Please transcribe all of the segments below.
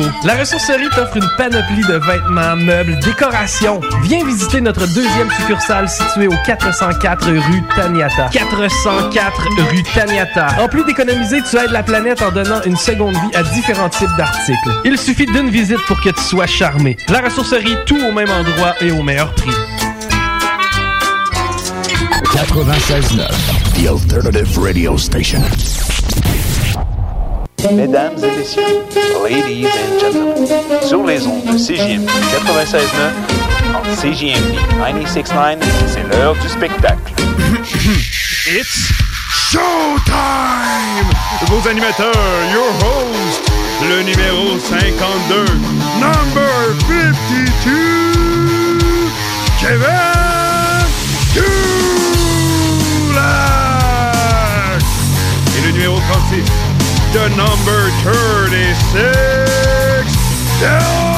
nouveau. La ressourcerie t'offre une panoplie de vêtements, meubles, décorations. Viens visiter notre deuxième succursale située au 404 rue Taniata. 404 rue Taniata. En plus d'économiser, tu aides la planète en donnant une seconde vie à différents types d'articles. Il suffit d'une visite pour que tu sois charmé. La ressourcerie, tout au même endroit et au meilleur prix. 96.9, The Alternative Radio Station. Mesdames et messieurs, ladies and gentlemen, sur les ondes de CJMD 96.9, en CJMD 96.9, c'est l'heure du spectacle. It's showtime! Vos animateurs, your host, le numéro 52, number 52, Kevin Dulac! Et le numéro 36, the number 36, Del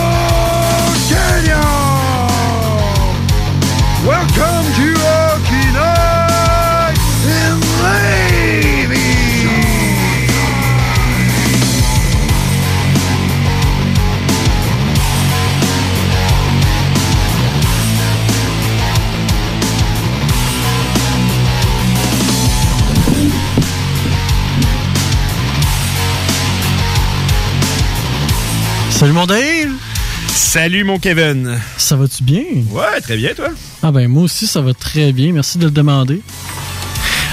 Salut mon Dave! Salut mon Kevin! Ça va-tu bien? Ouais, très bien toi? Ah ben moi aussi ça va très bien, merci de le demander.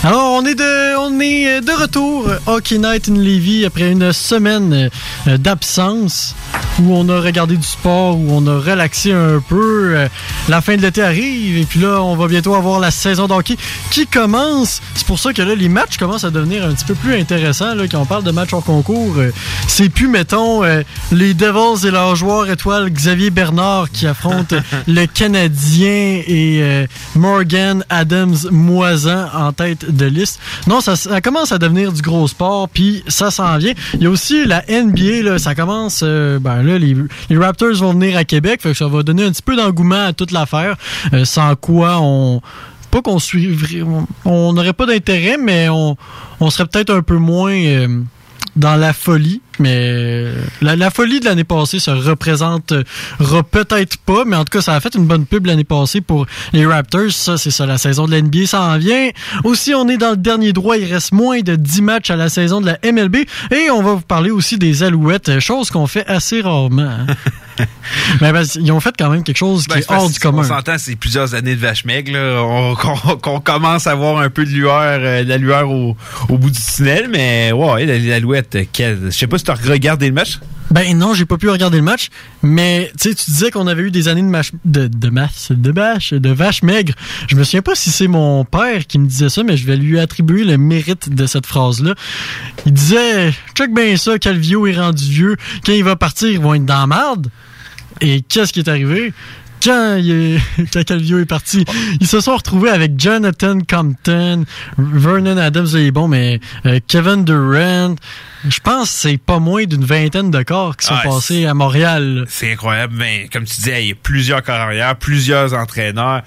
Alors on est de on est de retour Hockey Night in Levy après une semaine euh, d'absence où on a regardé du sport, où on a relaxé un peu. Euh, La fin de l'été arrive et puis là on va bientôt avoir la saison d'hockey qui commence. C'est pour ça que là les matchs commencent à devenir un petit peu plus intéressants là quand on parle de matchs en concours. euh, C'est plus mettons euh, les Devils et leur joueur étoile Xavier Bernard qui affrontent le Canadien et Morgan Adams Moisan en tête de liste. Non, ça, ça commence à devenir du gros sport, puis ça s'en vient. Il y a aussi la NBA, là, ça commence. ben là, les, Raptors vont venir à Québec, ça va donner un petit peu d'engouement à toute l'affaire. euh, sans quoi on pas qu'on suivrait, on n'aurait pas d'intérêt, mais on, on serait peut-être un peu moins euh, dans la folie. Mais euh, la, la folie de l'année passée se représentera peut-être pas, mais en tout cas, ça a fait une bonne pub l'année passée pour les Raptors. Ça, c'est ça, la saison de la NBA s'en vient. Aussi, on est dans le dernier droit. Il reste moins de 10 matchs à la saison de la MLB. Et on va vous parler aussi des Alouettes, chose qu'on fait assez rarement. hein. mais qu'ils ont fait quand même quelque chose qui Ben, est hors du que On commun. s'entend, c'est plusieurs années de vache maigre. Qu'on, commence à voir un peu de lueur, euh, de la lueur au, au bout du tunnel, mais ouais, la- l'Alouette, je sais pas si tu as regardé le match? Ben non, j'ai pas pu regarder le match, mais tu sais, tu disais qu'on avait eu des années de mâche, de, de masse, de vache, de vache maigre. Je me souviens pas si c'est mon père qui me disait ça, mais je vais lui attribuer le mérite de cette phrase-là. Il disait, check bien ça, Calvio est rendu vieux, quand il va partir, ils vont être dans la marde. Et qu'est-ce qui est arrivé? Quand, il est- quand Calvio est parti, ils se sont retrouvés avec Jonathan Compton, Vernon Adams, est bon, mais euh, Kevin Durant. Je pense que c'est pas moins d'une vingtaine de corps qui sont Ah, passés à Montréal. C'est incroyable, mais comme tu disais, il y a plusieurs carrières, plusieurs entraîneurs.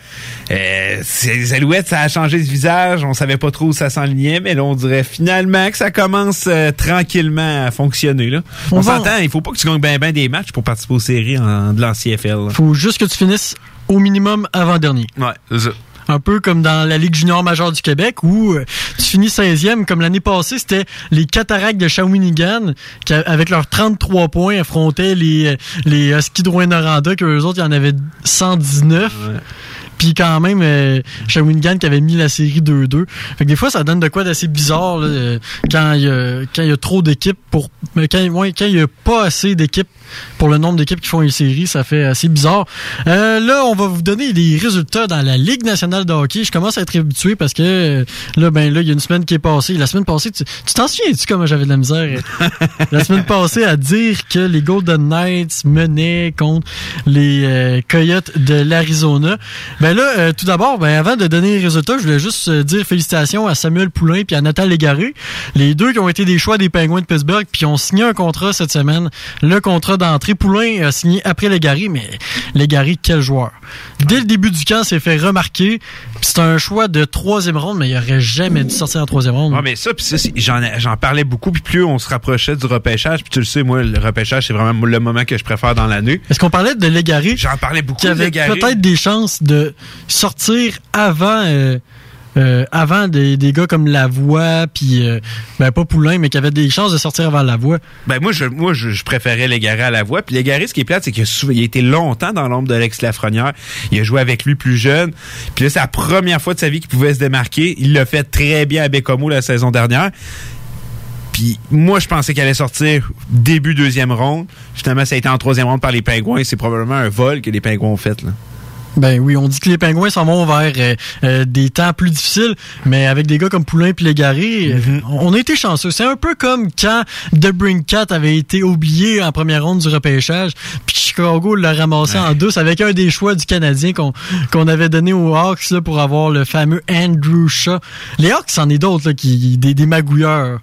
Euh, les Alouettes, ça a changé de visage. On savait pas trop où ça s'enlignait, mais là, on dirait finalement que ça commence euh, tranquillement à fonctionner. Là. On s'entend, il faut pas que tu gagnes bien ben des matchs pour participer aux séries en, de l'ANCFL. Faut juste que tu finisses au minimum avant-dernier. Ouais, c'est ça. Un peu comme dans la Ligue junior majeure du Québec où euh, tu finis 16e, comme l'année passée, c'était les Cataractes de Shawinigan qui, avec leurs 33 points, affrontaient les, euh, les Huskies de Rouyn-Noranda, qu'eux autres, il y en avait 119. Puis quand même, euh, Shawinigan qui avait mis la série 2-2. Fait que des fois, ça donne de quoi d'assez bizarre là, quand il y a, quand il y a trop d'équipes pour... Quand, ouais, il y a pas assez d'équipes pour le nombre d'équipes qui font une série, ça fait assez bizarre. Euh, là, on va vous donner des résultats dans la Ligue nationale de hockey. Je commence à être habitué parce que là, ben là, il y a une semaine qui est passée. La semaine passée, tu t'en souviens-tu comment j'avais de la misère? La semaine passée à dire que les Golden Knights menaient contre les euh, Coyotes de l'Arizona. Ben là, euh, tout d'abord, ben avant de donner les résultats, je voulais juste dire félicitations à Samuel Poulain puis à Nathan Légaré, les deux qui ont été des choix des Penguins de Pittsburgh puis ont signé un contrat cette semaine. Le contrat d'entrée, Poulain a signé après Légaré, mais Légaré, quel joueur Dès le début du camp, s'est fait remarquer. C'est un choix de troisième ronde, mais il aurait jamais dû sortir en troisième ronde. Ouais, mais ça, j'en, parlais beaucoup, puis plus on se rapprochait du repêchage, puis tu le sais, moi, le repêchage, c'est vraiment le moment que je préfère dans l'année. Est-ce qu'on parlait de Légaré J'en parlais beaucoup qui avait peut-être des chances de sortir avant euh, euh, avant des, des gars comme Lavoie puis euh, ben pas Poulain mais qui avaient des chances de sortir avant Lavoie. Ben moi, je, moi, je, préférais Légaré à la voix. Puis Légaré, ce qui est plate, c'est qu'il a, été longtemps dans l'ombre d'Alex Lafrenière. Il a joué avec lui plus jeune. Puis là, c'est la première fois de sa vie qu'il pouvait se démarquer. Il l'a fait très bien à Bécomo la saison dernière. Puis moi, je pensais qu'elle allait sortir début deuxième ronde. Finalement, ça a été en troisième ronde par les Pingouins. C'est probablement un vol que les Pingouins ont fait. Là. Ben oui, on dit que les Pingouins s'en vont vers euh, euh, des temps plus difficiles, mais avec des gars comme Poulain puis Légaré, euh, on a été chanceux. C'est un peu comme quand The Cat avait été oublié en première ronde du repêchage, puis Chicago l'a ramassé en douce avec un des choix du Canadien qu'on qu'on avait donné aux Hawks là, pour avoir le fameux Andrew Shaw. Les Hawks, c'en est d'autres là, qui des, des magouilleurs.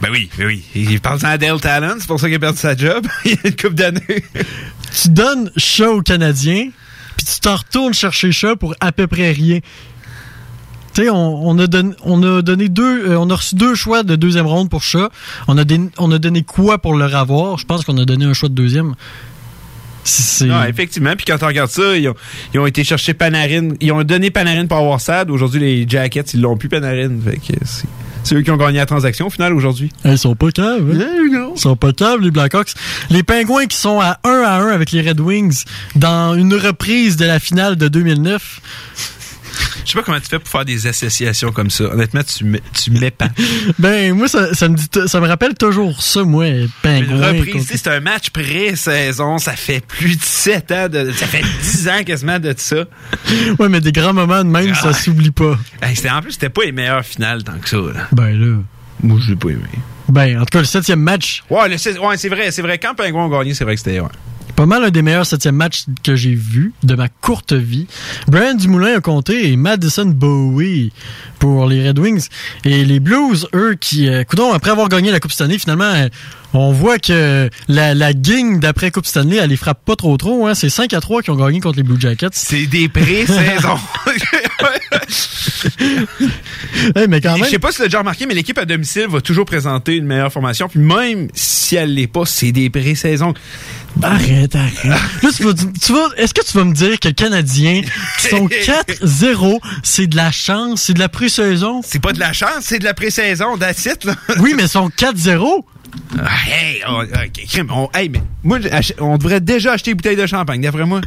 Ben oui, ben oui. Il parle à Dale Talon, c'est pour ça qu'il a perdu sa job. il y a une coupe d'années. tu donnes Shaw aux Canadiens, puis tu t'en retournes chercher Shaw pour à peu près rien. Tu sais, on, a donné, on a donné deux, euh, on a reçu deux choix de deuxième ronde pour Shaw. On a, dé- on a donné quoi pour le avoir Je pense qu'on a donné un choix de deuxième. Non, effectivement. Puis quand on regarde ça, ils ont, ils ont été chercher Panarin. Ils ont donné Panarin pour avoir Sad. Aujourd'hui, les Jackets, ils l'ont plus Panarin. Fait que c'est, eux qui ont gagné la transaction au final aujourd'hui. ils sont pas caves. hein? Ils sont pas caves, les Blackhawks. Les Pingouins qui sont à 1 à 1 avec les Red Wings dans une reprise de la finale de 2009. Je sais pas comment tu fais pour faire des associations comme ça. Honnêtement, tu, m- tu m'épannes. Ben, moi, ça, ça me dit, ça me rappelle toujours ça, moi, Une Pingouins. reprise, c'est un match pré-saison. Ça fait plus de 7 ans. De, ça fait 10 ans quasiment de ça. Ouais, mais des grands moments de même, ça Ah. s'oublie pas. En plus, c'était pas les meilleures finales tant que ça. Là. Ben là. Moi, je l'ai pas aimé. Ben, en tout cas, le septième match, Ouais, le ouais, c'est vrai. C'est vrai. Quand Pingouin ont gagné, c'est vrai que c'était... Ouais. Pas mal un des meilleurs septième matchs que j'ai vu de ma courte vie. Brian Dumoulin a compté et Madison Bowie pour les Red Wings. Et les Blues, eux, qui, euh, coudonc, après avoir gagné la Coupe Stanley, finalement, euh, on voit que la, la gang d'après Coupe Stanley, elle les frappe pas trop trop. Hein. C'est 5 à 3 qui ont gagné contre les Blue Jackets. C'est des pré-saisons. Hey, mais quand Je même, sais pas si tu l'as déjà remarqué, mais l'équipe à domicile va toujours présenter une meilleure formation. Puis même si elle l'est pas, c'est des pré-saisons. Arrête, arrête. Là, tu vas, tu vas, est-ce que tu vas me dire que les Canadiens qui sont 4-0, c'est de la chance, c'est de la pré-saison? C'est pas de la chance, c'est de la pré-saison, it, là. Oui, mais ils sont 4-0. Ah, hey, ok, crime, on, hey, mais moi, on devrait déjà acheter une bouteille de champagne, d'après moi.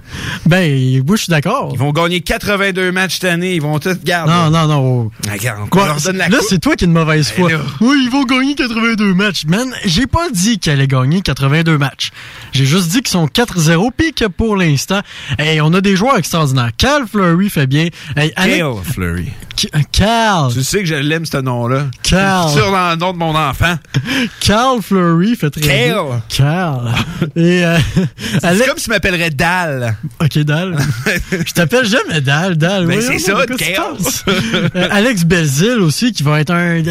Ben, moi, je suis d'accord. Ils vont gagner 82 matchs cette année, ils vont tout garder. Non, non, non. Regarde, on Quoi, leur donne la là, c'est toi qui es de mauvaise Ben foi. Oui, ils vont gagner 82 matchs. Man, j'ai pas dit qu'ils allaient gagner 82 matchs. J'ai juste dit qu'ils sont 4-0 puis que pour l'instant, hey, on a des joueurs extraordinaires. Cal Fleury fait bien. Hey, Kale Fleury. K- Cal. Tu sais que je l'aime, ce nom-là. Cal. Sur dans le nom de mon enfant. Cal Fleury fait très bien. Cal. Et euh, C'est comme si tu m'appellerais Dal. Ok, Dal. Je t'appelle jamais Dal, Dal. Ben, c'est ça, penses? Euh, Alex Belzil aussi, qui va être un,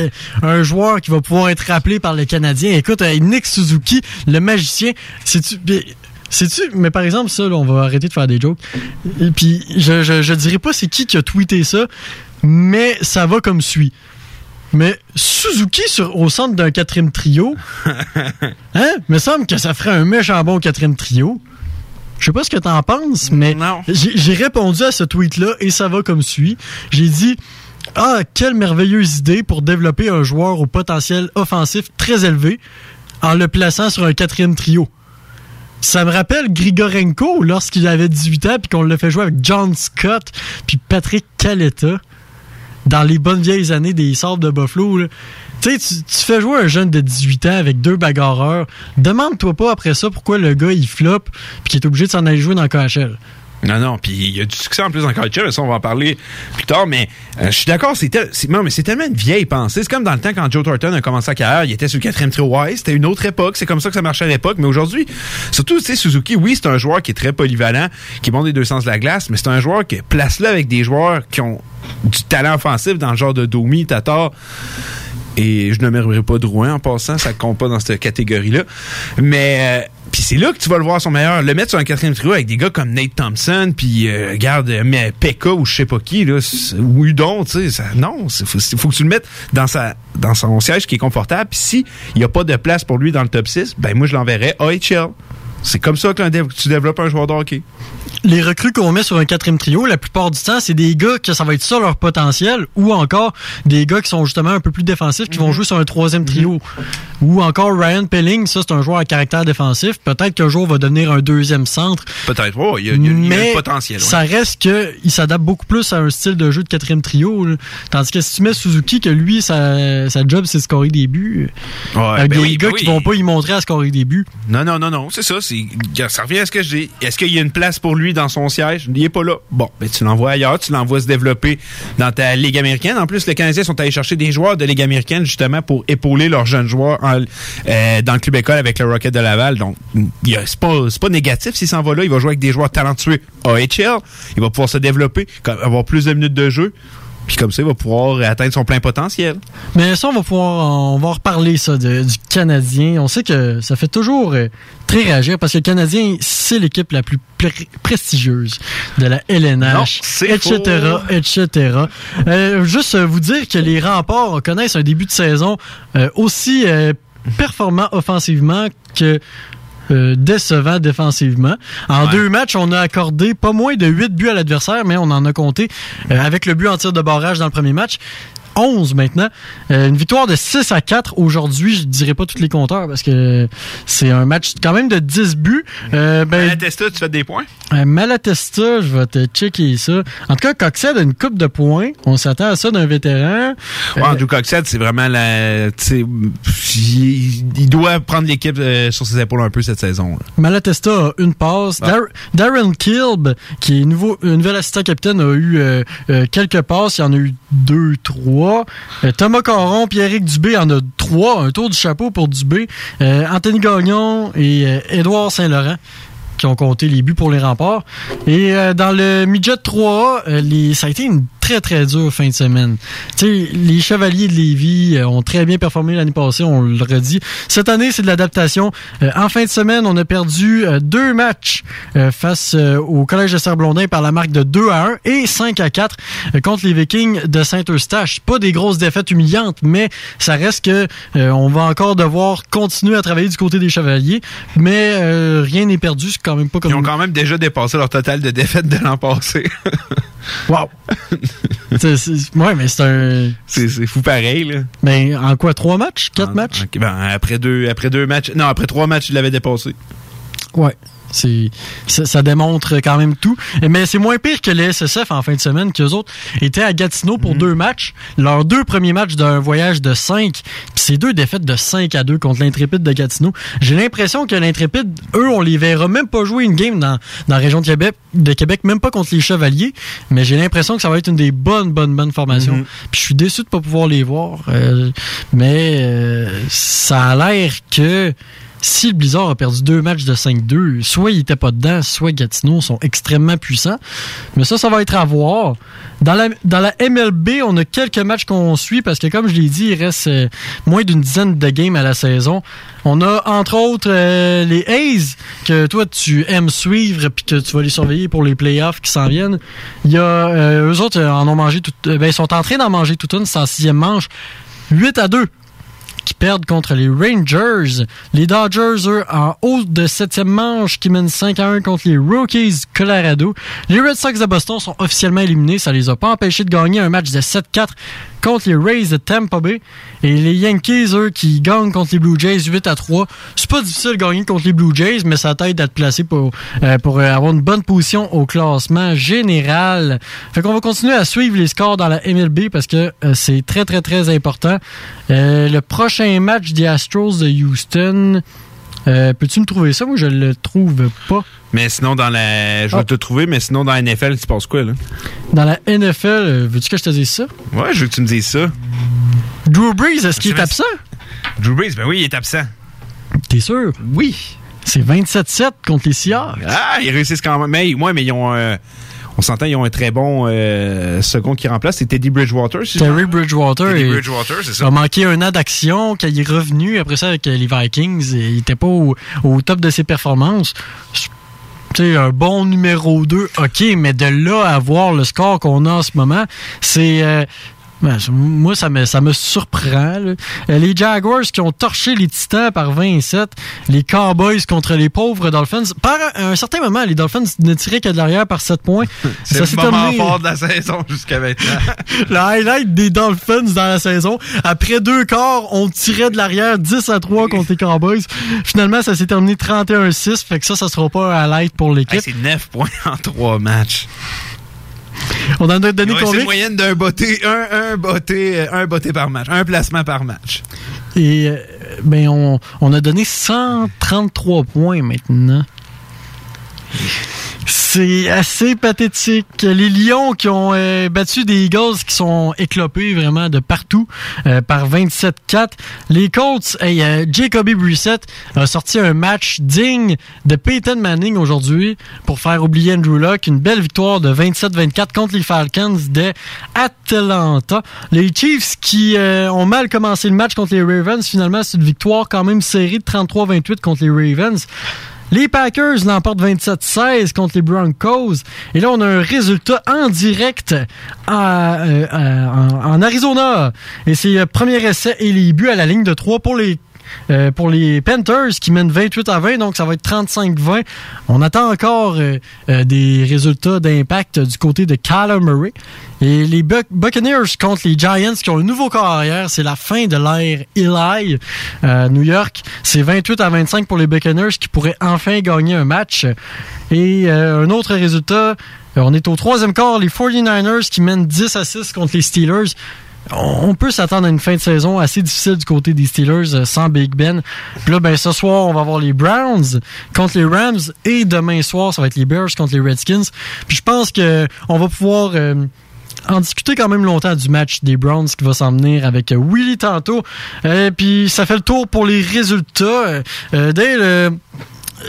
un joueur qui va pouvoir être rappelé par les Canadiens. Écoute, euh, Nick Suzuki, le magicien, c'est-tu... mais- Sais-tu, mais par exemple, ça, là, on va arrêter de faire des jokes. Et puis, je, je, je dirais pas c'est qui qui a tweeté ça, mais ça va comme suit. Mais Suzuki sur, au centre d'un quatrième trio, hein? Me semble que ça ferait un méchant bon quatrième trio. Je sais pas ce que t'en penses, mais j'ai répondu à ce tweet-là et ça va comme suit. J'ai dit Ah, quelle merveilleuse idée pour développer un joueur au potentiel offensif très élevé en le plaçant sur un quatrième trio. Ça me rappelle Grigorenko lorsqu'il avait 18 ans puis qu'on l'a fait jouer avec John Scott puis Patrick Caletta dans les bonnes vieilles années des Sabres de Buffalo. là. Tu sais, tu- tu fais jouer un jeune de 18 ans avec deux bagarreurs. Demande-toi pas après ça pourquoi le gars il floppe puis qu'il est obligé de s'en aller jouer dans le KHL. Non, non, puis il y a du succès en plus en college, mais ça, on va en parler plus tard, mais euh, je suis d'accord, c'est tel- tellement une vieille pensée. C'est comme dans le temps quand Joe Thornton a commencé sa carrière, il était sur le quatrième trio ouais, c'était une autre époque, c'est comme ça que ça marchait à l'époque, mais aujourd'hui, surtout, tu sais, Suzuki, oui, c'est un joueur qui est très polyvalent, qui est bon des deux sens de la glace, mais c'est un joueur qui place là avec des joueurs qui ont du talent offensif dans le genre de Domi, Tatar, et je ne nommerai pas Drouin en passant, ça compte pas dans cette catégorie-là. Mais euh, c'est là que tu vas le voir son meilleur. Le mettre sur un quatrième trio avec des gars comme Nate Thompson, puis euh, regarde, euh, mais Pekka ou je sais pas qui, là, ou Udon, tu sais, non, il faut, faut que tu le mettes dans sa dans son siège qui est confortable. Puis si il y a pas de place pour lui dans le top 6, ben moi je l'enverrais AHL. C'est comme ça que dév- tu développes un joueur de hockey. Les recrues qu'on met sur un quatrième trio, la plupart du temps, c'est des gars que ça va être ça leur potentiel, ou encore des gars qui sont justement un peu plus défensifs, qui vont jouer sur un troisième trio. Ou encore Ryan Pelling, ça c'est un joueur à caractère défensif. Peut-être qu'un jour va devenir un deuxième centre. Peut-être, ouais, il y a, y a- il y a mais le potentiel. ouais. ça reste que il s'adapte beaucoup plus à un style de jeu de quatrième trio. là. Tandis que si tu mets Suzuki, que lui, sa, sa job c'est de scorer des buts, Ouais, avec ben des oui, gars ben qui oui. vont pas y montrer à scorer des buts. Non, non, non, non, c'est ça. c'est- Ça revient à ce que je dis. Est-ce qu'il y a une place pour lui dans son siège? Il est pas là. Bon, ben tu l'envoies ailleurs, tu l'envoies se développer dans ta Ligue américaine. En plus, les Canadiens sont allés chercher des joueurs de Ligue américaine justement pour épauler leurs jeunes joueurs euh, dans le club école avec le Rocket de Laval. Donc, c'est pas, pas négatif s'il s'en va là. Il va jouer avec des joueurs talentueux AHL. Il va pouvoir se développer, avoir plus de minutes de jeu. Puis comme ça, il va pouvoir atteindre son plein potentiel. Mais ça, on va pouvoir, on va reparler ça de- du Canadien. On sait que ça fait toujours euh, très réagir parce que le Canadien, c'est l'équipe la plus pr- prestigieuse de la LNH, etc., faux. etc. Euh, juste euh, vous dire que les remparts connaissent un début de saison euh, aussi euh, performant offensivement que euh, décevant défensivement. En Ouais. deux matchs, on a accordé pas moins de 8 buts à l'adversaire, mais on en a compté euh, avec le but en tir de barrage dans le premier match. 11 maintenant. Euh, une victoire de 6 à 4 aujourd'hui. Je dirais pas tous les compteurs parce que c'est un match quand même de 10 buts. Euh, ben, Ben, Testa, tu fais des points? euh, Malatesta, je vais te checker ça. En tout cas, Coxed a une coupe de points. On s'attend à ça d'un vétéran. Ouais, Andrew Coxette, c'est vraiment la. Il, il doit prendre l'équipe sur ses épaules un peu cette saison. là. Malatesta a une passe. Ah. Dar- Darren Kilb, qui est nouveau, nouvel assistant capitaine, a eu quelques passes. Il y en a eu deux, trois. Euh, Thomas Caron, Pierrick Dubé en a trois. Un tour du chapeau pour Dubé. Euh, Anthony Gagnon et euh, Édouard Saint-Laurent qui ont compté les buts pour les remparts. Et dans le midget 3A, euh, les, ça a été une très très dure fin de semaine. Tu sais, les Chevaliers de Lévis euh, ont très bien performé l'année passée, on le redit. Cette année, c'est de l'adaptation. Euh, en fin de semaine, on a perdu euh, deux matchs face au Collège de Serre-Blondin par la marque de 2 à 1 et 5 à 4 euh, contre les Vikings de Saint-Eustache. Pas des grosses défaites humiliantes, mais ça reste que euh, on va encore devoir continuer à travailler du côté des Chevaliers. Mais euh, rien n'est perdu, c'est quand même pas comme... Ils ont quand même déjà dépassé leur total de défaites de l'an passé. Wow! Ouais, mais c'est un... c'est fou pareil, là. Mais en quoi, trois matchs? Quatre En- matchs? ben, après deux, après deux matchs. Non, après trois matchs, ils l'avaient dépassé. Ouais. C'est, ça, ça démontre quand même tout. Mais c'est moins pire que les SSF en fin de semaine, qu'eux autres étaient à Gatineau pour deux matchs. Leurs deux premiers matchs d'un voyage de 5. Puis c'est deux défaites de 5 à 2 contre l'Intrépide de Gatineau. J'ai l'impression que l'Intrépide, eux, on les verra même pas jouer une game dans, dans la région de Québec, de Québec, même pas contre les Chevaliers. Mais j'ai l'impression que ça va être une des bonnes, bonnes, bonnes formations. Mhm. Puis je suis déçu de pas pouvoir les voir. Euh, mais euh, ça a l'air que si le Blizzard a perdu deux matchs de 5-2, soit il était pas dedans, soit Gatineau sont extrêmement puissants. Mais ça, ça va être à voir. Dans la, MLB, on a quelques matchs qu'on suit parce que, comme je l'ai dit, il reste euh, moins d'une dizaine de games à la saison. On a, entre autres, euh, les A's que toi, tu aimes suivre puis que tu vas les surveiller pour les playoffs qui s'en viennent. Il y a, euh, eux autres en ont mangé tout, ben, ils sont en train d'en manger toute une, c'est en sixième manche. 8 à 2 qui perdent contre les Rangers. Les Dodgers, eux, en haut de septième manche, qui mènent 5 à 1 contre les Rockies Colorado. Les Red Sox de Boston sont officiellement éliminés. Ça les a pas empêchés de gagner un match de 7-4 contre les Rays de Tampa Bay. Et les Yankees, eux, qui gagnent contre les Blue Jays 8 à 3. C'est pas difficile de gagner contre les Blue Jays, mais ça t'aide à te placer pour, euh, pour euh, avoir une bonne position au classement général. Fait qu'on va continuer à suivre les scores dans la MLB parce que euh, c'est très, très, très important. Le prochain match des Astros de Houston, Euh, Peux-tu me trouver ça? Moi, je le trouve pas. Mais sinon, dans la. Je vais Ah. te trouver, mais sinon, dans la NFL, il se passe quoi, là? Dans la NFL, euh, veux-tu que je te dise ça? Ouais, je veux que tu me dises ça. Drew Brees, est-ce qu'il est absent? Drew Brees, ben oui, il est absent. T'es sûr? Oui. C'est 27-7 contre les Seahawks. Ah, ils réussissent quand même. Mais, ouais, mais ils ont. euh, on s'entend, ils ont un très bon euh, second qui remplace. C'est Teddy Bridgewater, si Terry. Bridgewater Teddy Bridgewater, c'est ça. a manqué un an d'action quand il est revenu après ça avec les Vikings. et Il était pas au, au top de ses performances. Tu sais, un bon numéro 2, OK, mais de là à voir le score qu'on a en ce moment, c'est... euh, ben, je- moi, ça me, ça me surprend. là. Euh, Les Jaguars qui ont torché les Titans par 27, les Cowboys contre les pauvres Dolphins. Par un, un certain moment, les Dolphins ne tiraient que de l'arrière par 7 points. C'est le moment terminé. fort de la saison jusqu'à maintenant. Le highlight des Dolphins dans la saison. Après deux quarts, on tirait de l'arrière 10 à 3 contre les Cowboys. Finalement, ça s'est terminé 31-6. Fait que ça, ça sera pas un highlight pour Hey, l'équipe. c'est 9 points en 3 matchs. On en a donné combien? une moyenne d'un botté, un, un botté, euh, un botté par match, un placement par match. Et euh, ben, on, on a donné 133 points maintenant. C'est assez pathétique. Les Lions qui ont euh, battu des Eagles qui sont éclopés vraiment de partout euh, par 27-4. Les Colts, hey, euh, Jacoby Brissett a sorti un match digne de Peyton Manning aujourd'hui pour faire oublier Andrew Luck. Une belle victoire de 27-24 contre les Falcons de Atlanta. Les Chiefs qui ont mal commencé le match contre les Ravens, finalement c'est une victoire quand même serrée de 33-28 contre les Ravens. Les Packers l'emportent 27-16 contre les Broncos. Et là, on a un résultat en direct euh, en, Arizona. Et c'est le premier essai et les buts à la ligne de 3 pour les euh, pour les Panthers qui mènent 28 à 20, donc ça va être 35-20. On attend encore euh, euh, des résultats d'impact du côté de Kyler Murray. Et les Buc- Buccaneers contre les Giants qui ont un nouveau corps arrière, c'est la fin de l'ère Eli. Euh, New York, c'est 28 à 25 pour les Buccaneers qui pourraient enfin gagner un match. Et un autre résultat, on est au troisième quart, les 49ers qui mènent 10 à 6 contre les Steelers. On peut s'attendre à une fin de saison assez difficile du côté des Steelers euh, sans Big Ben. Puis là, ben, ce soir, on va avoir les Browns contre les Rams et demain soir, ça va être les Bears contre les Redskins. Puis je pense que on va pouvoir euh, en discuter quand même longtemps du match des Browns qui va s'en venir avec euh, Willy tantôt. Euh, puis ça fait le tour pour les résultats. Euh, euh,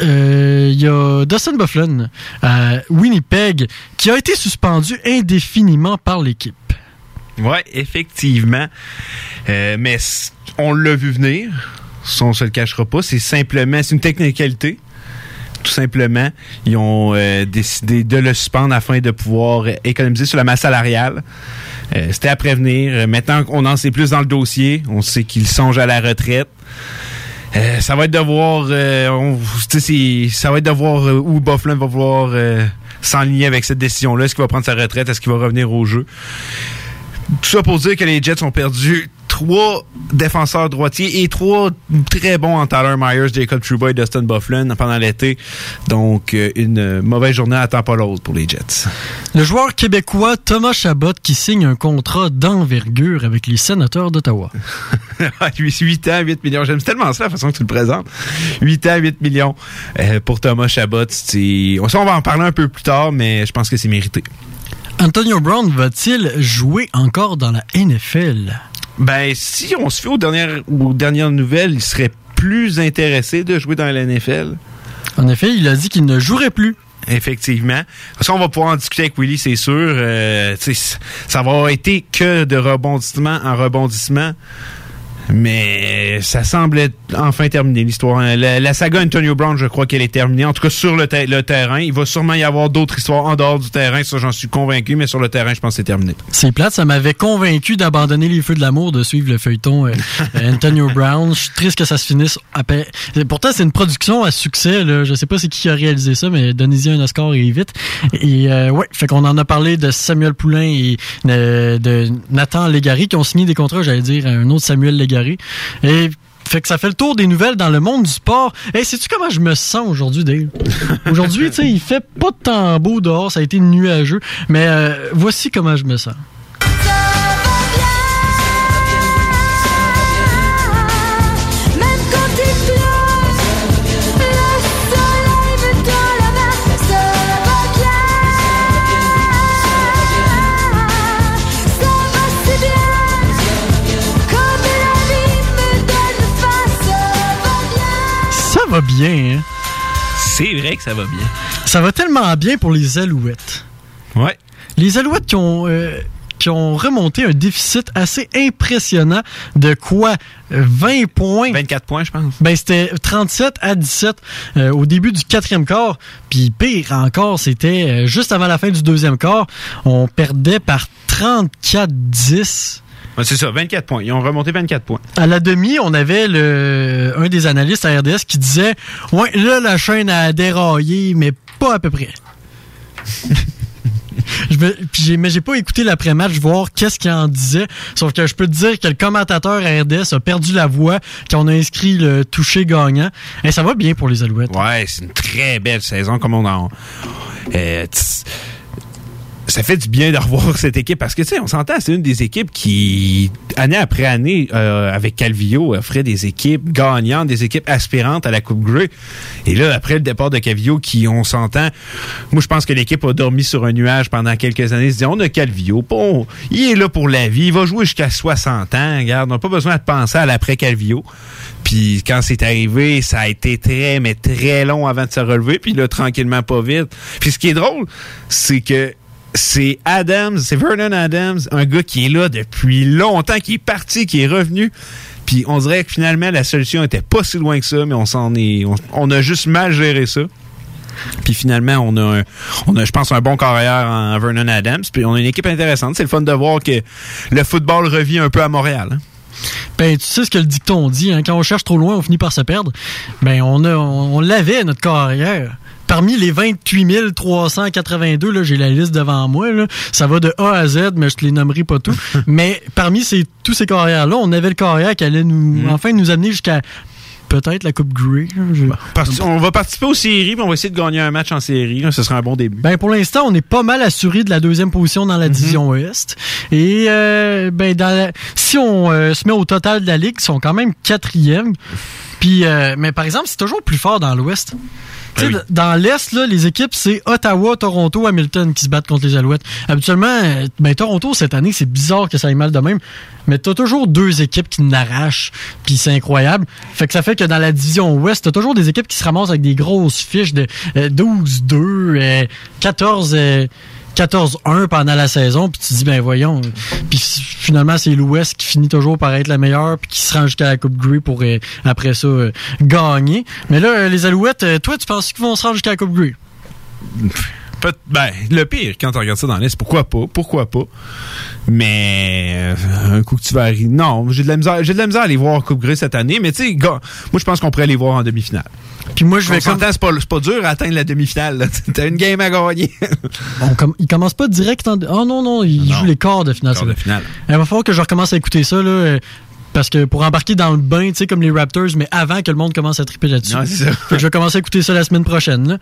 euh, il y a Dustin Bufflin à Winnipeg qui a été suspendu indéfiniment par l'équipe. Ouais, effectivement. Euh, mais on l'a vu venir. Ça, on se le cachera pas. C'est simplement, c'est une technicalité. Tout simplement, ils ont euh, décidé de le suspendre afin de pouvoir économiser sur la masse salariale. Euh, C'était à prévenir. Maintenant qu'on en sait plus dans le dossier, on sait qu'il songe à la retraite. Euh, ça va être de voir, euh, on- ça va être de voir euh, où Bufflin va vouloir s'enligner avec cette décision-là. Est-ce qu'il va prendre sa retraite? Est-ce qu'il va revenir au jeu? Tout ça pour dire que les Jets ont perdu trois défenseurs droitiers et trois très bons en Tyler Myers, Jacob Trouba et Dustin Bufflin pendant l'été. Donc, euh, une mauvaise journée à temps pas l'autre pour les Jets. Le joueur québécois Thomas Chabot qui signe un contrat d'envergure avec les sénateurs d'Ottawa. 8 ans, 8 millions. J'aime tellement ça, la façon que tu le présentes. 8 ans, 8 millions euh, pour Thomas Chabot. On va en parler un peu plus tard, mais je pense que c'est mérité. Antonio Brown va-t-il jouer encore dans la NFL? Ben, si on se fait aux dernières, aux dernières nouvelles, il serait plus intéressé de jouer dans la NFL. En effet, il a dit qu'il ne jouerait plus. Effectivement. Ça, on va pouvoir en discuter avec Willy, c'est sûr. Euh, ça va avoir été que de rebondissement en rebondissement. Mais ça semble être enfin terminé, l'histoire. La, la saga Antonio Brown, je crois qu'elle est terminée. En tout cas, sur le, te- le terrain. Il va sûrement y avoir d'autres histoires en dehors du terrain. Ça, j'en suis convaincu. Mais sur le terrain, je pense que c'est terminé. C'est plate, ça m'avait convaincu d'abandonner les feux de l'amour, de suivre le feuilleton euh, euh, Antonio Brown. Je suis triste que ça se finisse après. Pourtant, c'est une production à succès. Là. Je sais pas c'est qui a réalisé ça, mais donnez-y un Oscar et vite. Et euh, ouais, fait qu'on en a parlé de Samuel Poulain et euh, de Nathan Légaré qui ont signé des contrats, j'allais dire, un autre Samuel Et fait que ça fait le tour des nouvelles dans le monde du sport. Hey, sais-tu comment je me sens aujourd'hui, Dave? Aujourd'hui, tu sais, il fait pas de temps beau dehors, ça a été nuageux, mais euh, voici comment je me sens. Bien. Hein? C'est vrai que ça va bien. Ça va tellement bien pour les Alouettes. Ouais. Les Alouettes qui ont, euh, qui ont remonté un déficit assez impressionnant de quoi? 20 points. 24 points, je pense. Ben, c'était 37 à 17 euh, au début du quatrième quart. Puis pire encore, c'était euh, juste avant la fin du deuxième quart. On perdait par 34-10. C'est ça, 24 points. Ils ont remonté 24 points. À la demi, on avait le, un des analystes à RDS qui disait Ouais, là, la chaîne a déraillé, mais pas à peu près. Je me- puis mais j'ai pas écouté l'après-match voir qu'est-ce qu'il en disait. Sauf que je peux te dire que le commentateur à RDS a perdu la voix quand on a inscrit le toucher gagnant. Et ça va bien pour les Alouettes. Ouais, c'est une très belle saison, comme on en. Euh, ça fait du bien de revoir cette équipe parce que, tu sais, on s'entend, c'est une des équipes qui, année après année, euh, avec Calvillo, offrait des équipes gagnantes, des équipes aspirantes à la Coupe Grey. Et là, après le départ de Calvillo, qui, on s'entend, moi, je pense que l'équipe a dormi sur un nuage pendant quelques années. Se dit, on a Calvillo, bon, il est là pour la vie, il va jouer jusqu'à 60 ans, regarde, on n'a pas besoin de penser à l'après Calvillo. Puis quand c'est arrivé, ça a été très, mais très long avant de se relever. Puis là, tranquillement, pas vite. Puis ce qui est drôle, c'est que c'est Adams, c'est Vernon Adams, un gars qui est là depuis longtemps, qui est parti, qui est revenu. Puis on dirait que finalement, la solution était pas si loin que ça, mais on s'en est, on, a juste mal géré ça. Puis finalement, on a, on a, je pense, un bon carrière en Vernon Adams. Puis on a une équipe intéressante. C'est le fun de voir que le football revient un peu à Montréal. hein. Ben, tu sais ce que le dicton dit, hein, quand on cherche trop loin, on finit par se perdre. Ben, on, a, on l'avait, notre carrière. Parmi les 28 382, là, j'ai la liste devant moi, là, ça va de A à Z, mais je te les nommerai pas tous. mais parmi ces, tous ces carrières-là, on avait le carrière qui allait nous, enfin nous amener jusqu'à peut-être la Coupe Grey. je- Parti- on va participer aux séries, puis on va essayer de gagner un match en série. là. Ce sera un bon début. Ben pour l'instant, on est pas mal assuré de la deuxième position dans la division Ouest. Et euh, ben dans la- si on euh, se met au total de la ligue, ils sont quand même quatrième. Puis euh, mais par exemple, c'est toujours plus fort dans l'Ouest. Tu d- Dans l'Est, les équipes, c'est Ottawa, Toronto, Hamilton qui se battent contre les Alouettes. Habituellement, euh, ben, Toronto, cette année, c'est bizarre que ça aille mal de même. Mais t'as toujours deux équipes qui n'arrachent, puis c'est incroyable. Fait que ça fait que dans la division Ouest, t'as toujours des équipes qui se ramassent avec des grosses fiches de euh, 12-2, euh, 14... euh, 14-1 pendant la saison, puis tu dis, ben voyons. Puis finalement, c'est l'Ouest qui finit toujours par être la meilleure, puis qui se rend jusqu'à la Coupe Grey pour, euh, après ça, euh, gagner. Mais là, euh, les Alouettes, toi, tu penses qu'ils vont se rendre jusqu'à la Coupe Grey? Peut- ben, le pire, quand on regarde ça dans l'Est, pourquoi pas? Pourquoi pas? Mais euh, un coup que tu vas arriver. Non, j'ai de la misère. J'ai de la misère à les voir en Coupe Grey cette année, mais tu sais, gars, moi je pense qu'on pourrait les voir en demi-finale. Puis moi, je vais comme... c'est pas, c'est pas dur à atteindre la demi-finale. là. T'as une game à gagner. On com- ils commencent pas direct en... Oh non, non, ils Non. jouent les quarts de finale. De finale. Il va falloir que je recommence à écouter ça, là, euh, parce que pour embarquer dans le bain, tu sais, comme les Raptors, mais avant que le monde commence à triper là-dessus. Je vais commencer à écouter ça la semaine prochaine, là.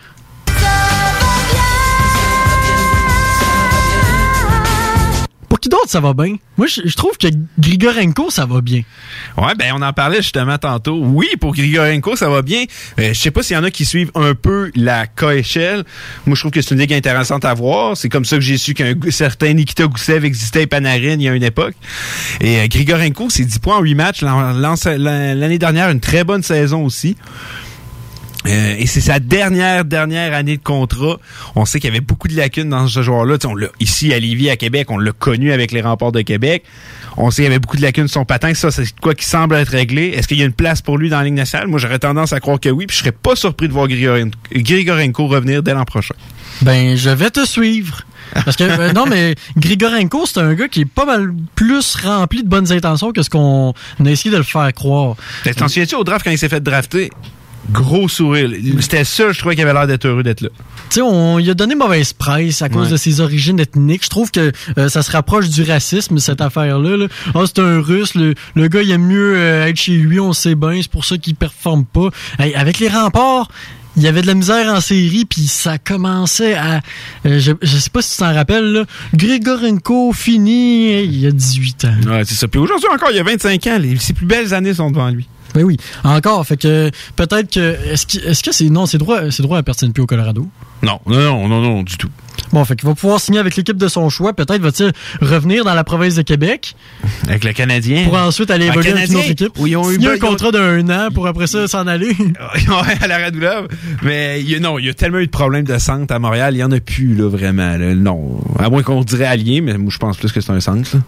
Qui d'autre ça va bien? Moi, je, trouve que Grigorenko, ça va bien. Ouais, ben on en parlait justement tantôt. Oui, pour Grigorenko, ça va bien. Euh, je sais pas s'il y en a qui suivent un peu la KHL. Moi, je trouve que c'est une ligue intéressante à voir. C'est comme ça que j'ai su qu'un certain Nikita Goussev existait à Panarin il y a une époque. Et euh, Grigorenko, c'est 10 points en 8 matchs. L'an- l'an- L'année dernière, une très bonne saison aussi. Euh, et c'est sa dernière, dernière année de contrat. On sait qu'il y avait beaucoup de lacunes dans ce joueur-là. Tu sais, On l'a, ici, à Lévis, à Québec, on l'a connu avec les remports de Québec. On sait qu'il y avait beaucoup de lacunes sur son patin. Ça, c'est quoi qui semble être réglé. Est-ce qu'il y a une place pour lui dans la Ligue nationale? Moi, j'aurais tendance à croire que oui. Puis je serais pas surpris de voir Grigoren- Grigorenko revenir dès l'an prochain. Ben, je vais te suivre. Parce que, euh, non, mais Grigorenko, c'est un gars qui est pas mal plus rempli de bonnes intentions que ce qu'on a essayé de le faire croire. T'en souviens-tu au draft quand il s'est fait drafter? Gros sourire. C'était ça, je trouvais qu'il avait l'air d'être heureux d'être là. Tu sais, on il a donné mauvaise presse à cause Ouais. de ses origines ethniques. Je trouve que euh, ça se rapproche du racisme, cette affaire-là. là. Ah, c'est un russe, le, le gars, il aime mieux euh, être chez lui, on sait bien, c'est pour ça qu'il performe pas. Hey, avec les remparts, il y avait de la misère en série, puis ça commençait à... euh, je, je sais pas si tu t'en rappelles, là. Grigorenko fini, il y a 18 ans. Ouais, c'est ça. Puis aujourd'hui encore, il y a 25 ans. Les, ses plus belles années sont devant lui. Ben oui, encore. Fait que peut-être que... Est-ce que est-ce que c'est... Non, c'est droit, c'est droit à personne plus au Colorado? Non, non, non, non, non, du tout. Bon, fait qu'il va pouvoir signer avec l'équipe de son choix. Peut-être va-t-il revenir dans la province de Québec Avec le Canadien. pour ensuite aller évoluer avec une autre équipe. où ils ont eu signer un ont- contrat d'un an pour après ça s'en aller. ouais, à la Radulov. Mais il y a- non, il y a tellement eu de problèmes de centre à Montréal, il y en a plus, là, vraiment. là. Non. À moins qu'on dirait allié, mais moi, je pense plus que c'est un centre, là.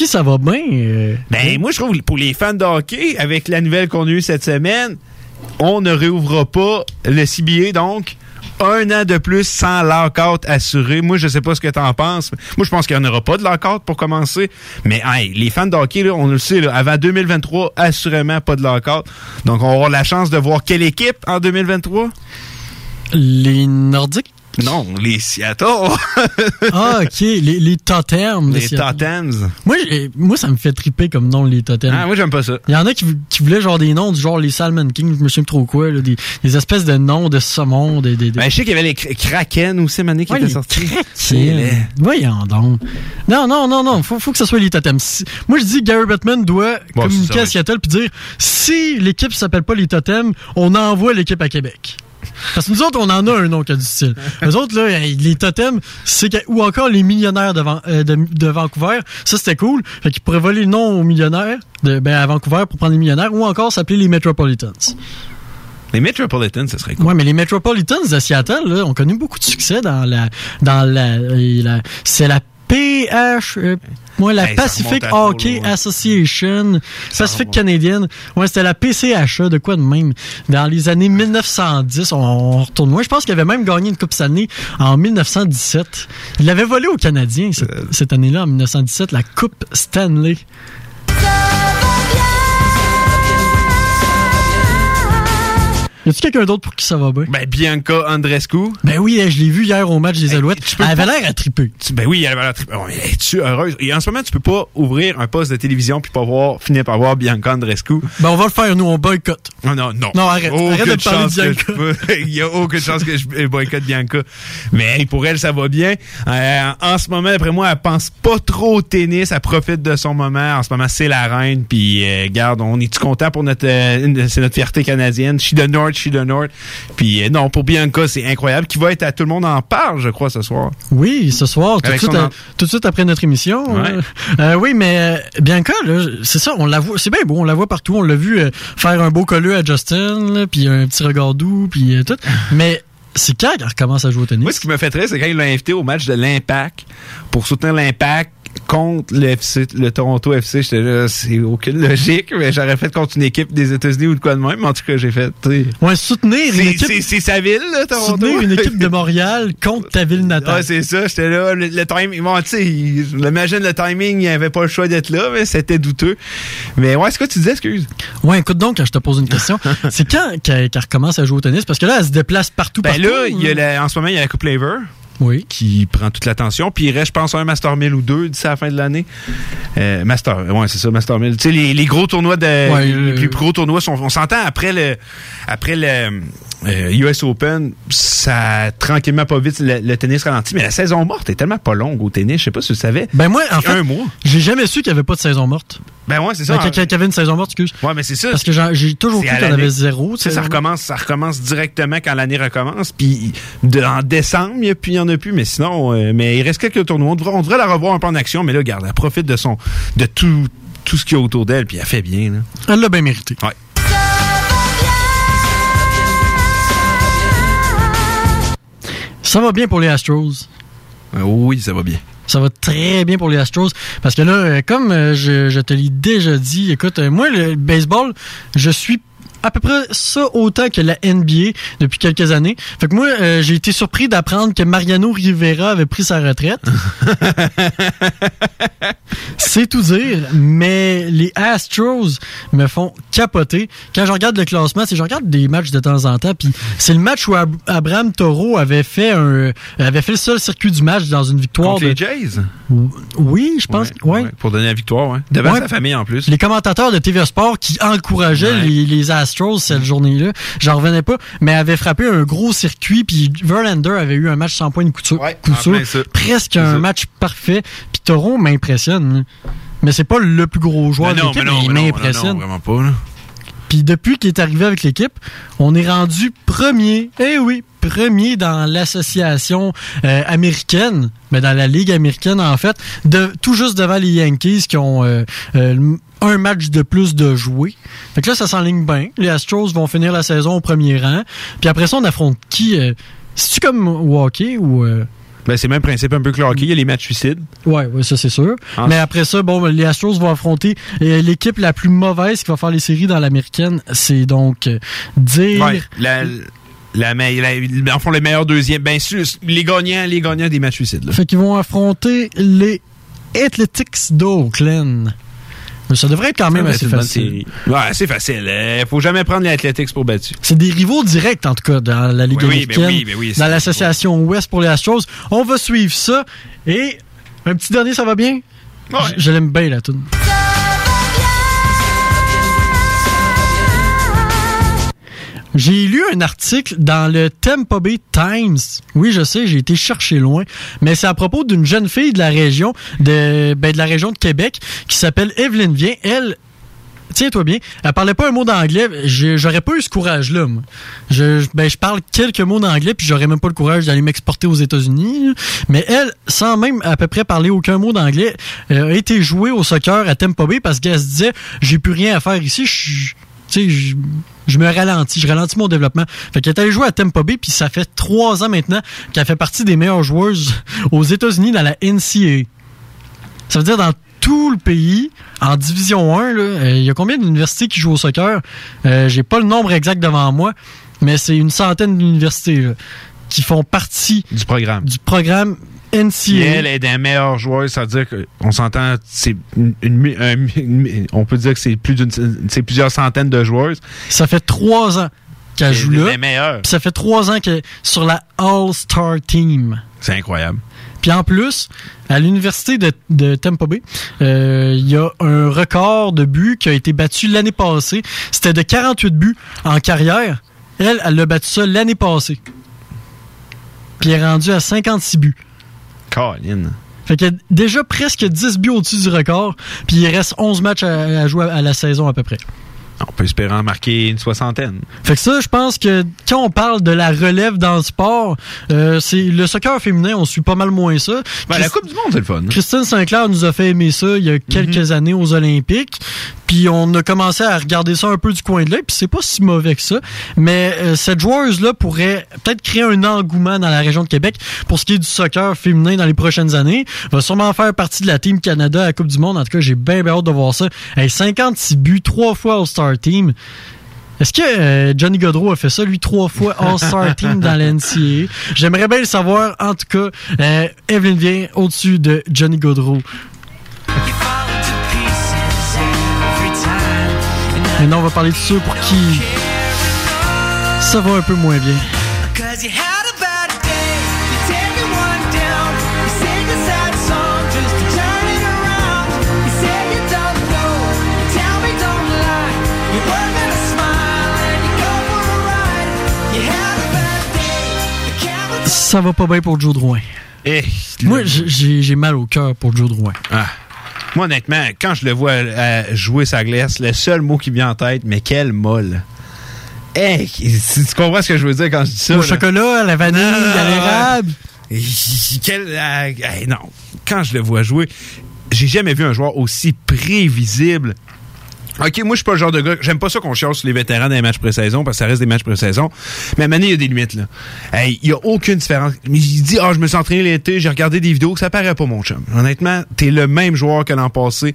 Qui ça va bien? euh? Ben, moi, je trouve, pour les fans de hockey, avec la nouvelle qu'on a eue cette semaine, on ne réouvrira pas le CBA, donc un an de plus sans lockout assuré. Moi, je sais pas ce que t'en penses. Moi, je pense qu'il n'y en aura pas de lockout pour commencer. Mais hey, les fans de hockey, là, on le sait, là, avant 2023, assurément pas de lockout. Donc, on va avoir la chance de voir quelle équipe en 2023? Les Nordiques? Non, les Seattle. Ah, ok. Les, les Totems. les. Totems. Moi, moi, ça me fait triper comme nom, les Totems. Ah, moi, j'aime pas ça. Il y en a qui, qui voulaient genre des noms du genre les Salmon King, je me souviens trop quoi, là, des, des espèces de noms de saumon, des... des, des- Ben, je sais qu'il y avait les Kra- Kraken aussi, Mané, qui Ouais, étaient sortis. Kraken. Voyons donc. Non, non, non, non. Faut, faut que ce soit les totems. Moi, je dis Gary Bettman doit Bon, communiquer ça, à. Seattle puis dire si l'équipe s'appelle pas les totems, on envoie l'équipe à Québec. Parce que nous autres, on en a un nom qui a du style. Eux autres, là, hey, les totems, c'est ou encore les millionnaires de, Van- euh, de, de Vancouver. Ça, c'était cool. Fait qu'ils pourraient voler le nom aux millionnaires de, ben, à Vancouver pour prendre les millionnaires ou encore s'appeler les Metropolitans. Les Metropolitans, ce serait cool. Ouais, mais les Metropolitans de Seattle, là, ont connu beaucoup de succès dans la, dans la, la- c'est la PH, euh, ouais, la Hey, ça Pacific Hockey loin. Association, Pacific remonte. canadienne. Ouais, c'était la PCHA, de quoi de même. Dans les années 1910, on, on retourne loin. Je pense qu'il avait même gagné une Coupe Stanley en 1917. Il avait volé aux Canadiens cette, Euh. cette année-là, en 1917, la Coupe Stanley. Y a-tu quelqu'un d'autre pour qui ça va bien? Ben, Bianca Andrescu. Ben oui, je l'ai vu hier au match des Hey, Alouettes. Elle avait l'air à triper. Ben oui, elle avait la tri- oh, mais Es-tu heureuse? Et en ce moment, tu peux pas ouvrir un poste de télévision puis pas voir, finir par voir Bianca Andrescu. Ben on va le faire, nous, on boycotte. Non, non, non. Non, arrête. Arrête de parler de Bianca. Il y a aucune chance que je boycotte Bianca. Mais pour elle, ça va bien. Euh, en ce moment, d'après moi, elle pense pas trop au tennis. Elle profite de son moment. En ce moment, c'est la reine. Puis, euh, garde, on est-tu content pour notre... euh, c'est notre fierté canadienne. She the North, she the North. Puis, euh, non, pour Bianca, c'est incroyable. Qui va être à Tout le monde en parle, je crois, ce soir. Oui, ce soir, tout de, suite, euh, en- tout de suite après notre émission. Ouais. euh, oui, mais Bianca, c'est ça, on la voit, c'est bien beau, on la voit partout. On l'a vu euh, faire un beau colleux à Justin, là, puis un petit regard doux, puis euh, tout. Mais c'est quand qu'elle recommence à jouer au tennis? Moi, ce qui me fait très, c'est quand il l'a invité au match de l'Impact pour soutenir l'Impact contre le, FC, le Toronto FC. J'étais là, c'est aucune logique, mais j'aurais fait contre une équipe des États-Unis ou de quoi de même. Mais en tout cas, j'ai fait. Ouais, soutenir une C'est équipe, c'est- sa ville, là, Toronto. soutenir une équipe de Montréal contre ta ville natale. Ouais, c'est ça. J'étais là. Le, le timing, bon, tu sais, j'imagine le timing, il avait pas le choix d'être là, mais c'était douteux. Mais ouais, c'est quoi tu disais, excuse? Ouais, écoute donc, quand je te pose une question, c'est quand qu'elle recommence à jouer au tennis? Parce que là, elle se déplace partout, Ben partout. là, il y a la- en ce moment, il y a la Coupe Laver. Oui. qui prend toute l'attention. Puis il reste, je pense, un Master 1000 ou deux d'ici la fin de l'année. Euh, Master, ouais, c'est ça, Master 1000. Tu sais, les, les gros tournois de, Ouais, les, euh, plus gros tournois sont, on s'entend après le, après le euh, US Open, ça tranquillement pas vite le, le tennis ralentit. Mais la saison morte est tellement pas longue au tennis. Je sais pas si tu le savais. Ben moi, en fait, un mois. j'ai jamais su qu'il n'y avait pas de saison morte. Ben ouais, c'est ça. Ben, qu'il y avait une saison morte, excuse. Ouais, mais c'est ça. Parce que j'ai toujours cru qu'il y en avait zéro. ça morte. recommence, ça recommence directement quand l'année recommence. Puis en décembre, y plus, il y en a plus. Mais sinon, euh, mais il reste quelques tournois. On devrait, on devrait la revoir un peu en action. Mais là, regarde, elle profite de son, de tout, tout ce qu'il y a autour d'elle. Puis elle fait bien. Là. Elle l'a bien mérité. Ouais. Ça va bien pour les Astros? Euh, oui, ça va bien. Ça va très bien pour les Astros. Parce que là, euh, comme je, je te l'ai déjà dit, écoute, moi, le baseball, je suis à peu près ça autant que la NBA depuis quelques années. Fait que moi, euh, j'ai été surpris d'apprendre que Mariano Rivera avait pris sa retraite. C'est tout dire, mais les Astros me font capoter. Quand je regarde le classement, c'est je regarde des matchs de temps en temps, puis c'est le match où Ab- Abraham Toro avait fait un avait fait le seul circuit du match dans une victoire. Contre de- les Jays? Oui, je pense. Ouais, Ouais. ouais, Pour donner la victoire, ouais. Devant Ouais. sa famille en plus. Les commentateurs de TV Sport qui encourageaient les Astros cette journée-là, j'en revenais pas, mais avaient frappé un gros circuit, puis Verlander avait eu un match sans point de Ouais, ça. presque un match parfait. Puis Toro m'impressionne. Mais c'est pas le plus gros joueur de l'équipe, mais non, il mais non, m'impressionne. vraiment pas, là. Puis depuis qu'il est arrivé avec l'équipe, on est rendu premier, eh oui, premier dans l'association euh, américaine, mais dans la ligue américaine en fait, de tout juste devant les Yankees qui ont euh, euh, un match de plus de jouer. Fait que là, ça s'enligne bien. Les Astros vont finir la saison au premier rang. Puis après ça, on affronte qui C'est-tu comme hockey ou ben, c'est le même principe un peu que le hockey. Il y a les matchs suicides. Oui, ouais, ça c'est sûr. Mais après ça, bon, les Astros vont affronter l'équipe la plus mauvaise qui va faire les séries dans l'américaine. C'est donc dire. Ouais, la, la, la, en font les meilleurs deuxièmes. Ben, les gagnants, les gagnants des matchs suicides. Là. Fait qu'ils vont affronter les Athletics d'Oakland. Mais ça devrait être quand même assez facile. Ouais, c'est facile. Il faut jamais prendre les Athletics pour battu. C'est des rivaux directs, en tout cas, dans la Ligue ben américaine. Oui, oui, oui, dans l'association Ouest pour les Astros. On va suivre ça. Et un petit dernier, ça va bien? Ouais. Je, l'aime bien, la tune. J'ai lu un article dans le Tampa Bay Times. Oui, je sais, j'ai été chercher loin, mais c'est à propos d'une jeune fille de la région de, ben, de la région de Québec qui s'appelle Evelyne Vien. Elle, tiens-toi bien, elle parlait pas un mot d'anglais. J'aurais pas eu ce courage-là. Je, ben, je parle quelques mots d'anglais, puis j'aurais même pas le courage d'aller m'exporter aux États-Unis. Mais elle, sans même à peu près parler aucun mot d'anglais, euh, a été jouée au soccer à Tampa Bay parce qu'elle se disait, j'ai plus rien à faire ici. Je tu sais, je, me ralentis, je ralentis mon développement. Fait qu'elle est allée jouer à Tampa Bay, puis ça fait trois ans maintenant qu'elle fait partie des meilleures joueuses aux États-Unis dans la NCAA. Ça veut dire dans tout le pays, en Division 1, euh, il y a combien d'universités qui jouent au soccer? Euh, J'ai pas le nombre exact devant moi, mais c'est une centaine d'universités qui font partie du programme. Du programme elle est des meilleurs joueurs, ça veut dire qu'on s'entend, c'est on peut dire que c'est plus d'une, c'est plusieurs centaines de joueurs. Ça fait trois ans qu'elle joue là. meilleurs. ça fait trois ans qu'elle est sur la All-Star Team. C'est incroyable. Puis en plus, à l'université de, de, Tampa Bay, euh, il y a un record de buts qui a été battu l'année passée. C'était de 48 buts en carrière. Elle, elle l'a battu ça l'année passée. Puis elle est rendue à 56 buts. Colin. Fait qu'il y a déjà presque 10 buts au-dessus du record, puis il reste 11 matchs à, jouer à la saison à peu près. On peut espérer en marquer une soixantaine. Fait que ça, je pense que quand on parle de la relève dans le sport, euh, c'est le soccer féminin, on suit pas mal moins ça. Ben, la Coupe du Monde, c'est le fun. Christine Sinclair nous a fait aimer ça il y a quelques mhm. années aux Olympiques. Puis on a commencé à regarder ça un peu du coin de l'œil, puis c'est pas si mauvais que ça. Mais euh, cette joueuse-là pourrait peut-être créer un engouement dans la région de Québec pour ce qui est du soccer féminin dans les prochaines années. Va sûrement faire partie de la Team Canada à la Coupe du Monde. En tout cas, j'ai bien, bien hâte de voir ça. Hey, 56 buts, trois fois All-Star Team. Est-ce que euh, Johnny Godreau a fait ça, lui, trois fois All-Star Team dans l'NCA? J'aimerais bien le savoir. En tout cas, euh, Evelyn vient au-dessus de Johnny Godreau. Maintenant, on va parler de ceux pour qui ça va un peu moins bien. Ça va pas bien pour Joe Drouin. Eh, Moi, j'ai mal au cœur pour Joe Drouin. Ah. Moi, honnêtement, quand je le vois euh, jouer sa glace, le seul mot qui vient en tête, mais quelle molle. Hey, tu comprends ce que je veux dire quand je dis ça? Au chocolat, à la vanille, à l'érable. Quel, euh, non. Quand je le vois jouer, j'ai jamais vu un joueur aussi prévisible OK, moi, je suis pas le genre de gars. J'aime pas ça qu'on cherche les vétérans dans les matchs pré-saison parce que ça reste des matchs pré-saison. Mais à il y a des limites, là. Il y a aucune différence. Il dit, ah, je me suis entraîné l'été, j'ai regardé des vidéos, ça paraît pas, mon chum. Honnêtement, t'es le même joueur que l'an passé.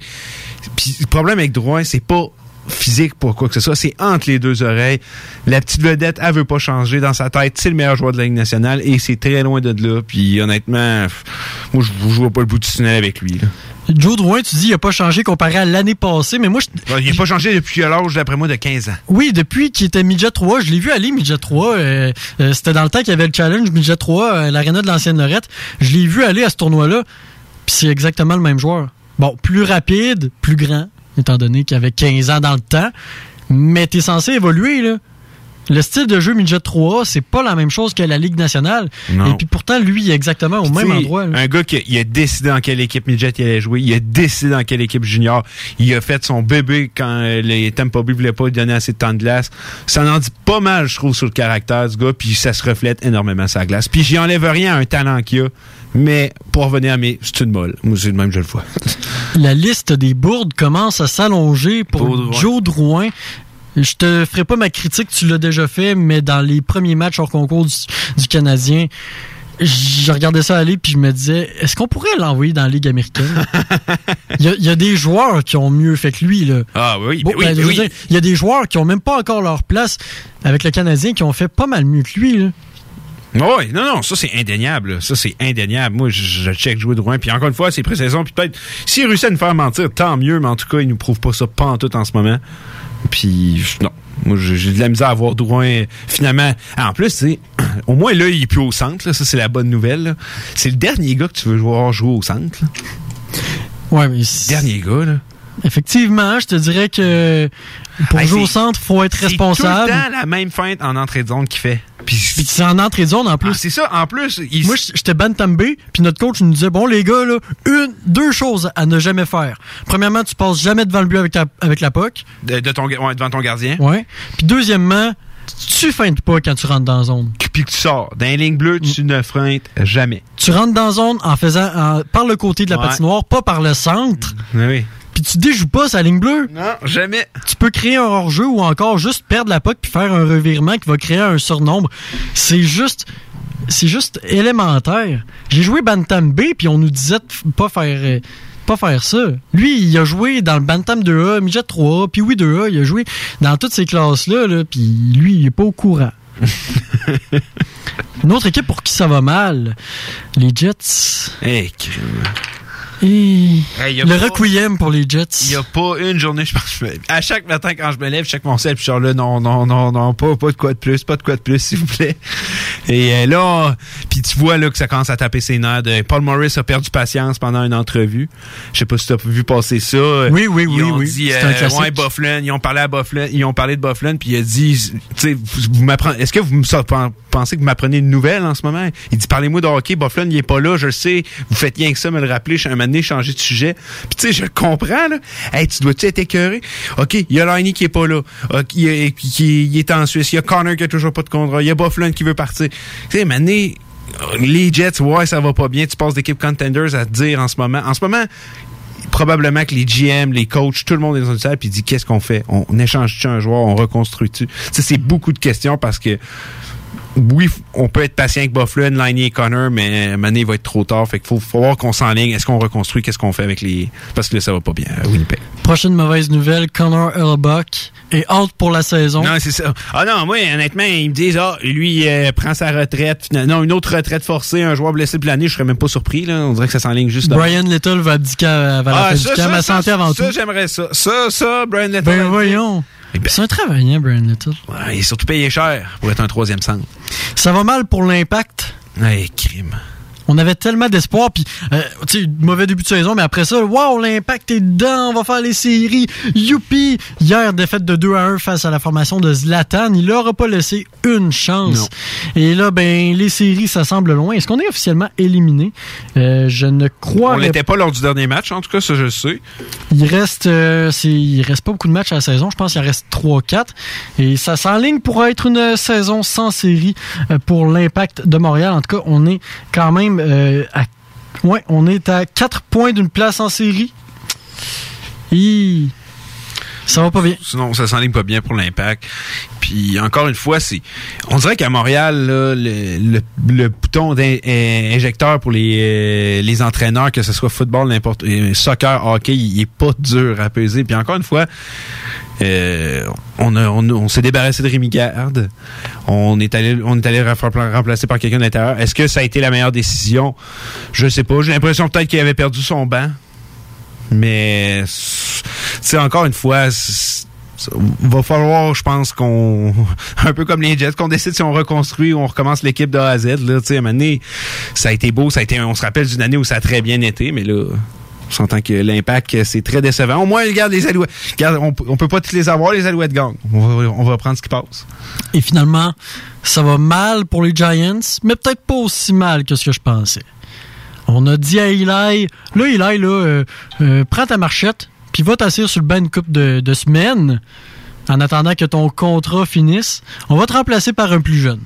Puis le problème avec Drouin, c'est pas physique pour quoi que ce soit. C'est entre les deux oreilles. La petite vedette, elle veut pas changer dans sa tête. C'est le meilleur joueur de la Ligue nationale et c'est très loin de là. Puis honnêtement, moi, je, je vois pas le bout du tunnel avec lui. Là. Joe Drouin, tu dis, il n'a pas changé comparé à l'année passée, mais moi... Je, il n'a pas changé depuis l'âge, d'après moi, de 15 ans. Oui, depuis qu'il était Midget 3. Je l'ai vu aller, Midget 3. Euh, euh, c'était dans le temps qu'il y avait le challenge Midget 3 à l'aréna de l'ancienne Lorette. Je l'ai vu aller à ce tournoi-là, puis c'est exactement le même joueur. Bon, plus rapide, plus grand, étant donné qu'il avait 15 ans dans le temps, mais t'es censé évoluer, là. Le style de jeu midget 3A, c'est pas la même chose que la Ligue nationale. Non. Et puis pourtant, lui, il est exactement au même endroit. là. Un gars qui a, il a décidé dans quelle équipe midget il allait jouer, il a décidé dans quelle équipe junior, il a fait son bébé quand les Tampa Bay voulaient pas lui donner assez de temps de glace. Ça en dit pas mal, je trouve, sur le caractère du gars, puis ça se reflète énormément sur la glace. Puis j'y enlève rien à un talent qu'il a, mais pour revenir à mes, c'est une molle. Moi, c'est le même, je le vois. La liste des bourdes commence à s'allonger pour. Joe Drouin. Je te ferai pas ma critique, tu l'as déjà fait, mais dans les premiers matchs hors concours du, du Canadien, je regardais ça aller puis je me disais, est-ce qu'on pourrait l'envoyer dans la Ligue américaine? Il y, a, il y a des joueurs qui ont mieux fait que lui. Là. Ah oui, Bon, oui, ben, oui. dire, il y a des joueurs qui ont même pas encore leur place avec le Canadien qui ont fait pas mal mieux que lui. Là. Oui, non, non, ça c'est indéniable. là. Ça c'est indéniable. Moi, je, je check jouer Drouin. Puis encore une fois, c'est pré-saison. Puis peut-être, s'il réussit à nous faire mentir, tant mieux. Mais en tout cas, il nous prouve pas ça pas en tout en ce moment. Puis non. Moi, j'ai de la misère à voir Drouin euh, finalement. Ah, en plus, tu sais, au moins là, il est plus au centre. là. Ça, c'est la bonne nouvelle. C'est le dernier gars que tu veux voir jouer au centre. là. Ouais, mais c'est- Dernier gars, là. Effectivement, je te dirais que pour Hey, jouer au c'est- centre, faut être C'est responsable. tout le temps la même feinte en entrée de zone qu'il fait. Puis, c'est en entrée de zone en plus. Ah, c'est ça. En plus, il Moi, j'étais Bantam B, puis notre coach nous disait bon les gars là, une, deux choses à ne jamais faire. Premièrement, tu passes jamais devant le but avec, ta- avec la puck. de, de ton, ouais, devant ton gardien. Ouais. Puis deuxièmement, tu feintes pas quand tu rentres dans la zone. Puis que tu sors. Dans les lignes bleues, tu ne feintes jamais. Tu rentres dans la zone en faisant en- par le côté de la Ouais. patinoire, pas par le centre. Oui. Puis tu déjoues pas sa ligne bleue. Non, jamais. Tu peux créer un hors-jeu ou encore juste perdre la puck puis faire un revirement qui va créer un surnombre. C'est juste c'est juste élémentaire. J'ai joué Bantam B puis on nous disait de pas faire euh, pas faire ça. Lui, il a joué dans le Bantam 2A, Midget 3A, puis oui 2A, il a joué dans toutes ces classes-là, là, puis lui, il est pas au courant. Une autre équipe pour qui ça va mal, les Jets. Hey, crime. Et Hey, le pas- requiem pour les Jets. Il n'y a pas une journée, je pense. je me- À chaque matin, quand je me lève, je check mon sel, puis je suis là, non, non, non, non, pas, pas de quoi de plus, pas de quoi de plus, s'il vous plaît. Et euh, là, puis tu vois là que ça commence à taper ses nerfs. de- Paul Morris a perdu patience pendant une entrevue. Je sais pas si tu as vu passer ça. Oui, oui, Ils oui, ont oui. dit, C'est un euh, classique. ouais, Bufflin, ils ont parlé à Bufflin, ils ont parlé de Bufflin, puis il a dit, tu sais, vous, vous m'apprenez, est-ce que vous me pensez que vous m'apprenez une nouvelle en ce moment? Il dit, parlez-moi de hockey, Bufflin, il est pas là, je le sais, vous faites rien que ça, me le rappeler, je suis un changer de sujet. Puis tu sais, je comprends, là. Hey, tu dois-tu être écœuré? OK, il y a Liney qui est pas là. OK, il, est- qui- il est en Suisse. Il y a Connor qui a toujours pas de contrat. Il y a Bufflin qui veut partir. Tu sais, donné, les Jets, ouais, ça va pas bien. Tu passes d'équipe contenders à dire en ce moment. En ce moment, probablement que les GM, les coachs, tout le monde est dans une salle puis dit qu'est-ce qu'on fait? On échange-tu un joueur? On reconstruit-tu? C'est beaucoup de questions parce que oui, on peut être patient avec Bufflin, Liney et Connor, mais donné, il va être trop tard. Fait qu'il faut, faut voir qu'on s'enligne. Est-ce qu'on reconstruit? Qu'est-ce qu'on fait avec les Parce que là, ça va pas bien à Winnipeg. Prochaine mauvaise nouvelle, Connor Hellbuck est out pour la saison. Non, c'est ça. Ah non, moi, honnêtement, ils me disent, ah, lui, euh, prend sa retraite. Non, une autre retraite forcée, un joueur blessé pour l'année, je serais même pas surpris. Là. On dirait que ça s'enligne juste. Brian Little va abdiquer à, Ah, ça, à ça, ma ça, santé avant ça, tout. j'aimerais ça. Ça, ça, Brian Little. Ben voyons. C'est un travaillant, Brian Little. Ouais, il est surtout payé cher pour être un troisième centre. Ça va mal pour l'impact? Ouais, crime. On avait tellement d'espoir, puis euh, tu sais, mauvais début de saison, mais après ça, waouh, l'impact est dedans, on va faire les séries, youpi! Hier, défaite de 2 à 1 face à la formation de Zlatan, il n'aura pas laissé une chance. Et là, ben, les séries, ça semble loin. Est-ce qu'on est officiellement éliminé? Euh, je ne crois On l'était pas lors du dernier match, en tout cas, ça je sais. Il reste, euh, il reste pas beaucoup de matchs à la saison. Je pense qu'il en reste 3-4. Et ça s'enligne pour être une saison sans série euh, pour l'impact de Montréal. En tout cas, on est quand même euh, on est à 4 points d'une place en série. Ça va pas bien. Sinon, ça s'enligne pas bien pour l'impact. Puis encore une fois, c'est, on dirait qu'à Montréal, le, bouton d'in- euh, injecteur pour les, euh, les entraîneurs, que ce soit football, n'importe, euh, soccer, hockey, il est pas dur à peser. Puis encore une fois, euh, on, s'est débarrassé de Rémi Garde. On est allé, on est allé rempla- remplacer par quelqu'un de l'intérieur. Est-ce que ça a été la meilleure décision? Je sais pas. J'ai l'impression peut-être qu'il avait perdu son banc. Mais, c'est encore une fois, va falloir, je pense, qu'on, un peu comme les Jets, qu'on décide si on reconstruit ou on recommence l'équipe de A à Z. Là, tu sais, à ça a été beau, ça a été, on se rappelle d'une année où ça a très bien été, mais là, On s'entend que l'impact, c'est très décevant. Au moins, regarde les Alouettes. On, on peut pas tous les avoir, les Alouettes gagnent. On va, on va prendre ce qui passe. Et finalement, ça va mal pour les Giants, mais peut-être pas aussi mal que ce que je pensais. On a dit à Eli, là, Eli, là, euh, euh, prends ta marchette, puis va t'asseoir sur le banc une coupe de, de semaines en attendant que ton contrat finisse. On va te remplacer par un plus jeune.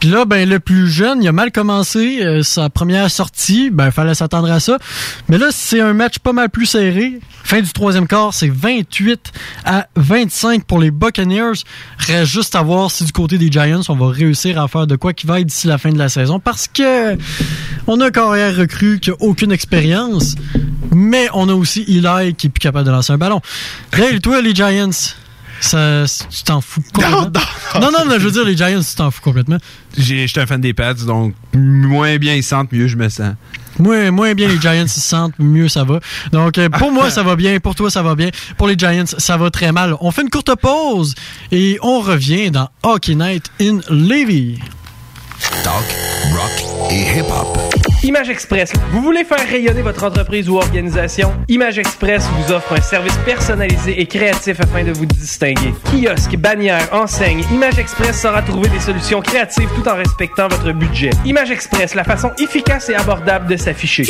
Puis là, ben le plus jeune, il a mal commencé euh, sa première sortie, ben il fallait s'attendre à ça. Mais là, c'est un match pas mal plus serré. Fin du troisième quart, c'est 28 à 25 pour les Buccaneers. Reste juste à voir si du côté des Giants, on va réussir à faire de quoi qui va être d'ici la fin de la saison, parce que on a un carrière recrue qui a aucune expérience, mais on a aussi Eli qui est plus capable de lancer un ballon. Hey, toi, les Giants. Ça, tu t'en fous complètement. Non, non, non, je veux dire, les Giants, tu t'en fous complètement. J'ai- J'étais un fan des Pats, donc moins bien ils sentent, mieux je me sens. Moins, moins bien les Giants se sentent, mieux ça va. Donc, euh, pour moi, ça va bien. Pour toi, ça va bien. Pour les Giants, ça va très mal. On fait une courte pause et on revient dans Hockey Night in Levy. Talk, rock et hip-hop. Image Express. Vous voulez faire rayonner votre entreprise ou organisation? Image Express vous offre un service personnalisé et créatif afin de vous distinguer. Kiosque, bannière, enseigne, Image Express saura trouver des solutions créatives tout en respectant votre budget. Image Express, la façon efficace et abordable de s'afficher.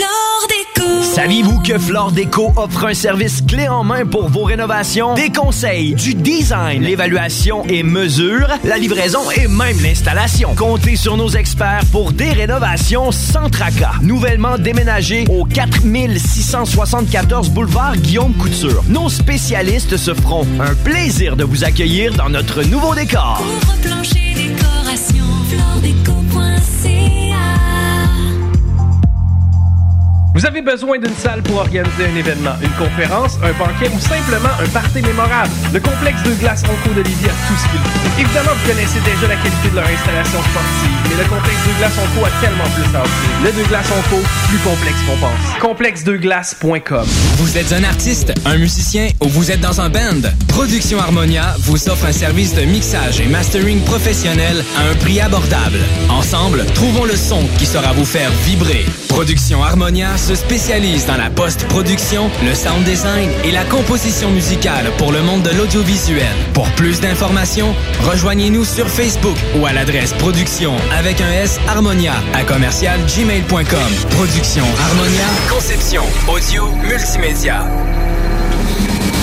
Saviez-vous que Flore Déco offre un service clé en main pour vos rénovations? Des conseils, du design, l'évaluation et mesure, la livraison et même l'installation. Comptez sur nos experts pour des rénovations sans tracas. Nouvellement déménagé au 4674 boulevard Guillaume Couture. Nos spécialistes se feront un plaisir de vous accueillir dans notre nouveau décor. Vous avez besoin d'une salle pour organiser un événement, une conférence, un banquet ou simplement un party mémorable. Le complexe de glace Onco de Lévis a tout ce qu'il faut. Évidemment, vous connaissez déjà la qualité de leur installation sportive, mais le complexe de glace Onco a tellement plus à offrir. Le de glace Onco, plus complexe qu'on pense. Complexedeglace.com Vous êtes un artiste, un musicien ou vous êtes dans un band? Production Harmonia vous offre un service de mixage et mastering professionnel à un prix abordable. Ensemble, trouvons le son qui saura vous faire vibrer. Production Harmonia spécialise dans la post-production, le sound design et la composition musicale pour le monde de l'audiovisuel. Pour plus d'informations, rejoignez-nous sur Facebook ou à l'adresse production avec un S Harmonia à commercial gmail.com. Production Harmonia, conception, audio, multimédia.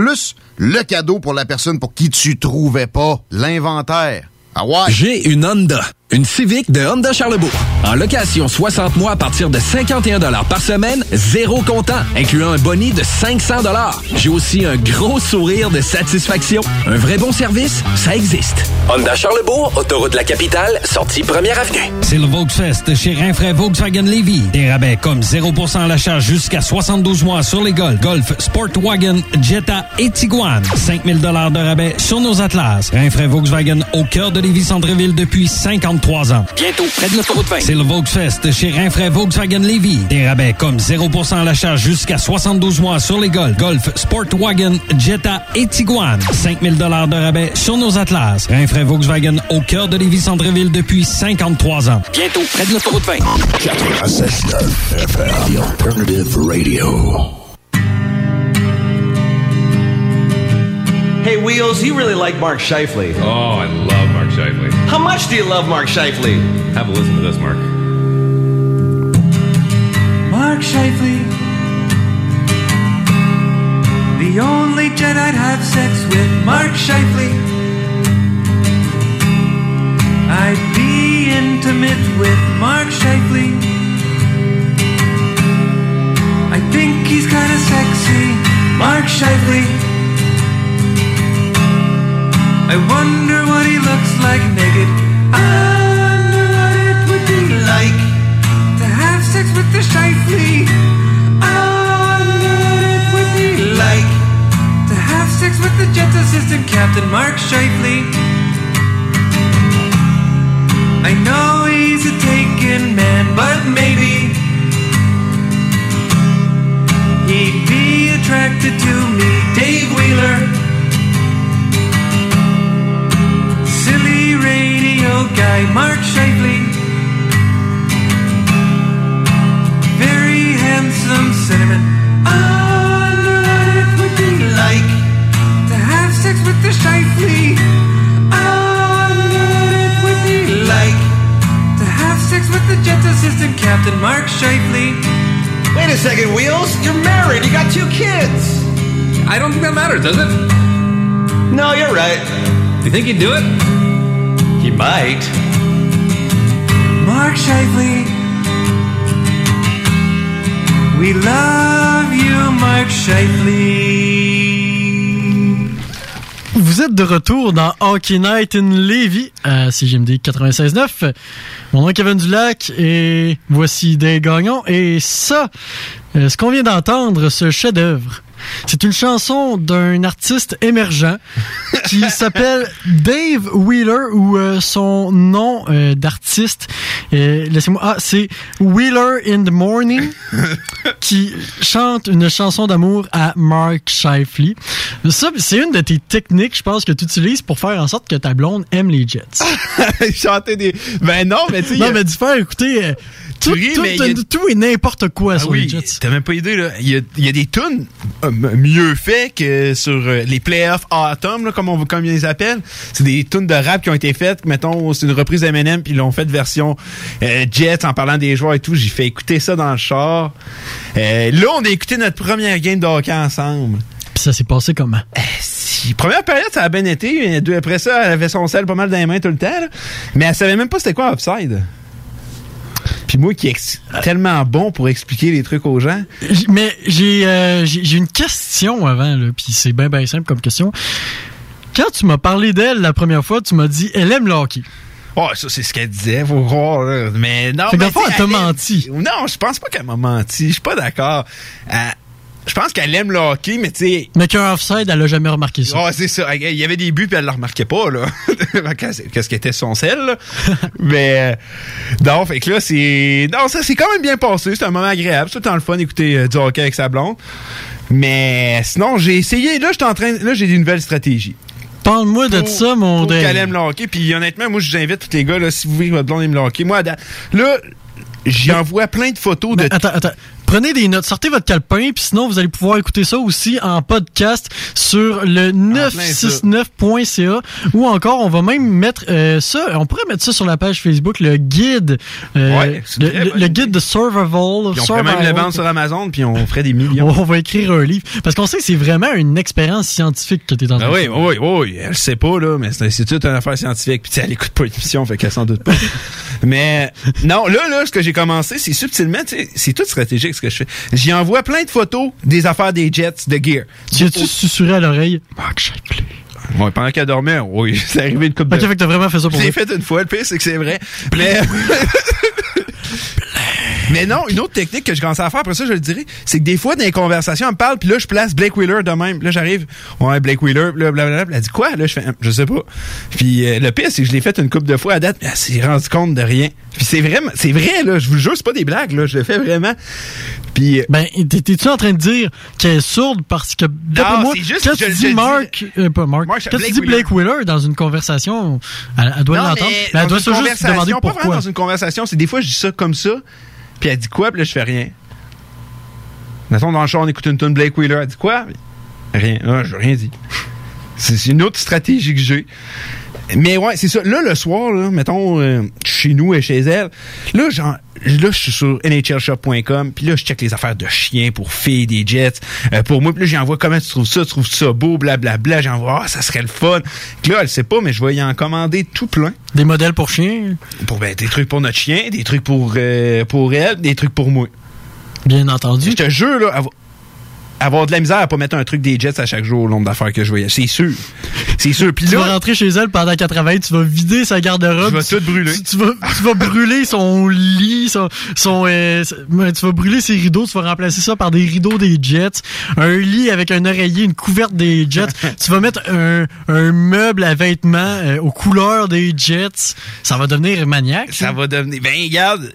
plus le cadeau pour la personne pour qui tu trouvais pas l'inventaire. Ah ouais? J'ai une Honda. Une Civic de Honda Charlebourg. En location 60 mois à partir de 51 par semaine, zéro comptant, incluant un boni de 500 J'ai aussi un gros sourire de satisfaction. Un vrai bon service, ça existe. Honda Charlebourg, autoroute de la capitale, sortie première avenue. C'est le Volksfest chez Rinfraie Volkswagen Levy. Des rabais comme 0% à l'achat jusqu'à 72 mois sur les Golf, Golf, Sportwagen, Jetta et Tiguan. 5000 dollars de rabais sur nos Atlas. Rinfraie Volkswagen au cœur de Lévis Centreville depuis 53 ans. Bientôt, près de l'autoroute 20. C'est le Volksfest chez Rinfraie Volkswagen Levy. Des rabais comme 0% à l'achat jusqu'à 72 mois sur les Golf, Golf, Sportwagen, Jetta et Tiguan. 5000 dollars de rabais sur nos Atlas. Rinfraie Volkswagen au cœur de Lévis Centreville depuis 53 ans. Bientôt, près de l'autoroute 20. 96.9 FM, The Alternative Radio. Hey, Wheels, you really like Mark Shifley. Oh, I love Mark Shifley. How much do you love Mark Shifley? Have a listen to this, Mark. Mark Shifley, the only Jedi I'd have sex with. Mark Shifley, I'd be intimate with Mark Shifley. I think he's kinda sexy, Mark Shifley. I wonder what he looks like naked. I wonder what it would be like to have sex with the Shifley. I wonder what it would be like to have sex with the Jets assistant captain Mark Shifley. I know he's a taken man, but maybe he'd be attracted to me, Dave. I don't think that matters, does it? No, you're right. You think he'd do it? He might. Mark Shifley. We love you, Mark Shifley. Vous êtes de retour dans Hockey Night in Levy à CGMD 96.9. Mon nom est Kevin Dulac et voici des gagnants. Et ça, euh, ce qu'on vient d'entendre, ce chef-d'œuvre, c'est une chanson d'un artiste émergent qui s'appelle Dave Wheeler ou euh, son nom euh, d'artiste, euh, laissez-moi, ah, c'est Wheeler in the Morning qui chante une chanson d'amour à Mark Shifley. Ça, c'est une de tes techniques, je pense, que tu utilises pour faire en sorte que ta blonde aime les Jets. Chanter des. Ben non, mais tu Non, mais du faire écouter tout, ris, tout- a- et n'importe quoi Ah sur oui, les Jets. t'as même pas idée, là. Il y a, y a des tunes mieux faites que sur euh, les playoffs autumn, là, comme, on, comme ils les appellent. C'est des tunes de rap qui ont été faites. Mettons, c'est une reprise d'Eminem, puis ils l'ont fait version euh, Jets en parlant des joueurs et tout. J'ai fait écouter ça dans le char. Euh, là, on a écouté notre première game de hockey ensemble. Puis ça s'est passé comment? Si, première période, ça a bien été. Euh, Après ça, elle avait son sel pas mal dans les mains tout le temps. là. Mais elle savait même pas c'était quoi upside. Puis moi qui est tellement bon pour expliquer les trucs aux gens. Mais j'ai euh, j'ai j'ai une question avant, là, puis c'est bien bien simple comme question. Quand tu m'as parlé d'elle la première fois, tu m'as dit elle aime le hockey. Oh, ça, c'est ce qu'elle disait, faut croire. là. Mais non, mais sais, elle t'a menti. Non, je pense pas qu'elle m'a menti. Je suis pas d'accord. Euh, je pense qu'elle aime le hockey, mais tu sais. Mais qu'un offside, elle a jamais remarqué ça. Oh, c'est ça. Il y avait des buts, puis elle le remarquait pas, là. Qu'est-ce qu'est-ce qu'était son sel, là? Mais, euh, non, fait que là, c'est. Non, ça s'est quand même bien passé. C'était un moment agréable. C'est tout le temps le fun d'écouter euh, du hockey avec sa blonde. Mais, sinon, j'ai essayé. Là, j'étais en train. Là, j'ai une nouvelle stratégie. Parle-moi de ça, mon Dave. qu'elle aime le hockey. Puis honnêtement, moi, j'invite tous les gars, là, si vous voulez que votre blonde aime le hockey, moi, là, j'y envoie plein de photos de. Attends, attends. Prenez des notes, sortez votre calepin, puis sinon vous allez pouvoir écouter ça aussi en podcast sur le 969.ca ou encore on va même mettre euh, ça, on pourrait mettre ça sur la page Facebook, le guide, euh, Ouais, le, guide de survival. Puis on pourrait même le vendre sur Amazon, puis on ferait des millions. On va écrire un livre parce qu'on sait que c'est vraiment une expérience scientifique que tu es en train Ah de oui, faire. oui, oui, elle sait pas, là, mais c'est toute une affaire scientifique. Puis elle écoute pas l'émission, fait qu'elle s'en doute pas. mais non, là, là, ce que j'ai commencé, c'est subtilement, c'est tout stratégique ce que je fais. J'y envoie plein de photos des affaires des Jets, de gear. Tu as-tu susurré à l'oreille? Mark Shifley. Ouais, pendant qu'elle dormait, oui, c'est arrivé une coupe de... Ok, fait que t'as vraiment fait ça pour vrai. fait une fois, le pire, c'est que c'est vrai. Mais... Mais non, une autre technique que je commençais à faire, après ça, je le dirais, c'est que des fois, dans les conversations, elle me parle, puis là, je place Blake Wheeler de même. Là, j'arrive, ouais, Blake Wheeler, blablabla. Elle dit quoi? Là, je fais, je sais pas. Puis euh, le pire, c'est que je l'ai fait une coupe de fois à date, mais elle s'est rendue compte de rien. Puis c'est vraiment, c'est vrai, là, je vous le jure, c'est pas des blagues, là, je le fais vraiment. Puis... euh, Ben, t'es- t'es-tu en train de dire qu'elle est sourde parce que, d'après Non, moi, c'est juste quand que tu je- dis je Mark, euh, pas Mark, Mark- quand Blake tu dis Blake Wheeler dans une conversation, elle, elle doit l'entendre, mais mais elle doit se juste demander pas vraiment dans une conversation, c'est des fois, je dis ça comme ça, puis elle dit quoi, puis là, je fais rien. Mettons, dans le char, on écoute une tune Blake Wheeler, elle dit quoi? Rien. Ah, j'ai rien dit. C'est une autre stratégie que j'ai. Mais ouais, c'est ça. Là, le soir, là, mettons, euh, chez nous et chez elle, là, genre, là, je suis sur nhlshop.com, puis là, je check les affaires de chiens pour filles des Jets. Euh, pour moi, puis là, j'envoie comment tu trouves ça, tu trouves ça beau, blablabla. J'envoie, ah, ça serait le fun. Puis là, elle sait pas, mais je vais y en commander tout plein. Des modèles pour chiens? Pour, ben, des trucs pour notre chien, des trucs pour, euh, pour elle, des trucs pour moi. Bien entendu. Je te jure, là, avoir, de la misère à pas mettre un truc des Jets à chaque jour au nombre d'affaires que je voyais. C'est sûr. C'est sûr. Puis Tu vas rentrer chez elle pendant qu'elle travaille, tu vas vider sa garde-robe. Tu- tout brûler. Tu, tu vas, tu vas brûler son lit, son, son, euh, tu vas brûler ses rideaux, tu vas remplacer ça par des rideaux des Jets, un lit avec un oreiller, une couverte des Jets. tu vas mettre un, un meuble à vêtements euh, aux couleurs des Jets. Ça va devenir maniaque. ça va devenir. Ben, regarde.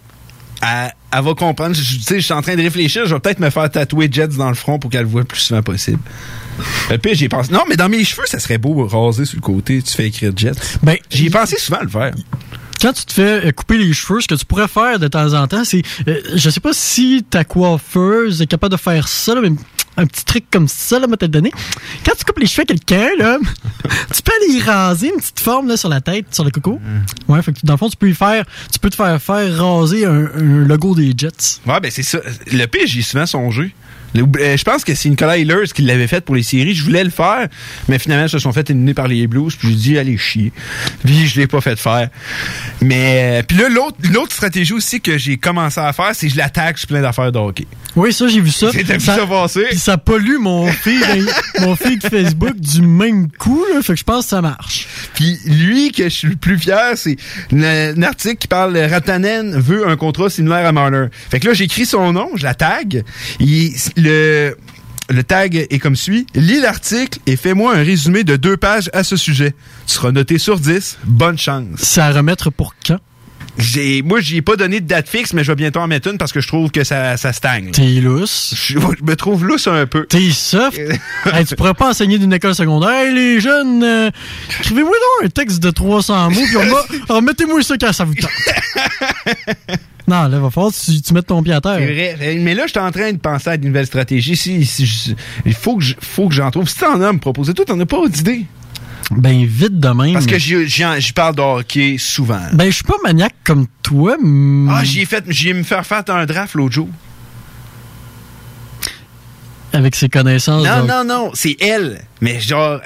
Elle, elle va comprendre. Je- suis en train de réfléchir. Je vais peut-être me faire tatouer Jets dans le front pour qu'elle le voit le plus souvent possible. Le pire, j'y ai pensé. Non, mais dans mes cheveux, ça serait beau raser sur le côté. Tu fais écrire Jets. Ben, J'y ai pensé souvent à le faire. Quand tu te fais euh, couper les cheveux, ce que tu pourrais faire de temps en temps, c'est, euh, je sais pas si ta coiffeuse est capable de faire ça, là, mais un petit truc comme ça, là, moi, te le donner. Quand tu coupes les cheveux à quelqu'un, là, tu peux aller y raser une petite forme, là, sur la tête, sur le coco. Ouais, fait que dans le fond, tu peux y faire, tu peux te faire faire raser un, un logo des Jets. Ouais, ben c'est ça. Le pire, j'y ai souvent songé. Euh, je pense que c'est Nicolas Ehlers qui l'avait fait pour les séries. Je voulais le faire, mais finalement, ils se sont fait éliminer par les Blues. Puis j'ai dit, allez chier. Puis je l'ai pas fait faire. Mais euh, puis là, l'autre, l'autre stratégie aussi que j'ai commencé à faire, c'est que je l'attaque sur plein d'affaires de hockey. Oui, ça, j'ai vu ça. T'as vu ça passer? Puis ça pollue mon feed, mon feed Facebook du même coup, là. Fait que je pense que ça marche. Puis lui, que je suis le plus fier, c'est un article qui parle Ratanen veut un contrat similaire à Marner. Fait que là, j'écris son nom, je la tag. Il- le, le tag est comme suit. Lis l'article et fais-moi un résumé de deux pages à ce sujet. Tu seras noté sur 10. Bonne chance. C'est à remettre pour quand? J'ai, moi, j'y ai pas donné de date fixe, mais je vais bientôt en mettre une parce que je trouve que ça, ça stagne. T'es lousse. Je, je me trouve lousse un peu. T'es soft? hey, tu pourrais pas enseigner d'une école secondaire? Hey, les jeunes, euh, écrivez-moi donc un texte de 300 mots, puis on va, alors, mettez-moi ça quand ça vous tente. non, là, va falloir que tu, tu mettes ton pied à terre. C'est vrai. Mais là, je suis en train de penser à de nouvelles stratégies. Si, si je- il faut que, je- faut que j'en trouve. Si t'en as à me proposer, toi, t'en as pas d'idée. Ben, vite de même. Parce que j'y parle de hockey souvent. Ben, je suis pas maniaque comme toi, mais... Ah, j'y ai fait, j'y ai me faire faire un draft l'autre jour. Avec ses connaissances. Non, donc. non, non, c'est elle. Mais genre,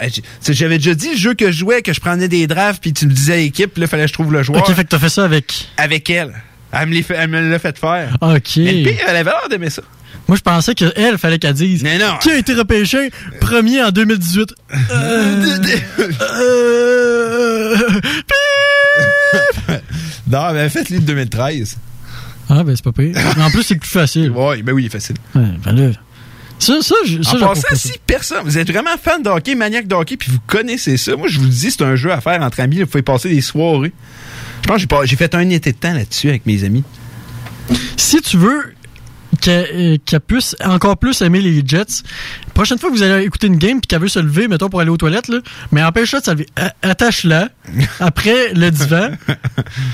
j'avais déjà dit le jeu que je jouais, que je prenais des drafts, puis tu me disais équipe, puis là, fallait que je trouve le joueur. Ok, fait que t'as fait ça avec? Avec elle. Elle me, l'a fait faire. Ok. Mais le pire, elle avait l'air d'aimer ça. Moi, je pensais qu'elle, fallait qu'elle dise. Mais non. Qui a été repêché premier en 2018? Euh, euh, non, mais faites-lui de 2013. Ah, ben, c'est pas pire. Mais en plus, c'est plus facile. Ouais, ben oui, il est facile. Ouais, ben là. Ça, ça, je- ça, en passant, pas si personne, vous êtes vraiment fan de hockey, maniaque de hockey, puis vous connaissez ça, moi je vous le dis, c'est un jeu à faire entre amis, vous pouvez passer des soirées. Je pense que j'ai fait un été de temps là-dessus avec mes amis. Si tu veux qu'elle euh, puisse encore plus aimer les Jets, prochaine fois que vous allez écouter une game puis qu'elle veut se lever, mettons, pour aller aux toilettes, là, mais empêche-la de se lever. Attache-la après le divan,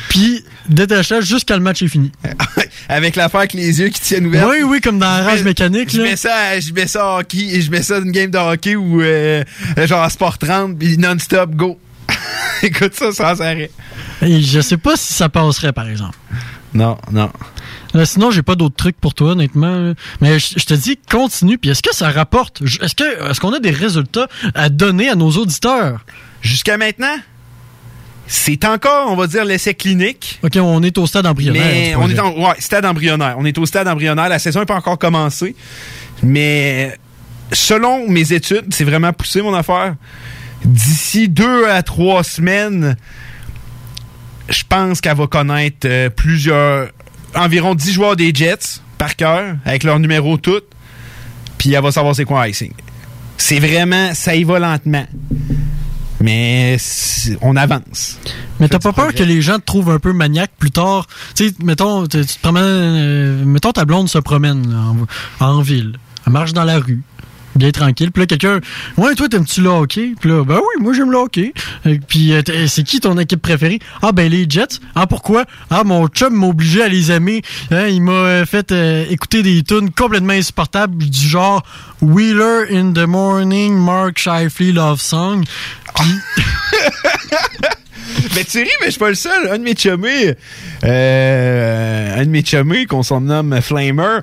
puis détache-la jusqu'à le match est fini. avec l'affaire avec les yeux qui tiennent ouverts. Oui, oui, comme dans la rage mécanique. Je là. mets ça, je mets ça en hockey, je mets ça dans une game de hockey ou euh, genre à Sport 30, puis non-stop, go. Écoute ça sans arrêt. Et je sais pas si ça passerait, par exemple. Non, non. Là, sinon, j'ai pas d'autres trucs pour toi, honnêtement. Mais je, je te dis, continue. Puis est-ce que ça rapporte? Est-ce que est-ce qu'on a des résultats à donner à nos auditeurs? Jusqu'à maintenant, c'est encore, on va dire, l'essai clinique. OK, on est au stade embryonnaire. Mais on est en ouais, stade embryonnaire. On est au stade embryonnaire. La saison n'est pas encore commencée. Mais selon mes études, c'est vraiment poussé mon affaire. D'ici deux à trois semaines, je pense qu'elle va connaître euh, plusieurs, environ 10 joueurs des Jets par cœur, avec leur numéro tout. Puis elle va savoir c'est quoi un icing. C'est vraiment, ça y va lentement. Mais on avance. Mais t'as pas peur que les gens te trouvent un peu maniaque plus tard? Tu sais, mettons, tu tu te promènes, euh, mettons ta blonde se promène là, en, en ville. Elle marche dans la rue. Bien tranquille. Puis là, quelqu'un, ouais, toi, t'aimes-tu le hockey? Puis là, ben oui, moi, j'aime le hockey. Euh, Puis, euh, t'es- c'est qui ton équipe préférée? Ah, ben, les Jets. Ah, pourquoi? Ah, mon chum m'a obligé à les aimer. Hein, il m'a euh, fait euh, écouter des tunes complètement insupportables du genre Wheeler in the Morning, Mark Shifley Love Song. Mais tu ris, mais je suis pas le seul. Un de mes chummés, euh, un de mes chummés, qu'on s'en nomme Flamer,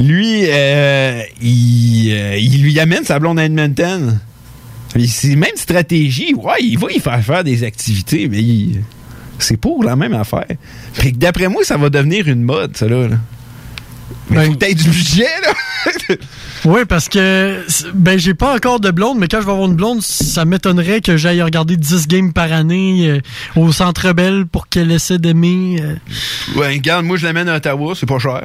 lui, euh, il, euh, il lui amène sa blonde à Edmonton. C'est même stratégie. Ouais, il va y faire faire des activités, mais il- c'est pour la même affaire. Fait que d'après moi, ça va devenir une mode, ça là. là. Mais faut t'aies du budget, là. Oui, parce que ben j'ai pas encore de blonde, mais quand je vais avoir une blonde, ça m'étonnerait que j'aille regarder 10 games par année euh, au Centre Bell pour qu'elle essaie d'aimer. euh. ouais, regarde, moi, je l'amène à Ottawa, c'est pas cher.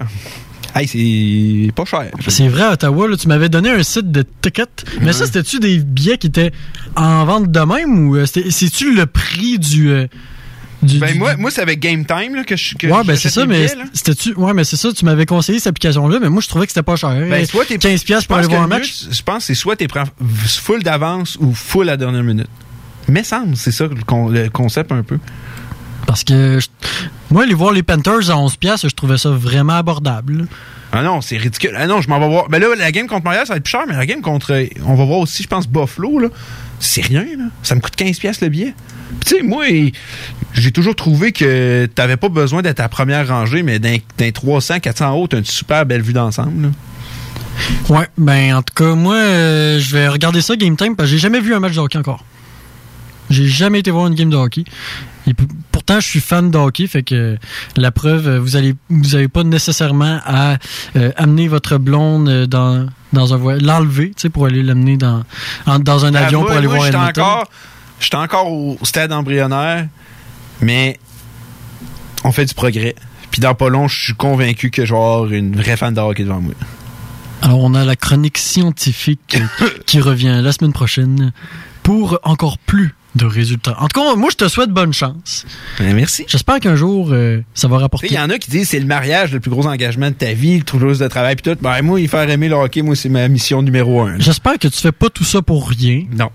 Hey, c'est pas cher. C'est vrai, Ottawa, là, tu m'avais donné un site de tickets, mais ça, c'était-tu des billets qui étaient en vente de même ou euh, c'est-tu le prix du, euh, ben moi, moi c'est avec Game Time là, que je que ouais, ben c'est ça, mais c'était-tu. Ouais, mais c'est ça, tu m'avais conseillé cette application-là, mais moi, je trouvais que c'était pas cher. Ben, soit t'es 15$ piastres pour aller voir un match. Je pense que c'est soit t'es prends full d'avance ou full à la dernière minute. Mais semble, c'est ça le, con- le concept un peu. Parce que je- moi, aller voir les Panthers à 11$, piastres, je trouvais ça vraiment abordable. Ah non, c'est ridicule. Ah non, je m'en vais voir. Ben là, la game contre Montréal, ça va être plus cher, mais la game contre. On va voir aussi, je pense, Buffalo, là. C'est rien, là. Ça me coûte 15$ piastres le billet. Puis tu sais, moi, j'ai toujours trouvé que t'avais pas besoin d'être à première rangée, mais d'un d'un 300, 400 en haut, t'as une super belle vue d'ensemble. Ouais, ben en tout cas, moi, euh, je vais regarder ça Game Time parce que j'ai jamais vu un match de hockey encore. J'ai jamais été voir une game de hockey. Et pourtant, je suis fan de hockey, fait que la preuve, euh, vous allez, vous avez pas nécessairement à euh, amener votre blonde euh, dans dans un voyage, l'enlever, tu sais, pour aller l'amener dans en- dans un Ah, avion moi- pour aller moi, voir Edmonton. encore, j'étais encore au stade embryonnaire, mais on fait du progrès. Puis dans pas long, je suis convaincu que je vais avoir une vraie fan de hockey devant moi. Alors, on a la chronique scientifique qui revient la semaine prochaine pour encore plus de résultats. En tout cas, moi, je te souhaite bonne chance. merci. J'espère qu'un jour, euh, ça va rapporter. Il y en a qui disent c'est le mariage le plus gros engagement de ta vie, le gros de travail, puis tout. Ben, moi, il faire aimer le hockey, moi, c'est ma mission numéro un. J'espère que tu fais pas tout ça pour rien. Non.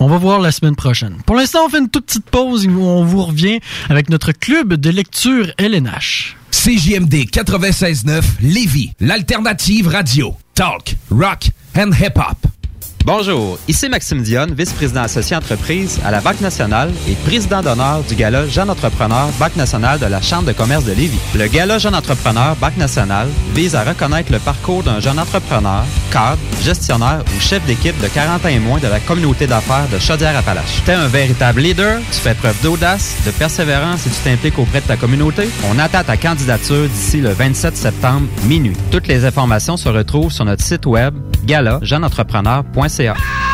On va voir la semaine prochaine. Pour l'instant, on fait une toute petite pause et on vous revient avec notre club de lecture LNH. CJMD 96.9 Lévis, l'alternative radio. Talk, rock and hip-hop. Bonjour, ici Maxime Dionne, vice-président associé entreprise à la Banque nationale et président d'honneur du Gala Jeune Entrepreneur Banque nationale de la Chambre de commerce de Lévis. Le Gala Jeune Entrepreneur Banque nationale vise à reconnaître le parcours d'un jeune entrepreneur, cadre, gestionnaire ou chef d'équipe de 40 ans et moins de la communauté d'affaires de Chaudière-Appalaches. T'es un véritable leader, tu fais preuve d'audace, de persévérance et tu t'impliques auprès de ta communauté. On attend ta candidature d'ici le 27 septembre minuit. Toutes les informations se retrouvent sur notre site web 안녕하세 요.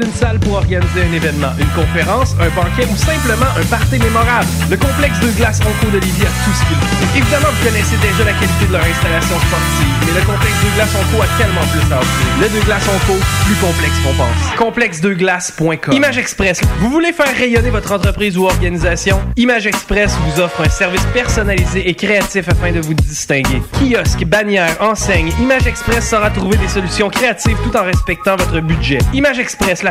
d'une salle pour organiser un événement, une conférence, un banquet ou simplement un party mémorable. Le complexe de glace Onco de Lévis a tout ce qu'il faut. Évidemment, vous connaissez déjà la qualité de leur installation sportive, mais le complexe de glace Onco a tellement plus à offrir. Le de glace Onco, plus complexe qu'on pense. Complexedeglace.com Image Express. Vous voulez faire rayonner votre entreprise ou organisation? Image Express vous offre un service personnalisé et créatif afin de vous distinguer. Kiosque, bannière, enseigne, Image Express saura trouver des solutions créatives tout en respectant votre budget. Image Express, la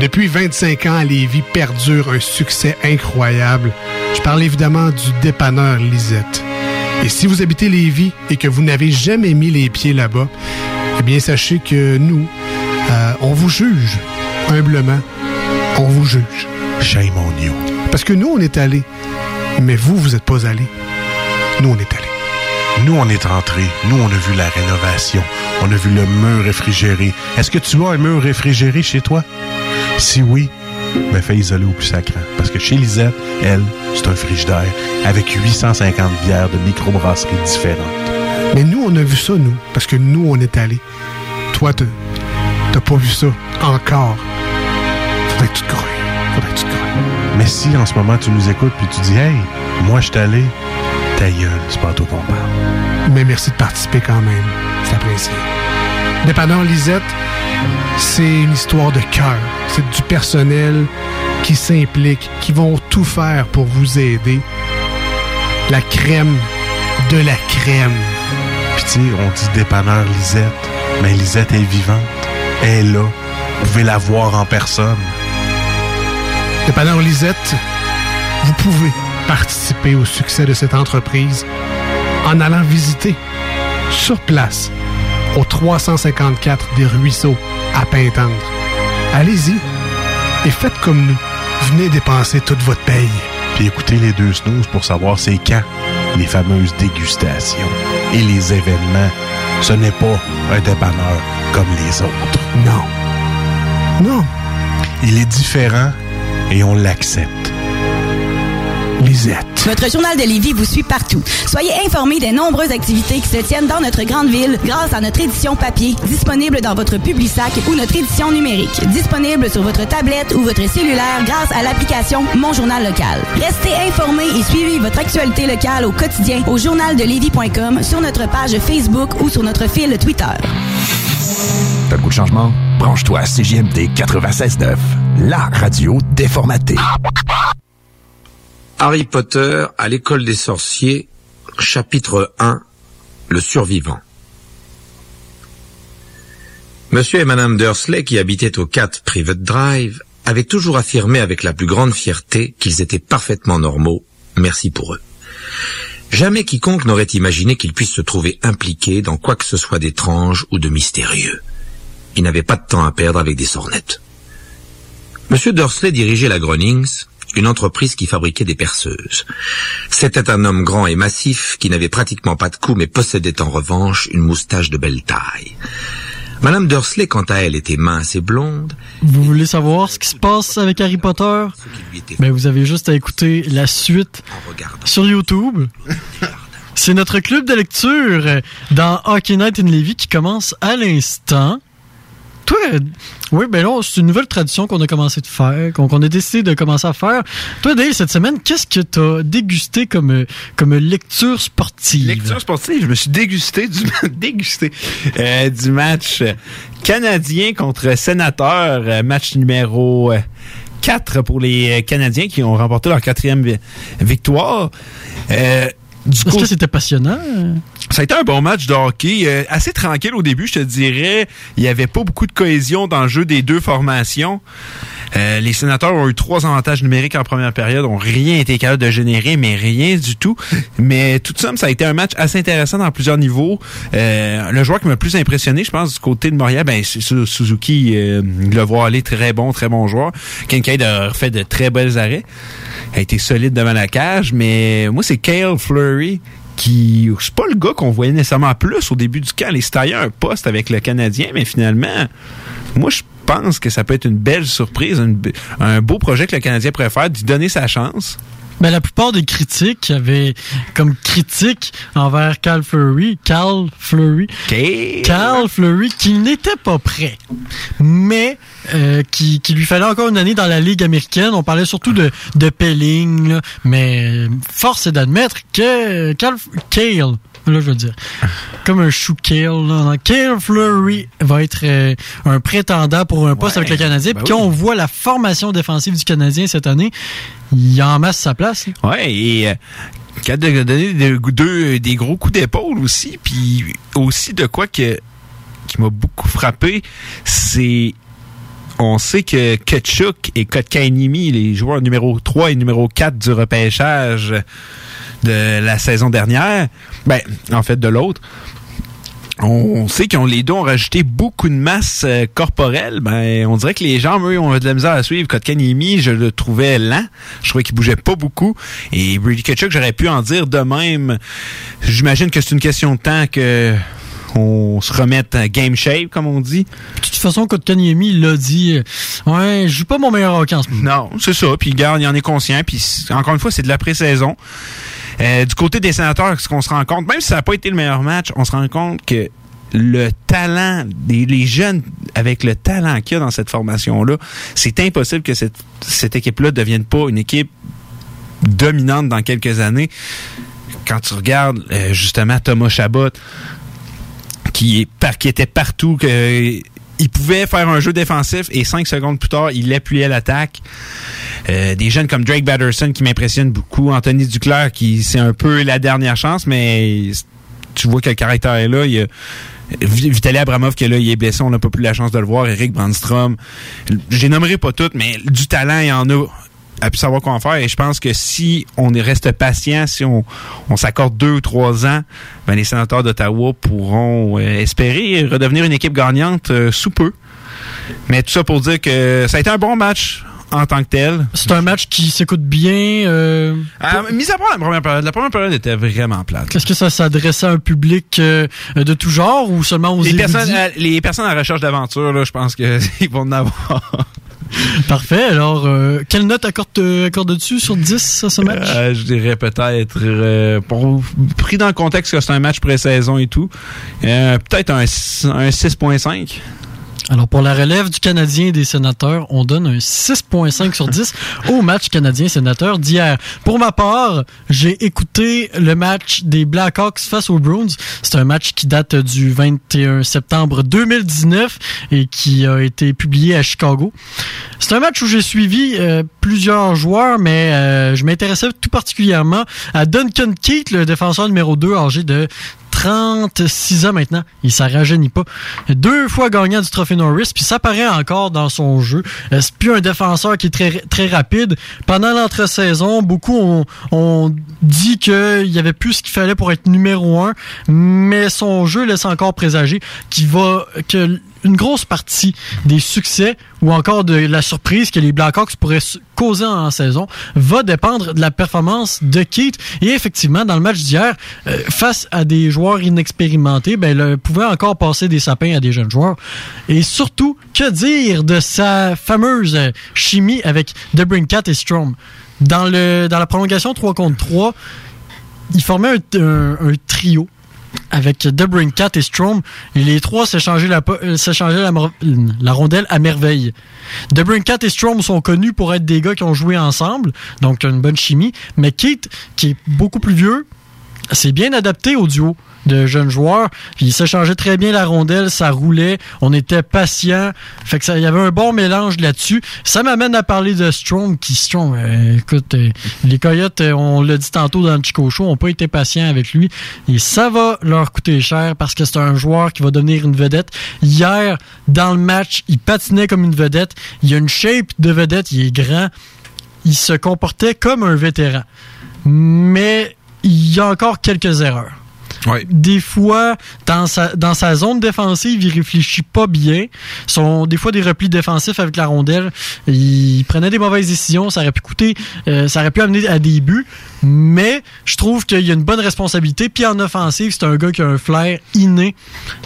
Depuis 25 ans, Lévis perdure un succès incroyable. Je parle évidemment du dépanneur Lisette. Et si vous habitez Lévis et que vous n'avez jamais mis les pieds là-bas, eh bien sachez que nous, euh, on vous juge humblement. On vous juge. Shame on you. Parce que nous, on est allés. Mais vous, vous n'êtes pas allés. Nous, on est allés. Nous, on est rentrés. Nous, on a vu la rénovation. On a vu le mur réfrigéré. Est-ce que tu as un mur réfrigéré chez toi? Si oui, ben fais isoler au plus sacrant. Parce que chez Lisette, elle, c'est un frigidaire avec 850 bières de microbrasseries différentes. Mais nous, on a vu ça, nous. Parce que nous, on est allés. Toi, t'as pas vu ça encore. Faudrait que tu te crois. Faudrait que tu te. Mais si en ce moment tu nous écoutes puis tu dis Hey, moi je suis allé, ta gueule, c'est pas à toi qu'on parle. Mais merci de participer quand même. C'est apprécié. Dépanneur Lisette, c'est une histoire de cœur. C'est du personnel qui s'implique, qui vont tout faire pour vous aider. La crème de la crème. Puis tu sais, on dit dépanneur Lisette, mais Lisette est vivante. Elle est là. Vous pouvez la voir en personne. Dépanneur Lisette, vous pouvez participer au succès de cette entreprise en allant visiter sur place au 354 des Ruisseaux à Pintendre. Allez-y et faites comme nous. Venez dépenser toute votre paye. Puis écoutez les deux snooze pour savoir c'est quand les fameuses dégustations et les événements. Ce n'est pas un dépanneur comme les autres. Non. Non. Il est différent et on l'accepte. Lisette. Votre journal de Lévis vous suit partout. Soyez informés des nombreuses activités qui se tiennent dans notre grande ville grâce à notre édition papier, disponible dans votre Publisac ou notre édition numérique, disponible sur votre tablette ou votre cellulaire grâce à l'application Mon Journal Local. Restez informés et suivez votre actualité locale au quotidien au journaldelévis.com, sur notre page Facebook ou sur notre fil Twitter. T'as le goût de changement? Branche-toi à CJMD 96.9, la radio déformatée. Harry Potter à l'école des sorciers, chapitre 1, le survivant. Monsieur et Madame Dursley, qui habitaient au 4 Private Drive, avaient toujours affirmé avec la plus grande fierté qu'ils étaient parfaitement normaux, merci pour eux. Jamais quiconque n'aurait imaginé qu'ils puissent se trouver impliqués dans quoi que ce soit d'étrange ou de mystérieux. Ils n'avaient pas de temps à perdre avec des sornettes. Monsieur Dursley dirigeait la Grunnings, une entreprise qui fabriquait des perceuses. C'était un homme grand et massif qui n'avait pratiquement pas de cou mais possédait en revanche une moustache de belle taille. Madame Dursley, quant à elle, était mince et blonde. Vous voulez savoir ce qui se passe avec Harry Potter? Ben, vous avez juste à écouter la suite sur YouTube. C'est notre club de lecture dans Hockey Night in Levy qui commence à l'instant. Euh, oui, ben là, c'est une nouvelle tradition qu'on a commencé de faire, qu'on a décidé de commencer à faire. Toi, Dave, cette semaine, qu'est-ce que t'as dégusté comme, euh, comme lecture sportive? Lecture sportive, je me suis dégusté du, euh, du match euh, canadien contre sénateur, euh, match numéro euh, 4 pour les euh, Canadiens qui ont remporté leur quatrième vi- victoire. Euh, Est-ce que c'était passionnant? ça a été un bon match de hockey, euh, assez tranquille au début, je te dirais. Il y avait pas beaucoup de cohésion dans le jeu des deux formations. Euh, les sénateurs ont eu trois avantages numériques en première période, ont rien été capable de générer, mais rien du tout. Mais tout ça, ça a été un match assez intéressant dans plusieurs niveaux. Euh, le joueur qui m'a le plus impressionné, je pense, du côté de Montréal, ben, c'est Su- Suzuki. Le voir aller très bon, très bon joueur. Kincaid a fait de très belles arrêts. A été solide devant la cage, mais moi, c'est Kale Qui c'est pas le gars qu'on voyait nécessairement plus au début du camp. Les taillait un poste avec le Canadien, mais finalement, moi je pense que ça peut être une belle surprise, un beau projet que le Canadien préfère, d'y donner sa chance. Ben, la plupart des critiques avaient comme critique envers Cal Fleury, Cal Fleury, Cal Fleury qui n'était pas prêt, mais euh, qui, qui lui fallait encore une année dans la Ligue américaine. On parlait surtout de, de Pelling, là, mais force est d'admettre que Cal, Cale, là je veux dire, comme un chou Cale, là, Cale Fleury va être euh, un prétendant pour un poste Ouais, avec le Canadien. ben Puis quand oui. on voit la formation défensive du Canadien cette année, il en masse sa place. là. Ouais, et euh, de donner des, gros coups d'épaule aussi, puis aussi de quoi que qui m'a beaucoup frappé, c'est on sait que Kutchuk et Kotkanimi, les joueurs numéro 3 et numéro 4 du repêchage de la saison dernière, ben, en fait de l'autre, on sait qu'ils ont les deux ont rajouté beaucoup de masse euh, corporelle. Ben, on dirait que les gens, eux, ont de la misère à suivre. Kotkaniemi, je le trouvais lent. Je trouvais qu'il bougeait pas beaucoup. Et Brady Kachuk, j'aurais pu en dire de même. J'imagine que c'est une question de temps que on se remette à game shape, comme on dit. De toute façon, Kotkaniemi l'a dit, euh, ouais, je joue pas mon meilleur hockey en ce moment. Non, c'est ça. Puis garde, il en est conscient. Puis encore une fois, c'est de la pré-saison. Euh, du côté des sénateurs, ce qu'on se rend compte, même si ça n'a pas été le meilleur match, on se rend compte que le talent, des, les jeunes avec le talent qu'il y a dans cette formation-là, c'est impossible que cette, cette équipe-là devienne pas une équipe dominante dans quelques années. Quand tu regardes euh, justement Thomas Chabot, qui, est qui était partout, que il pouvait faire un jeu défensif et cinq secondes plus tard, il appuyait l'attaque. Euh, des jeunes comme Drake Batterson qui m'impressionnent beaucoup. Anthony Duclair qui c'est un peu la dernière chance, mais tu vois que le caractère est là. Il y a Vi- Vitaly Abramov qui est là, il est blessé, on n'a pas plus la chance de le voir. Eric Brandstrom. J'ai nommerai pas toutes, mais du talent, il y en a à plus savoir quoi en faire. Et je pense que si on est- reste patient, si on, on s'accorde deux ou trois ans, ben, les sénateurs d'Ottawa pourront euh, espérer redevenir une équipe gagnante euh, sous peu. Mais tout ça pour dire que ça a été un bon match en tant que tel. C'est un match qui s'écoute bien. euh, Ah, mis à part la première période, la première période était vraiment plate. Est-ce que ça s'adressait à un public euh, de tout genre ou seulement aux Les personnes, les personnes en recherche d'aventure, je pense qu'ils vont en avoir. Parfait. Alors, euh, quelle note accorde- accordes-tu sur 10 à ce match? Euh, je dirais peut-être, euh, pour, pris dans le contexte que c'est un match pré-saison et tout, euh, peut-être un, un 6.5. Alors, pour la relève du Canadien et des sénateurs, on donne un 6.5 sur 10 au match Canadien-Sénateur d'hier. Pour ma part, j'ai écouté le match des Blackhawks face aux Bruins. C'est un match qui date du 21 septembre 2019 et qui a été publié à Chicago. C'est un match où j'ai suivi euh, plusieurs joueurs, mais euh, je m'intéressais tout particulièrement à Duncan Keith, le défenseur numéro 2, âgé de 36 ans maintenant. Il s'en rajeunit pas. Deux fois gagnant du trophée Norris, puis ça paraît encore dans son jeu. Euh, C'est plus un défenseur qui est très, très rapide. Pendant l'entre-saison, beaucoup ont, dit qu'il y avait plus ce qu'il fallait pour être numéro un, mais son jeu laisse encore présager qu'il va, une grosse partie des succès ou encore de la surprise que les Blackhawks pourraient causer en saison va dépendre de la performance de Keith. Et effectivement, dans le match d'hier, euh, face à des joueurs inexpérimentés, ben, il pouvait encore passer des sapins à des jeunes joueurs. Et surtout, que dire de sa fameuse euh, chimie avec DeBrincat et Strom? Dans, le, dans la prolongation 3 contre 3, il formait un trio avec DeBrincat et Strom. Les trois s'échangeaient la, euh, s'échangeaient la, rondelle à merveille. DeBrincat et Strom sont connus pour être des gars qui ont joué ensemble, donc une bonne chimie. Mais Keith, qui est beaucoup plus vieux, s'est bien adapté au duo de jeunes joueurs. Puis il s'échangeait très bien la rondelle, ça roulait, on était patient. Fait que ça, il y avait un bon mélange là-dessus. Ça m'amène à parler de Strong, qui Strong, euh, écoute, euh, les Coyotes, euh, on l'a dit tantôt dans le Chico Show, ont pas été patients avec lui. Et ça va leur coûter cher parce que c'est un joueur qui va devenir une vedette. Hier, dans le match, il patinait comme une vedette. Il a une shape de vedette, il est grand. Il se comportait comme un vétéran. Mais il y a encore quelques erreurs. Des fois, dans sa, dans sa zone défensive, il réfléchit pas bien. Son, des fois, des replis défensifs avec la rondelle, il prenait des mauvaises décisions. Ça aurait pu coûter, euh, ça aurait pu amener à des buts. Mais je trouve qu'il y a une bonne responsabilité. Puis en offensive, c'est un gars qui a un flair inné.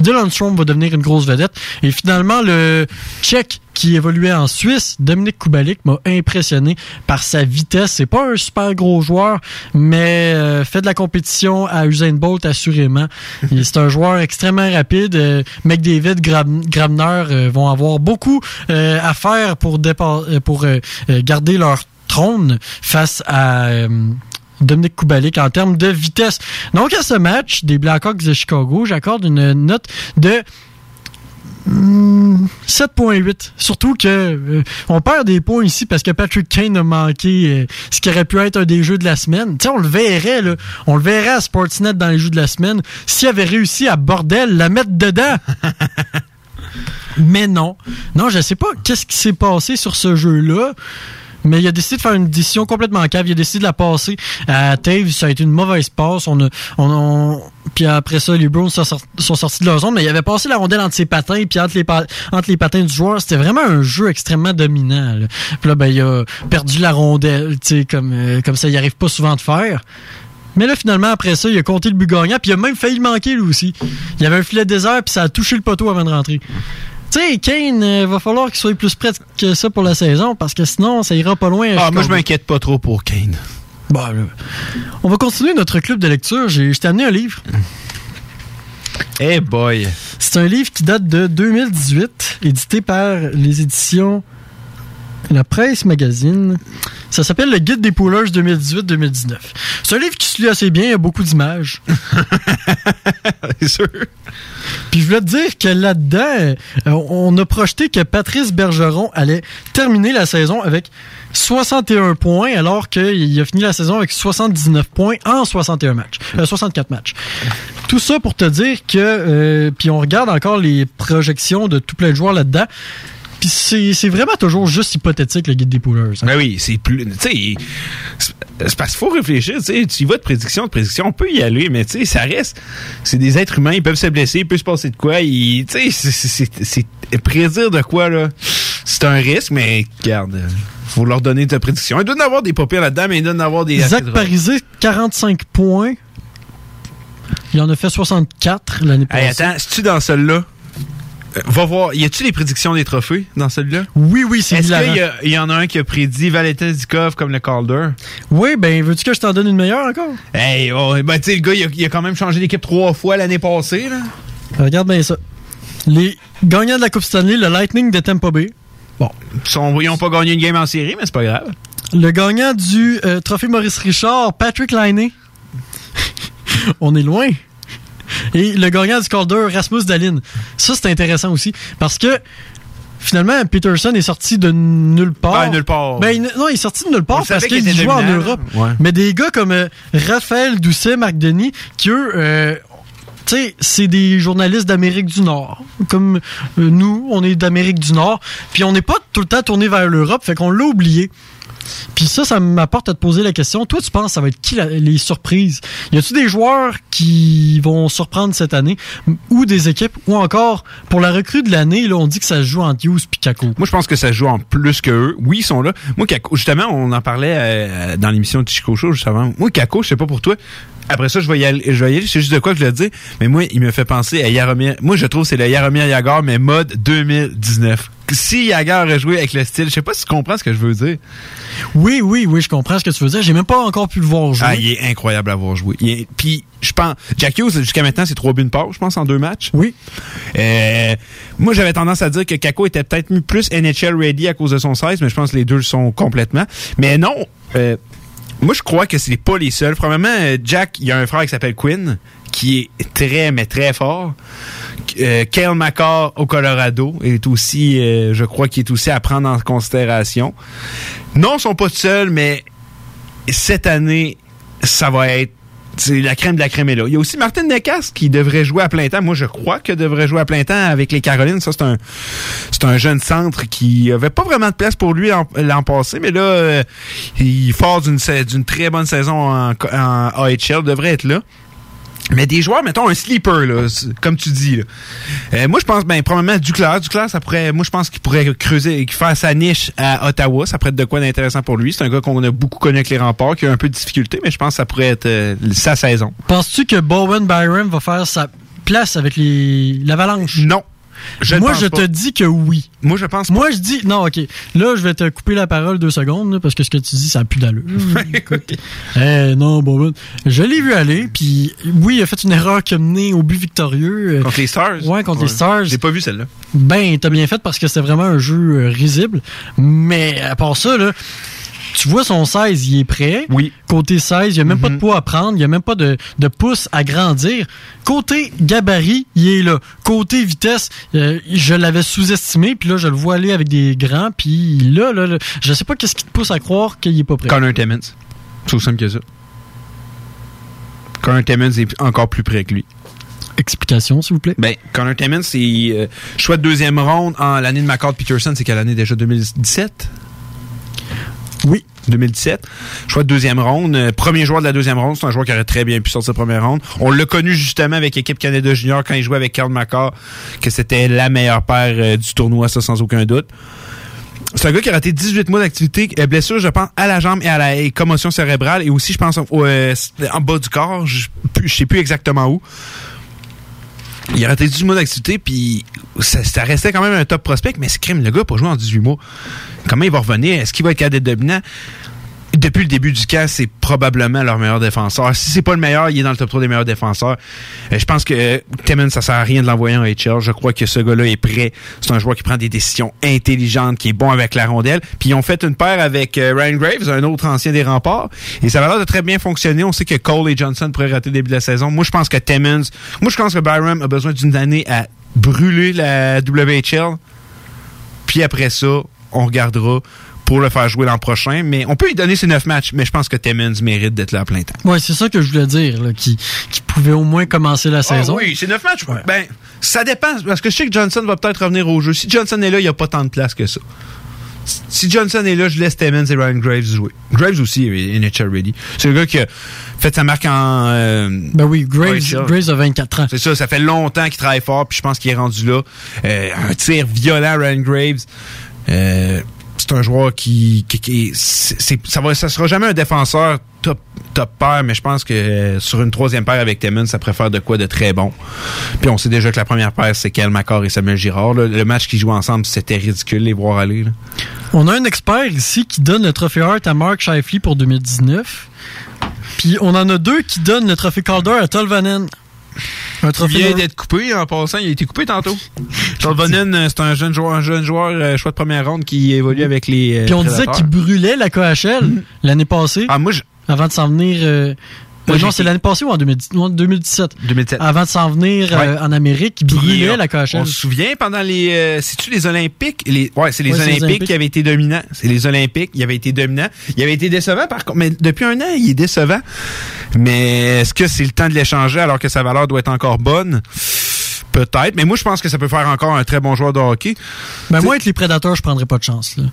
Dylan Strom va devenir une grosse vedette. Et finalement, le Tchèque qui évoluait en Suisse, Dominique Kubalik m'a impressionné par sa vitesse. C'est pas un super gros joueur, mais euh, fait de la compétition à Usain Bolt assurément. C'est un joueur extrêmement rapide. Euh, McDavid, Grab- Grabner euh, vont avoir beaucoup euh, à faire pour, euh, pour euh, garder leur trône face à Dominique Kubalik en termes de vitesse. Donc à ce match des Blackhawks de Chicago, j'accorde une note de Hmm, 7.8. Surtout que euh, on perd des points ici parce que Patrick Kane a manqué euh, ce qui aurait pu être un des jeux de la semaine. Tu on le verrait, là. On le verrait à Sportsnet dans les jeux de la semaine s'il avait réussi à bordel la mettre dedans. Mais non. Non, je sais pas qu'est-ce qui s'est passé sur ce jeu-là. Mais il a décidé de faire une décision complètement cave. Il a décidé de la passer à Taves. Ça a été une mauvaise passe. On a, on, puis après ça, les Browns sont, sorti- sont sortis de leur zone. Mais il avait passé la rondelle entre ses patins puis entre les, patins du joueur. C'était vraiment un jeu extrêmement dominant. là. Puis là, ben, il a perdu la rondelle. Comme, euh, comme ça, il arrive pas souvent de faire. Mais là, finalement, après ça, il a compté le but gagnant, puis il a même failli le manquer, lui aussi. Il y avait un filet désert, puis ça a touché le poteau avant de rentrer. Tu sais, Kane, euh, va falloir qu'il soit plus prêt que ça pour la saison, parce que sinon, ça ira pas loin. Ah, moi, je m'inquiète pas trop pour Kane. Bon, là, on va continuer notre club de lecture. J'ai je t'ai amené un livre. Eh boy! C'est un livre qui date de 2018, édité par les éditions La Presse Magazine. Ça s'appelle Le Guide des Poolers 2018-2019. C'est un livre qui se lit assez bien, il y a beaucoup d'images. C'est sûr. Puis je voulais te dire que là-dedans, euh, on a projeté que Patrice Bergeron allait terminer la saison avec 61 points, alors qu'il a fini la saison avec 79 points en 61 matchs, euh, 64 matchs. Tout ça pour te dire que, euh, puis on regarde encore les projections de tout plein de joueurs là-dedans. Puis c'est vraiment toujours juste hypothétique, le guide des pouleurs. Ben oui, c'est plus. Tu sais, c'est parce qu'il faut réfléchir. Tu y vas de prédiction, de prédiction, on peut y aller, mais tu sais, ça reste. C'est des êtres humains, ils peuvent se blesser, il peut se passer de quoi. Tu sais, c'est- prédire de quoi, là. C'est un risque, mais regarde, faut leur donner ta prédiction. Il doit y avoir des papiers là-dedans, mais il doit y en avoir des. Zach Parisé, 45 points. Il en a fait 64 l'année passée. Hey, attends, si tu dans celle-là? Va voir, y a-tu les prédictions des trophées dans celle-là? Oui, oui, c'est Est-ce qu'il y, y en a un qui a prédit Valentin Zikov comme le Calder? Oui, ben, veux-tu que je t'en donne une meilleure encore? Hey, oh, ben, tu sais, le gars, il a, il a quand même changé d'équipe trois fois l'année passée, là. Regarde bien ça. Les gagnants de la Coupe Stanley, le Lightning de Tampa Bay. Bon. Ils n'ont pas gagné une game en série, mais c'est pas grave. Le gagnant du euh, trophée Maurice Richard, Patrick Liney. On est loin. Et le gagnant du Calder, Rasmus Dalin. Ça, c'est intéressant aussi. Parce que finalement, Peterson est sorti de nulle part. Ah, nulle part. Ben, il- non, il est sorti de nulle part parce qu'il jouait en. Europe. Ouais. Mais des gars comme euh, Raphaël Doucet, Marc Denis, qui eux. euh, tu sais, c'est des journalistes d'Amérique du Nord. Comme euh, nous, on est d'Amérique du Nord. Puis on n'est pas tout le temps tourné vers l'Europe, fait qu'on l'a oublié. Puis ça, ça m'apporte à te poser la question. Toi, tu penses ça va être qui les surprises? Y a-tu des joueurs qui vont surprendre cette année? Ou des équipes? Ou encore, pour la recrue de l'année, là, on dit que ça se joue entre Hughes puis Kako. Moi, je pense que ça joue en plus que eux. Oui, ils sont là. Moi, Kako, justement, on en parlait euh, dans l'émission de Chico Show juste avant. Moi, Kako, je sais pas pour toi. Après ça, je vais y aller. Je vais y aller. Je sais juste de quoi que je le dis. Mais moi, il me fait penser à Yaromir. Moi, je trouve que c'est le Yaromir Yagar, mais mode 2019. Si Yagar aurait joué avec le style, je sais pas si tu comprends ce que je veux dire. Oui, oui, oui, je comprends ce que tu veux dire. J'ai même pas encore pu le voir jouer. Ah, il est incroyable à voir jouer. Est- Puis, je pense, Jack Hughes, jusqu'à maintenant, c'est trois buts de part, je pense, en deux matchs. Oui. Euh, moi, j'avais tendance à dire que Kako était peut-être plus NHL ready à cause de son size, mais je pense que les deux le sont complètement. Mais non, euh, moi, je crois que c'est pas les seuls. Probablement, euh, Jack, il y a un frère qui s'appelle Quinn, qui est très, mais très fort. Euh, Kale au Colorado est aussi, euh, je crois qu'il est aussi à prendre en considération. Non, ils sont pas seuls, mais cette année, ça va être c'est la crème de la crème est là. Il y a aussi Martin Necas qui devrait jouer à plein temps. Moi, je crois que devrait jouer à plein temps avec les Carolines. Ça, c'est un, c'est un jeune centre qui avait pas vraiment de place pour lui l'an passé, mais là, euh, il fort d'une très bonne saison en AHL, devrait être là. Mais des joueurs, mettons un sleeper, là, comme tu dis. là. Euh, moi, je pense, ben, probablement Duclair. Duclair, ça pourrait, moi, je pense qu'il pourrait creuser, faire sa niche à Ottawa. Ça pourrait être de quoi d'intéressant pour lui. C'est un gars qu'on a beaucoup connu avec les remparts, qui a un peu de difficulté, mais je pense que ça pourrait être euh, sa saison. Penses-tu que Bowen Byron va faire sa place avec les l'Avalanche? Non. Je Moi, je pas. te dis que oui. Moi, je pense Moi, je dis. Non, OK. Là, je vais te couper la parole deux secondes, là, parce que ce que tu dis, ça n'a plus d'allure. Écoute. Eh, non, Bowen. Je l'ai vu aller, puis oui, il a fait une erreur qui a mené au but victorieux. Contre les Stars? Ouais, contre les Stars. J'ai pas vu celle-là. Ben, t'as bien fait parce que c'était vraiment un jeu euh, risible. Mais à part ça, là, tu vois son 16, il est prêt. Oui. Côté 16, il n'y a même pas de poids à prendre, il n'y a même pas de, de pouce à grandir. Côté gabarit, il est là. Côté vitesse, euh, je l'avais sous-estimé, puis là, je le vois aller avec des grands, puis là, là, là, je sais pas qu'est-ce qui te pousse à croire qu'il est pas prêt. Connor Timmons. C'est aussi simple que ça. Connor Timmons est encore plus près que lui. Explication, s'il vous plaît. Ben, Connor Timmons, c'est euh, choix de deuxième ronde en l'année de McCall Peterson. C'est quelle année déjà? 2017 Oui. 2017. Choix de deuxième ronde. Euh, premier joueur de la deuxième ronde. C'est un joueur qui aurait très bien pu sortir première ronde. On l'a connu justement avec l'équipe Canada Junior quand il jouait avec Carl McCall, que c'était la meilleure paire euh, du tournoi, ça sans aucun doute. C'est un gars qui a raté 18 mois d'activité, euh, blessure, je pense, à la jambe et à la commotion cérébrale, et aussi, je pense, au, en bas du corps. Je sais plus exactement où. Il a raté 18 mois d'activité, puis ça, restait quand même un top prospect, mais c'est crime, le gars pas joué en 18 mois. Comment il va revenir? Est-ce qu'il va être d'être dominant? Depuis le début du camp, c'est probablement leur meilleur défenseur. Si c'est pas le meilleur, il est dans le top 3 des meilleurs défenseurs. Euh, je pense que euh, Timmons, ça sert à rien de l'envoyer en HL. Je crois que ce gars-là est prêt. C'est un joueur qui prend des décisions intelligentes, qui est bon avec la rondelle. Puis ils ont fait une paire avec euh, Ryan Graves, un autre ancien des remparts. Et ça a l'air de très bien fonctionner. On sait que Cole et Johnson pourraient rater le début de la saison. Moi, je pense que Timmons... Moi, je pense que Byram a besoin d'une année à brûler la WHL. Puis après ça, on regardera pour le faire jouer l'an prochain. Mais on peut lui donner ses neuf matchs, mais je pense que Timmons mérite d'être là à plein temps. Ouais, c'est ça que je voulais dire, là, qui, qui pouvait au moins commencer la saison. Ah oui, c'est neuf matchs. Ben, ça dépend. Parce que je sais que Johnson va peut-être revenir au jeu. Si Johnson est là, il n'y a pas tant de place que ça. Si Johnson est là, je laisse Timmons et Ryan Graves jouer. Graves aussi est NHL ready. C'est le gars qui a fait sa marque en. euh, Ben oui, Graves. Graves a 24 ans. C'est ça, ça fait longtemps qu'il travaille fort, puis je pense qu'il est rendu là. Euh, un tir violent, Ryan Graves. Euh, c'est un joueur qui, ça va, sera jamais un défenseur top, top pair, mais je pense que euh, sur une troisième paire avec Timmons, ça préfère de quoi de très bon. Puis on sait déjà que la première paire, c'est Kel et Samuel Girard. Le match qu'ils jouent ensemble, c'était ridicule les voir aller. On a un expert ici qui donne le trophée Hart à Mark Shifley pour 2019. Puis on en a deux qui donnent le trophée Calder à Tolvanen. Un Il vient d'être coupé en passant, il a été coupé tantôt. Tolvanen, euh, c'est un jeune joueur, un jeune joueur euh, choix de première ronde qui évolue avec les. euh, Puis on disait qu'il brûlait la KHL l'année passée. Ah, moi, je- Avant de s'en venir. euh, Moi, euh, non, c'est l'année passée ou en 2010 non, 2017? 2007. Avant de s'en venir euh, en Amérique, il brûlait on- la KHL. On se souvient pendant les. euh, C'est-tu les Olympiques? Les, Ouais, c'est les Ouais, c'est les Olympiques qui avaient été dominants. C'est les Olympiques, il avait été dominant. Il avait été décevant, par contre. Mais depuis un an, il est décevant. Mais est-ce que c'est le temps de l'échanger alors que sa valeur doit être encore bonne? Peut-être. Mais moi, je pense que ça peut faire encore un très bon joueur de hockey. Ben moi, avec les prédateurs, je prendrais pas de chance. Là.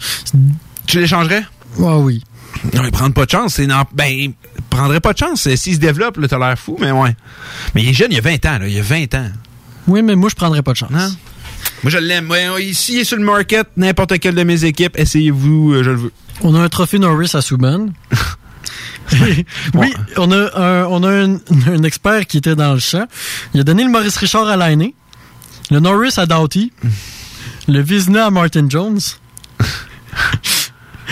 Tu l'échangerais? Ah oui. Non, mais prendre pas de chance, c'est ben, il prendrait pas de chance. S'il se développe, t'as l'air fou, mais ouais. Mais il est jeune, il a 20 ans, là, il a 20 ans. Oui, mais moi, je prendrais pas de chance. Moi, je l'aime. Ici, il est sur le market, n'importe quelle de mes équipes, essayez-vous, euh, je le veux. On a un trophée Norris à Subban. oui, on a, un, on a un, un expert qui était dans le champ. Il a donné le Maurice Richard à Lainé, le Norris à Doughty, le Vizna à Martin Jones.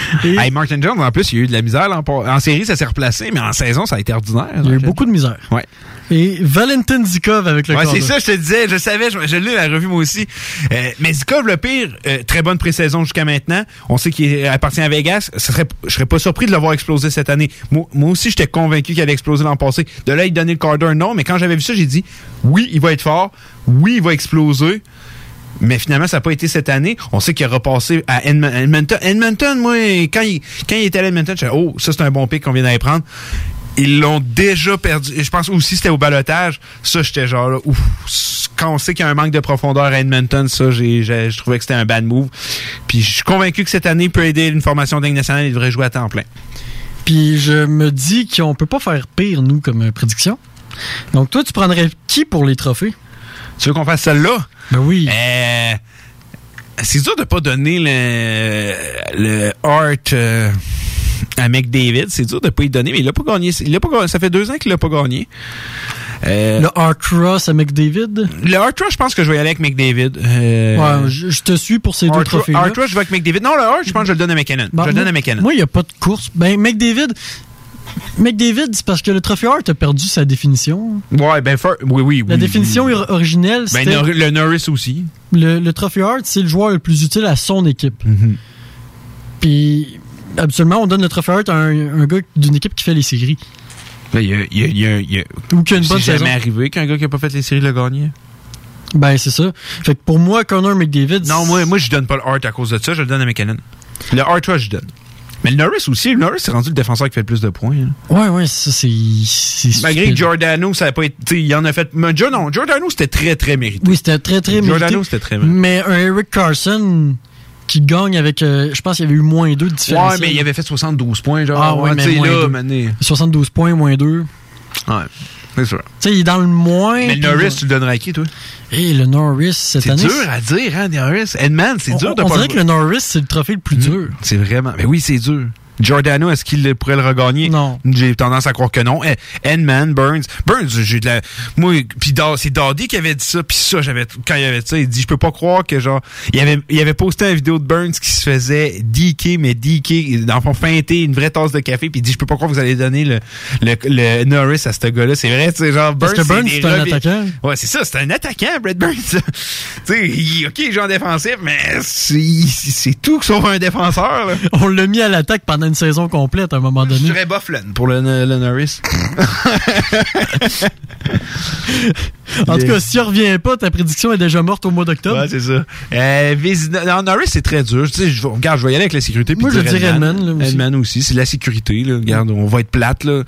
Hey, Martin Jones, en plus, il a eu de la misère. en, en série, ça s'est replacé, mais en saison, ça a été ordinaire. Il y a eu beaucoup de misère. Ouais. Et Valentin Zikov avec le Ouais, c'est ça, je te disais, je savais, je, je l'ai la revue moi aussi. Euh, mais Zikov, le pire, euh, très bonne pré-saison jusqu'à maintenant. On sait qu'il appartient à Vegas. Ce serait, je serais pas surpris de le voir exploser cette année. Moi, moi aussi, j'étais convaincu qu'il allait exploser l'an passé. De là, il donnait le Carter, non. Mais quand j'avais vu ça, j'ai dit, oui, il va être fort. Oui, il va exploser. Mais finalement, ça n'a pas été cette année. On sait qu'il a repassé à Edmon- Edmonton. Edmonton, moi, quand il, quand il était à Edmonton, je disais, oh, ça, c'est un bon pic qu'on vient d'aller prendre. Ils l'ont déjà perdu. Et je pense aussi c'était au balotage. Ça, j'étais genre là, ouf. Quand on sait qu'il y a un manque de profondeur à Edmonton, ça, j'ai, je trouvais que c'était un bad move. Puis je suis convaincu que cette année peut aider une formation d'ingue nationale. Il devrait jouer à temps plein. Puis je me dis qu'on peut pas faire pire, nous, comme prédiction. Donc toi, tu prendrais qui pour les trophées? Tu veux qu'on fasse celle-là? Ben oui. Euh, c'est dur de pas donner le, le art euh, à McDavid. C'est dur de pas y donner, mais il l'a pas gagné. Il l'a pas gagné. Ça fait deux ans qu'il l'a pas gagné. Euh, Le Art Ross à McDavid? le Art Rush, je pense que je vais y aller avec McDavid. Euh, Ouais, je, je te suis pour ces deux trophées Art Rush, je vais avec McDavid. Non, le Art, je pense que je le donne à McKinnon. Bon, je le moi- donne à McKinnon. Moi, il n'y a pas de course. Ben, McDavid, McDavid, c'est parce que le trophée Hart a perdu sa définition. ouais, ben, for- oui, oui, La oui, définition oui. originelle, Ben, c'était Nor- le Norris aussi. le, le trophée Hart, c'est le joueur le plus utile à son équipe. Mm-hmm. Puis, absolument, on donne le trophée Hart à un, un gars d'une équipe qui fait les séries. Ben, il y a, il y a- il y a- il y a- Ou a une bonne C'est saison. jamais arrivé qu'un gars qui a pas fait les séries l'a gagné. Ben, c'est ça. Fait que pour moi, Connor McDavid. Non, moi, moi, je donne pas le Hart à cause de ça, je le donne à McKinnon. Le Hart je donne. Mais le Norris aussi, le Norris, c'est rendu le défenseur qui fait le plus de points. hein. Ouais, ouais, ça, c'est. Malgré que Giordano, ça a pas été. Il en a fait. Mais non, Giordano, c'était très, très mérité. Oui, c'était très, très Giordano, mérité. c'était très mérité. Mais un Eric Carson qui gagne avec. euh, je pense qu'il y avait eu moins 2 de différence. Ouais, mais il avait fait 72 points, genre. Ah ouais, mais moins là, deux. mané. 72 points, moins 2. Ouais, c'est sûr. Tu sais, il est dans le moins. Mais le Norris, tu le donnerais à qui, toi? Et le Norris, cette C'est année. dur à dire, hein, Norris. Edman, c'est on, dur de on pas dirait le- que le Norris, c'est le trophée le plus dur. C'est vraiment. Mais oui, c'est dur. Giordano, est-ce qu'il pourrait le regagner? Non. J'ai tendance à croire que non. Eh, Edman, Burns. Burns, j'ai de la. Moi, puis c'est Daddy qui avait dit ça. Puis ça, j'avais. Quand il avait dit ça, il dit Je peux pas croire que, genre. Il avait, il avait posté une vidéo de Burns qui se faisait DK, mais DK, dans le fond, feinter une vraie tasse de café. Puis il dit Je peux pas croire que vous allez donner le, le, le Norris à ce gars-là. C'est vrai, tu sais, genre. Parce Burns, que Burns, c'est un attaquant. Ouais, c'est ça, c'est un attaquant, Brett Burns. tu sais, il- OK, en défensif, mais c'est c'est tout sauf un défenseur, là. On l'a mis à l'attaque pendant une saison complète à un moment Je donné. dirais Bufflin pour le, le Norris. En tout cas, si tu reviens pas, ta prédiction est déjà morte au mois d'octobre. Ouais, c'est ça. Euh, non, Norris, c'est très dur. Tu sais, je, regarde, je vais y aller avec la sécurité. Moi, je dire dirais Edman, là, aussi. Edman aussi. C'est la sécurité, là. Regarde, on va être plate, là.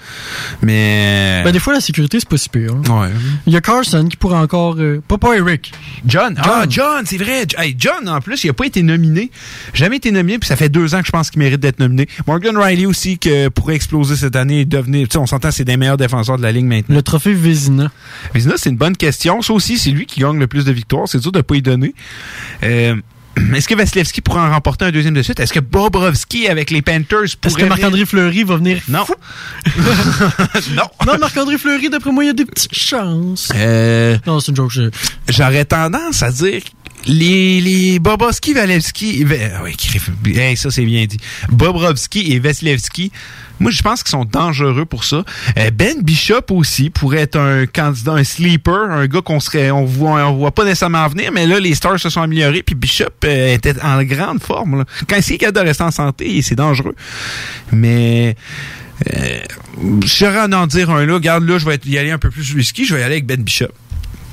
Mais. Ben, des fois, la sécurité, c'est pas si pire. hein. Ouais. Il y a Carson qui pourrait encore. euh, pas pas Eric. John. Ah, John, c'est vrai. Hey, John, en plus, il a pas été nominé. Jamais été nominé, puis ça fait deux ans que je pense qu'il mérite d'être nominé. Morgan Riley aussi, que pourrait exploser cette année et devenir. Tu sais, on s'entend, c'est des meilleurs défenseurs de la ligue maintenant. Le trophée Vézina. Vézina, c'est une bonne question. Ça aussi, c'est lui qui gagne le plus de victoires. C'est dur de pas y donner. Euh, Est-ce que Vasilevski pourra en remporter un deuxième de suite? Est-ce que Bobrovski avec les Panthers Est-ce pourrait... que Marc-André Fleury va venir Non. non. Non, Marc-André Fleury, d'après moi, il y a des petites chances. Euh, Non, c'est une joke. J'aurais tendance à dire les, les Bobrovski, Valevski, crif- hey, ça c'est bien dit. Bobrovski et Vasilevski, moi je pense qu'ils sont dangereux pour ça. Euh, ben Bishop aussi pourrait être un candidat, un sleeper, un gars qu'on serait, on voit, on voit pas nécessairement venir, mais là les Stars se sont améliorés, puis Bishop euh, était en grande forme. là. Quand il est capable de rester en santé, c'est dangereux. Mais euh, je serais à en dire un là, regarde là, je vais y aller un peu plus risqué, je vais y aller avec Ben Bishop.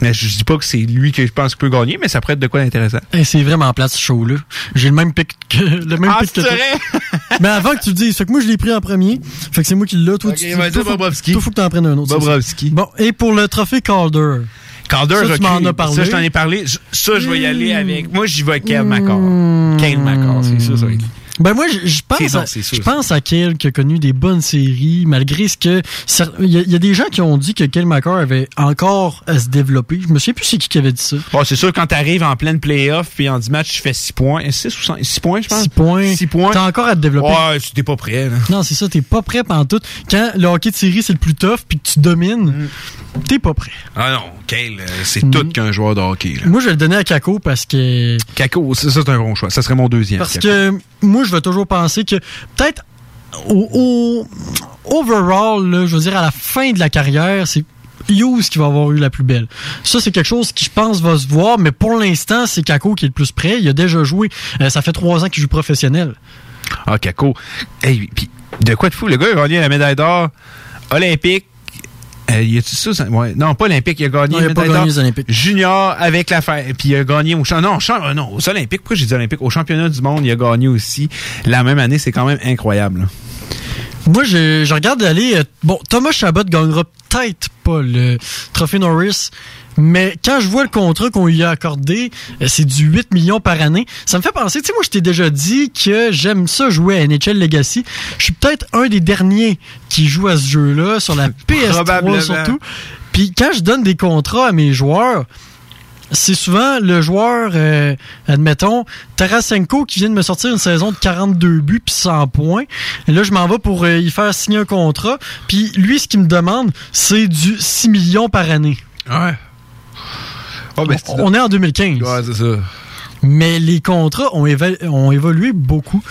Mais je dis pas que c'est lui que je pense qu'il peut gagner, mais ça pourrait être de quoi d'intéressant. Hey, c'est vraiment plate ce show-là. J'ai le même pic que le même Ah, pic que toi. Mais avant que tu le dises, fait que moi je l'ai pris en premier. Fait que c'est moi qui l'ai. Toi, Ok, tu toi, faut- Bobrovski. Toi, faut que t'en prennes un autre. Bobrovski. Bon, et pour le trophée Calder. Calder Ça, tu m'en as parlé. Ça, je t'en ai parlé. Ça, je vais y aller avec. Moi, j'y vais avec Kyle Hmm. McCall. Kyle McCall, c'est ça, ça va être. Ben moi, je, pense, non, à, je pense à Kel qui a connu des bonnes séries, malgré ce que... Il y, a- il y a des gens qui ont dit que Kel McCarr avait encore à se développer. Je me souviens plus c'est qui qui avait dit ça. Bon, c'est sûr, quand t'arrives en pleine playoff, puis en 10 matchs, tu fais 6 points. 6 ou 6 points, je pense? 6 points. 6 points. T'as encore à te développer. Ouais, tu t'es pas prêt, là. Non, c'est ça, t'es pas prêt pendant tout. Quand le hockey de série, c'est le plus tough, puis que tu domines, t'es pas prêt. Ah non, Kyle, euh, c'est Mm. tout qu'un joueur de hockey, là. Moi, je vais le donner à Kako parce que... Kako, ça, ça, c'est un bon choix. Ça serait mon deuxième. Parce Kako. que moi, je vais toujours penser que peut-être au, overall, je veux dire, à la fin de la carrière, c'est Hughes qui va avoir eu la plus belle. Ça, c'est quelque chose qui, je pense, va se voir, mais pour l'instant, c'est Kako qui est le plus près. Il a déjà joué. Euh, ça fait trois ans qu'il joue professionnel. Ah, Kako. Hey, puis de quoi de fou? Le gars a gagné la médaille d'or olympique. Euh, y a-tu ça? ça- Ouais. Non, pas olympique. Il a gagné Non, il la a pas médaille gagné d'or les Olympiques. junior avec la fin. Puis il a gagné au champ. Non, champ, euh, non, aux Olympiques. Pourquoi j'ai dit olympique? Au championnat du monde, il a gagné aussi. La même année, c'est quand même incroyable. là. Moi, je, je regarde aller. euh, bon, Thomas Chabot gagnera peut-être pas le trophée Norris, mais quand je vois le contrat qu'on lui a accordé, euh, c'est du 8 millions par année. Ça me fait penser, tu sais, moi, je t'ai déjà dit que j'aime ça jouer à NHL Legacy. Je suis peut-être un des derniers qui joue à ce jeu-là, sur la PS3 Probablement. surtout. Puis quand je donne des contrats à mes joueurs, c'est souvent le joueur, euh, admettons, Tarasenko qui vient de me sortir une saison de 42 buts puis 100 points. Et là, je m'en vais pour euh, y faire signer un contrat. Puis lui, ce qu'il me demande, c'est du 6 millions par année. Ouais. Oh, ben, On est en 2015. Ouais, c'est ça. Mais les contrats ont évolué beaucoup.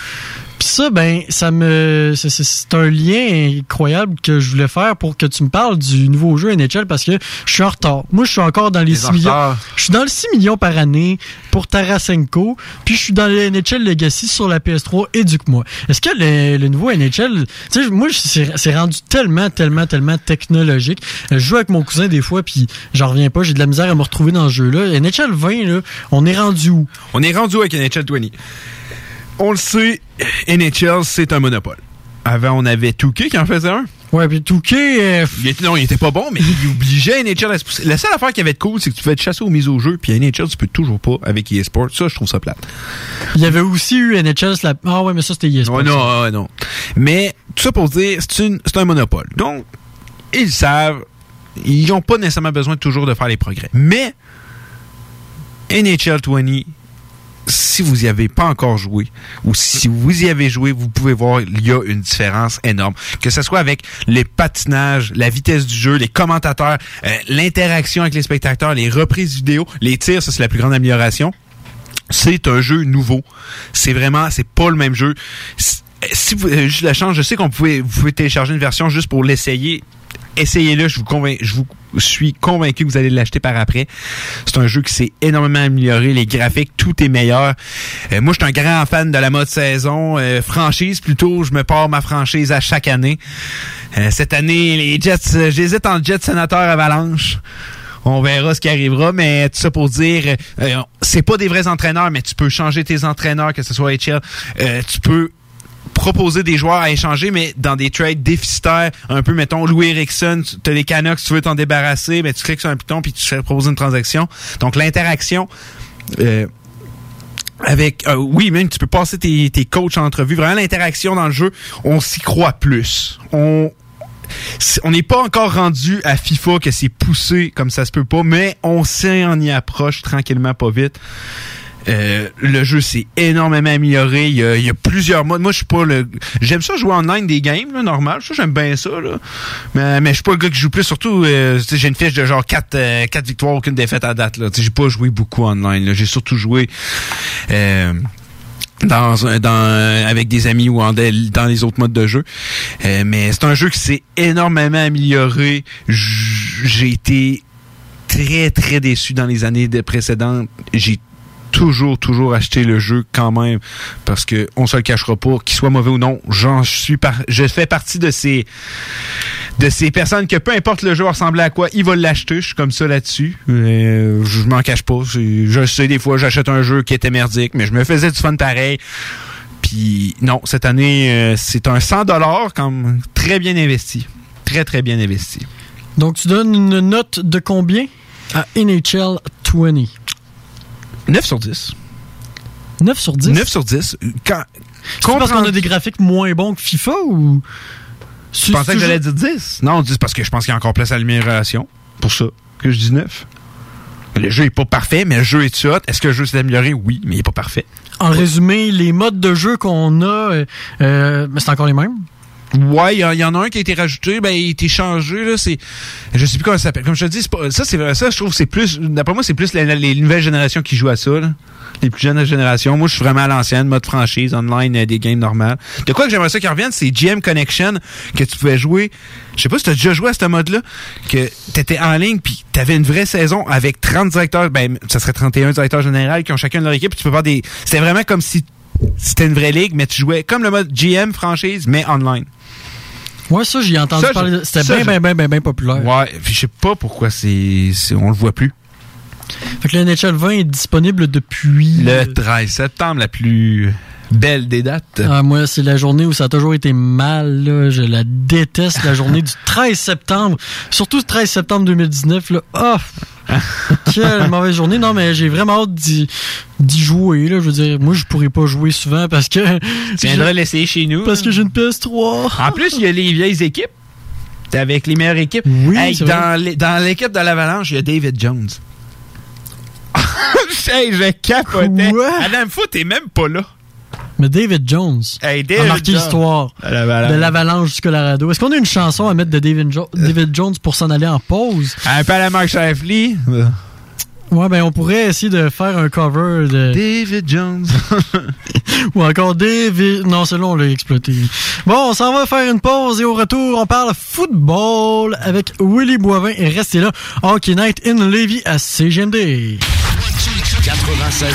Puis ça, ben, ça me, c'est- un lien incroyable que je voulais faire pour que tu me parles du nouveau jeu NHL parce que je suis en retard. Moi, je suis encore dans les T'es 6 en millions. Je suis dans le 6 millions par année pour Tarasenko, puis je suis dans le NHL Legacy sur la PS3. Éduque-moi. Est-ce que le, le nouveau NHL, tu sais, moi, c'est rendu tellement, tellement, tellement technologique. Je joue avec mon cousin des fois, puis j'en reviens pas. J'ai de la misère à me retrouver dans ce jeu-là. NHL 20, là, on est rendu où? On est rendu avec NHL 20. On le sait, NHL, c'est un monopole. Avant, on avait Touquet qui en faisait un. Ouais, puis Touquet... euh, non, il était pas bon, mais il obligeait NHL à se pousser. La seule affaire qui avait de cool, c'est que tu pouvais te chasser aux mises au jeu, puis NHL, tu peux toujours pas avec eSport. Ça, je trouve ça plate. Il y avait aussi eu NHL. la- Ah ouais, mais ça, c'était ESPN. Ouais, non, ouais, non. Mais tout ça pour dire, c'est une- c'est un monopole. Donc, ils savent, ils n'ont pas nécessairement besoin toujours de faire les progrès. Mais, NHL 20, si vous y avez pas encore joué, ou si vous y avez joué, vous pouvez voir, il y a une différence énorme. Que ce soit avec les patinages, la vitesse du jeu, les commentateurs, euh, l'interaction avec les spectateurs, les reprises vidéo, les tirs, ça c'est la plus grande amélioration. C'est un jeu nouveau. C'est vraiment, c'est pas le même jeu. Si- Si vous avez juste la chance, je sais qu'on pouvait, vous pouvez télécharger une version juste pour l'essayer essayez-le. Je vous, suis convaincu que vous allez l'acheter par après. C'est un jeu qui s'est énormément amélioré. Les graphiques, tout est meilleur. Euh, moi, je suis un grand fan de la mode saison. euh, franchise, plutôt. Je me pars ma franchise à chaque année. Euh, cette année, les Jets, euh, j'hésite en Jets Sénateur Avalanche. On verra ce qui arrivera, mais tout ça pour dire, c'est pas des vrais entraîneurs, mais tu peux changer tes entraîneurs, que ce soit HL. Tu peux proposer des joueurs à échanger, mais dans des trades déficitaires, un peu, mettons, Louis Erickson, tu as les Canucks, tu veux t'en débarrasser, mais tu cliques sur un piton puis tu fais proposer une transaction. Donc, l'interaction... euh, avec euh, oui même tu peux passer tes, tes coachs en entrevue. Vraiment l'interaction dans le jeu on s'y croit plus. On on n'est pas encore rendu à FIFA que c'est poussé comme ça se peut pas mais on sait on y approche tranquillement pas vite Euh, le jeu s'est énormément amélioré. Il y, a, il y a plusieurs modes. Moi, je suis pas le. J'aime ça jouer online des games, là, normal. Ça, j'aime bien ça, là. Mais, mais je suis pas le gars qui joue plus. Surtout, euh, j'ai une fiche de genre 4, quatre victoires, aucune défaite à date, là. J'ai pas joué beaucoup online. J'ai surtout joué. Euh, dans, dans avec des amis ou en dans les autres modes de jeu. Euh, mais c'est un jeu qui s'est énormément amélioré. J'ai été très très déçu dans les années de- précédentes. J'ai toujours toujours acheté le jeu quand même parce que on se le cachera pas qu'il soit mauvais ou non je fais partie de ces personnes que peu importe le jeu va ressembler à quoi ils vont l'acheter je suis comme ça là-dessus Euh, je m'en cache pas je sais des fois j'achète un jeu qui était merdique mais je me faisais du fun pareil puis non cette année euh, c'est un 100 dollars comme très bien investi très très bien investi. Donc, tu donnes une note de combien à NHL 20 9 sur 10 9 sur 10 9 sur 10 quand C'est parce qu'on a des graphiques moins bons que FIFA ou. Je pensais que j'allais dire 10. Non, 10 parce que je pense qu'il y a encore plus d'amélioration. Pour ça que je dis 9. Le jeu est pas parfait, mais le jeu est hot. Est-ce que le jeu s'est amélioré? Oui, mais il est pas parfait. En résumé, les modes de jeu qu'on a, euh, euh, mais c'est encore les mêmes. Ouais, il y, en- a un qui a été rajouté, ben il a été changé là, c'est je sais plus comment ça s'appelle. Comme je te dis, ça c'est ça je trouve c'est plus d'après moi c'est plus les nouvelles générations qui jouent à ça là. Les plus jeunes générations. Moi, je suis vraiment à l'ancienne, mode franchise, online, euh, des games normales. De quoi que j'aimerais ça qu'ils reviennent, c'est GM Connection, que tu pouvais jouer. Je sais pas si tu as déjà joué à ce mode-là, que tu étais en ligne, puis tu avais une vraie saison avec 30 directeurs, ben, ça serait 31 directeurs généraux qui ont chacun leur équipe, puis tu peux faire des... C'était vraiment comme si c'était une vraie ligue, mais tu jouais comme le mode GM franchise, mais online. Ouais, ça, j'ai entendu Ça, parler. C'était bien, bien, bien, bien, bien populaire. Ouais, puis je sais pas pourquoi c'est, on le voit plus. Fait que le NHL 20 est disponible depuis. Le 13 septembre, la plus belle des dates. Ah, moi, c'est la journée où ça a toujours été mal. Là. Je la déteste, la journée du 13 septembre. Surtout le 13 septembre 2019. Là. Ah! Quelle mauvaise journée. Non, mais j'ai vraiment hâte d'y, jouer. Là. Je veux dire, moi, je pourrais pas jouer souvent parce que. Tu viendras l'essayer chez nous. Parce que j'ai une PS3. En plus, il y a les vieilles équipes. T'es avec les meilleures équipes. Oui, Hey, dans l'équipe de l'Avalanche, il y a David Jones. hey, je capotais. Adam Foot, t'es même pas là. Mais David Jones Hey, a David marqué Jones. l'histoire de l'avalanche du Colorado. Est-ce qu'on a une chanson à mettre de David, Jo- David Jones pour s'en aller en pause? Un peu à la Mark Shifley. Ouais, ben on pourrait essayer de faire un cover de... David Jones. Ou encore David... Non, celui-là, on l'a exploité. Bon, on s'en va faire une pause et au retour, on parle football avec Willy Boivin. Et restez là, Hockey Night in Levy à CGMD. 96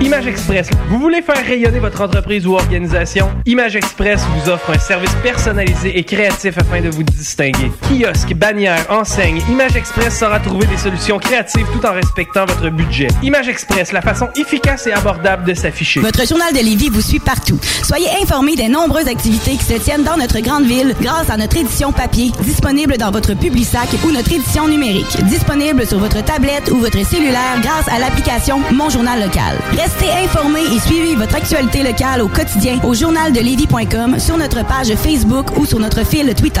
Image Express. Vous voulez faire rayonner votre entreprise ou organisation? Image Express vous offre un service personnalisé et créatif afin de vous distinguer. Kiosque, bannière, enseigne, Image Express saura trouver des solutions créatives tout en respectant votre budget. Image Express, la façon efficace et abordable de s'afficher. Votre journal de Lévis vous suit partout. Soyez informés des nombreuses activités qui se tiennent dans notre grande ville grâce à notre édition papier, disponible dans votre Publisac ou notre édition numérique, disponible sur votre tablette ou votre cellulaire grâce à l'application Mon Journal Local. Informés et suivez votre actualité locale au quotidien au journaldelevis.com, sur notre page Facebook ou sur notre fil Twitter.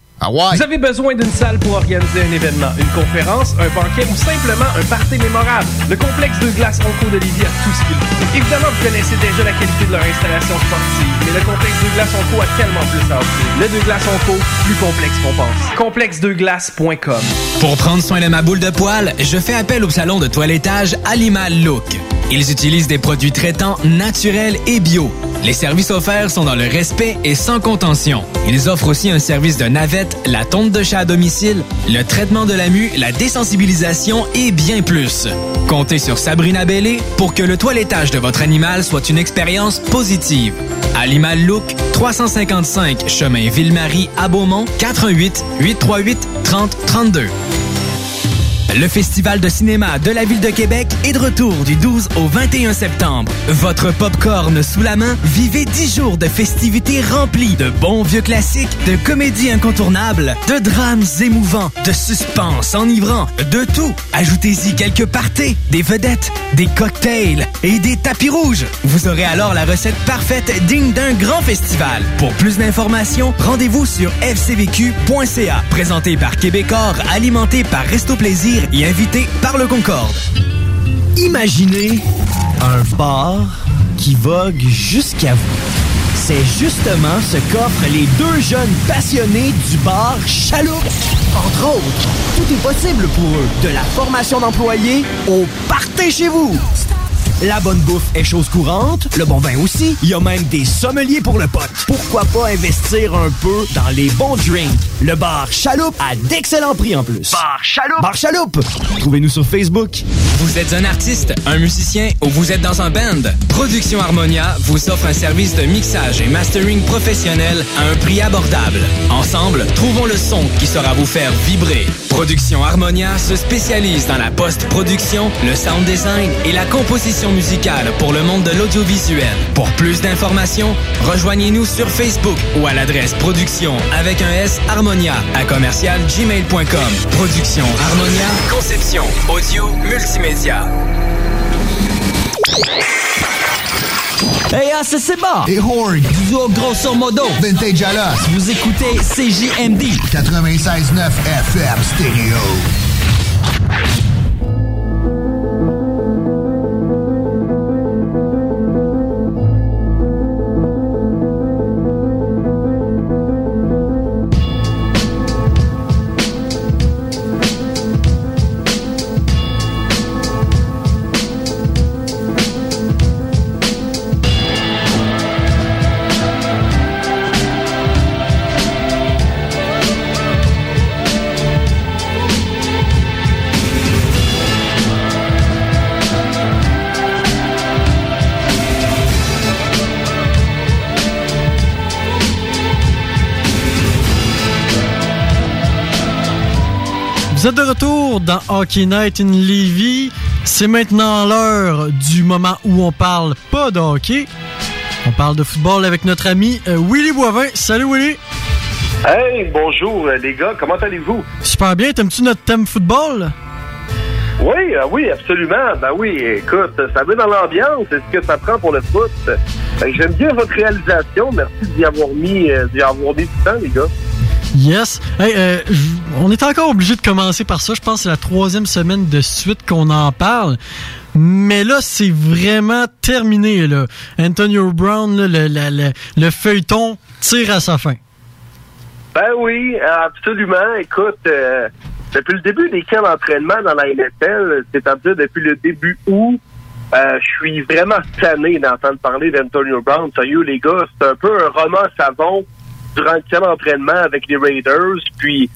Ah ouais. Vous avez besoin d'une salle pour organiser un événement, une conférence, un banquet ou simplement un party mémorable. Le complexe de glace Onco de Lévis a tout ce qu'il faut. Évidemment, vous connaissez déjà la qualité de leur installation sportive, mais le complexe de glace Onco a tellement plus à offrir. Le de glace Onco, plus complexe qu'on pense. Complexedeglace.com Pour prendre soin de ma boule de poil, je fais appel au salon de toilettage Animal Look. Ils utilisent des produits traitants naturels et bio. Les services offerts sont dans le respect et sans contention. Ils offrent aussi un service de navette, la tonte de chat à domicile, le traitement de la mue, la désensibilisation et bien plus. Comptez sur Sabrina Bellé pour que le toilettage de votre animal soit une expérience positive. Animal Look, 355 chemin Ville-Marie à Beaumont, 418 838 3032. Le Festival de cinéma de la Ville de Québec est de retour du 12 au 21 septembre. Votre popcorn sous la main, vivez 10 jours de festivités remplies de bons vieux classiques, de comédies incontournables, de drames émouvants, de suspense enivrant, de tout. Ajoutez-y quelques parties, des vedettes, des cocktails et des tapis rouges. Vous aurez alors la recette parfaite digne d'un grand festival. Pour plus d'informations, rendez-vous sur fcvq.ca. Présenté par Québecor, alimenté par Resto Plaisir et invité par le Concorde. Imaginez un bar qui vogue jusqu'à vous. C'est justement ce qu'offrent les deux jeunes passionnés du bar Chaloupe. Entre autres, tout est possible pour eux. De la formation d'employés au partez chez vous. La bonne bouffe est chose courante, le bon vin aussi. Il y a même des sommeliers pour le pote. Pourquoi pas investir un peu dans les bons drinks? Le bar Chaloupe a d'excellents prix en plus. Bar Chaloupe! Bar Chaloupe! Trouvez-nous sur Facebook. Vous êtes un artiste, un musicien ou vous êtes dans un band? Production Harmonia vous offre un service de mixage et mastering professionnel à un prix abordable. Ensemble, trouvons le son qui saura vous faire vibrer. Production Harmonia se spécialise dans la post-production, le sound design et la composition musicale pour le monde de l'audiovisuel. Pour plus d'informations, rejoignez-nous sur Facebook ou à l'adresse production avec un S Harmonia à commercial gmail.com. Production Harmonia, conception, audio, multimédia. Hey, ah, c'est bon! Et Horn! Duo grosso modo! Vintage Alas! Vous écoutez CJMD! 96.9 FM Stereo. Vous êtes de retour dans Hockey Night in Levy. C'est maintenant l'heure du moment où on parle pas de hockey. On parle de football avec notre ami euh, Willy Boivin. Salut Willy! Hey, bonjour euh, les gars, comment allez-vous? Super bien, t'aimes-tu notre thème football? Oui, euh, oui, absolument. Ben oui, écoute, ça met dans l'ambiance, c'est ce que ça prend pour le foot. J'aime bien votre réalisation, merci d'y avoir mis, d'y avoir mis du temps, les gars. Yes. Hey, euh, on est encore obligé de commencer par ça. Je pense que c'est la troisième semaine de suite qu'on en parle. Mais là, c'est vraiment terminé. Antonio Brown, là, le feuilleton tire à sa fin. Ben oui, absolument. Écoute, euh, depuis le début des camps d'entraînement dans la NFL, c'est-à-dire depuis le début août, euh, je suis vraiment tanné d'entendre parler d'Antonio Brown. Sérieux, les gars, c'est un peu un roman savon durant le camp d'entraînement avec les Raiders. Puis,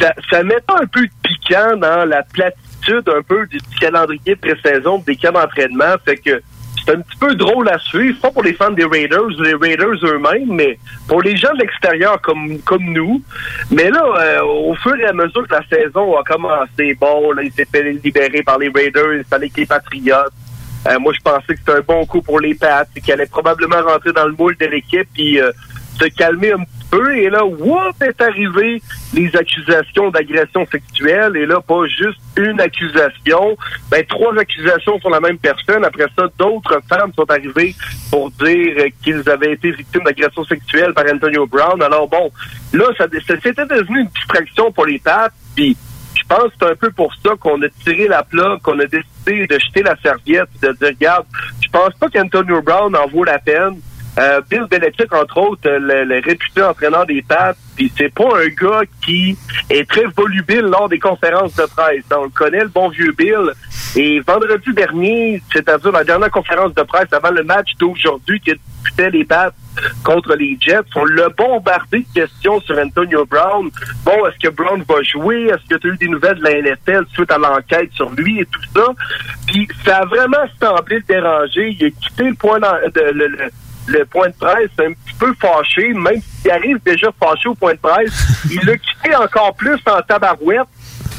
ça, ça met pas un peu de piquant dans la platitude un peu du calendrier pré-saison des camps d'entraînement. Fait que c'est un petit peu drôle à suivre, pas pour les fans des Raiders ou les Raiders eux-mêmes, mais pour les gens de l'extérieur comme comme nous. Mais là, euh, au fur et à mesure que la saison a commencé, bon, là, il s'est fait libérer par les Raiders, il fallait que les Patriotes. Euh, moi, je pensais que c'était un bon coup pour les Pats, et qu'il allait probablement rentrer dans le moule de l'équipe, puis euh, se calmer un peu. Et là, whoop, est arrivé les accusations d'agression sexuelle. Et là, pas juste une accusation, ben trois accusations sur la même personne. Après ça, d'autres femmes sont arrivées pour dire qu'ils avaient été victimes d'agression sexuelle par Antonio Brown. Alors bon, là, ça, c'était devenu une distraction pour les Pats, puis je pense que c'est un peu pour ça qu'on a tiré la plaque, qu'on a décidé de jeter la serviette, de dire, regarde, je pense pas qu'Antonio Brown en vaut la peine. Euh, Bill Belichick, entre autres, euh, le, le réputé entraîneur des Pats, puis c'est pas un gars qui est très volubile lors des conférences de presse. On le connaît, le bon vieux Bill. Et vendredi dernier, c'est-à-dire la dernière conférence de presse avant le match d'aujourd'hui qui disputait les Pats contre les Jets, on l'a bombardé de questions sur Antonio Brown. Bon, est-ce que Brown va jouer? Est-ce que tu as eu des nouvelles de la NFL suite à l'enquête sur lui et tout ça? Puis ça a vraiment semblé le déranger. Il a quitté le point de, le- le point de presse un petit peu fâché, même s'il arrive déjà fâché au point de presse, il l'a quitté encore plus en tabarouette.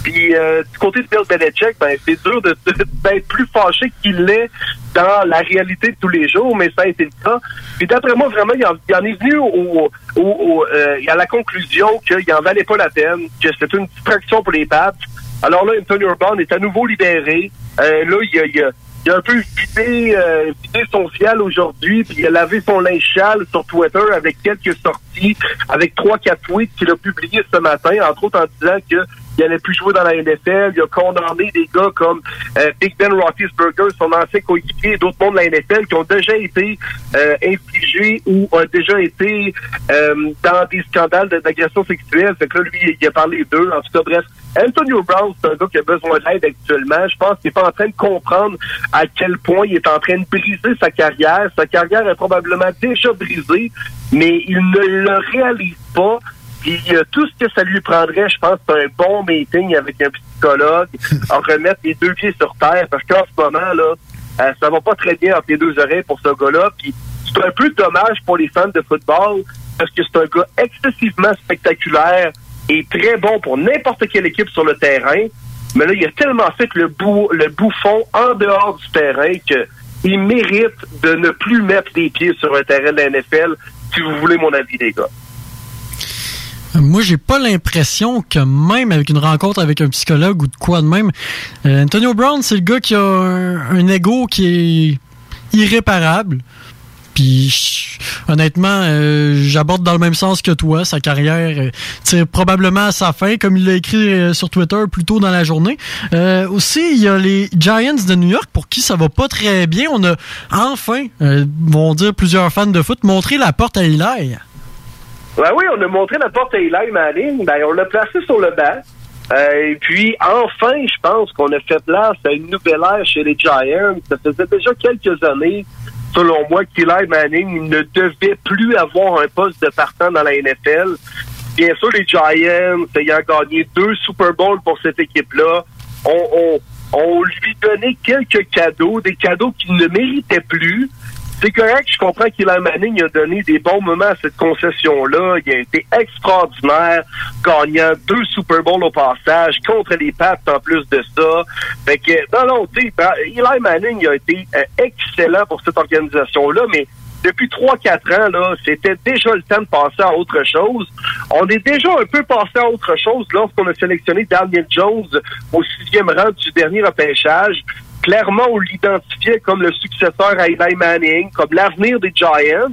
Puis euh, du côté de Bill Belichick, ben c'est dur de- de- d'être plus fâché qu'il l'est dans la réalité de tous les jours, mais ça a été le cas. Puis d'après moi, vraiment, il en, il en est venu au, au- au, euh, à la conclusion qu'il en valait pas la peine, que c'était une distraction pour les Pats. Alors là, Antonio Brown est à nouveau libéré. Euh, là, il a, il a- il a un peu vidé, euh, vidé son fial aujourd'hui, puis il a lavé son linge sale sur Twitter avec quelques sorties, avec trois, quatre tweets qu'il a publiés ce matin, entre autres en disant que il allait plus jouer dans la NFL. Il a condamné des gars comme euh, Big Ben Roethlisberger, son ancien coéquipier, et d'autres mondes de la NFL qui ont déjà été euh, infligés ou ont déjà été euh, dans des scandales d'agression sexuelle. Fait que là, lui, il a parlé d'eux. En tout cas, bref, Antonio Brown, c'est un gars qui a besoin d'aide actuellement. Je pense qu'il n'est pas en train de comprendre à quel point il est en train de briser sa carrière. Sa carrière est probablement déjà brisée, mais il ne le réalise pas. Puis euh, tout ce que ça lui prendrait, je pense, c'est un bon meeting avec un psychologue, en remettre les deux pieds sur terre, parce qu'en ce moment, là, euh, ça va pas très bien entre les deux oreilles pour ce gars-là. Puis c'est un peu dommage pour les fans de football, parce que c'est un gars excessivement spectaculaire et très bon pour n'importe quelle équipe sur le terrain. Mais là, il a tellement fait le, bou le bouffon en dehors du terrain que il mérite de ne plus mettre les pieds sur un terrain de la NFL, si vous voulez mon avis, les gars. Moi, j'ai pas l'impression que même avec une rencontre avec un psychologue ou de quoi de même, euh, Antonio Brown, c'est le gars qui a un, un ego qui est irréparable. Puis, honnêtement, euh, j'aborde dans le même sens que toi. Sa carrière euh, tire probablement à sa fin, comme il l'a écrit euh, sur Twitter plus tôt dans la journée. Euh, aussi, il y a les Giants de New York pour qui ça va pas très bien. On a enfin, vont dire plusieurs fans de foot, montré la porte à Eli. Ben oui, on a montré la porte à Eli Manning. Ben, on l'a placé sur le banc. Euh, et puis, enfin, je pense qu'on a fait place à une nouvelle ère chez les Giants. Ça faisait déjà quelques années, selon moi, qu'Eli Manning ne devait plus avoir un poste de partant dans la NFL. Bien sûr, les Giants, ayant gagné deux Super Bowls pour cette équipe-là, on, on, on lui donnait quelques cadeaux, des cadeaux qu'il ne méritait plus. C'est correct, je comprends qu'Eli Manning a donné des bons moments à cette concession-là. Il a été extraordinaire, gagnant deux Super Bowls au passage, contre les Pats en plus de ça. Fait que, non, non, tu ben, Eli Manning a été euh, excellent pour cette organisation-là, mais depuis 3-4 ans, là, c'était déjà le temps de passer à autre chose. On est déjà un peu passé à autre chose lorsqu'on a sélectionné Daniel Jones au sixième rang du dernier repêchage. Clairement, on l'identifiait comme le successeur à Eli Manning, comme l'avenir des Giants.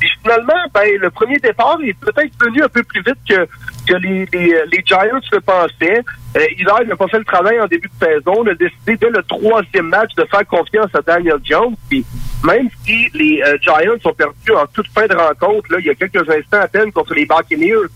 Puis finalement, ben, le premier départ est peut-être venu un peu plus vite que, que les, Giants le pensaient. Euh, Eli n'a pas fait le travail en début de saison. On a décidé dès le troisième match de faire confiance à Daniel Jones. Puis même si les euh, Giants ont perdu en toute fin de rencontre, là, il y a quelques instants à peine contre les Buccaneers,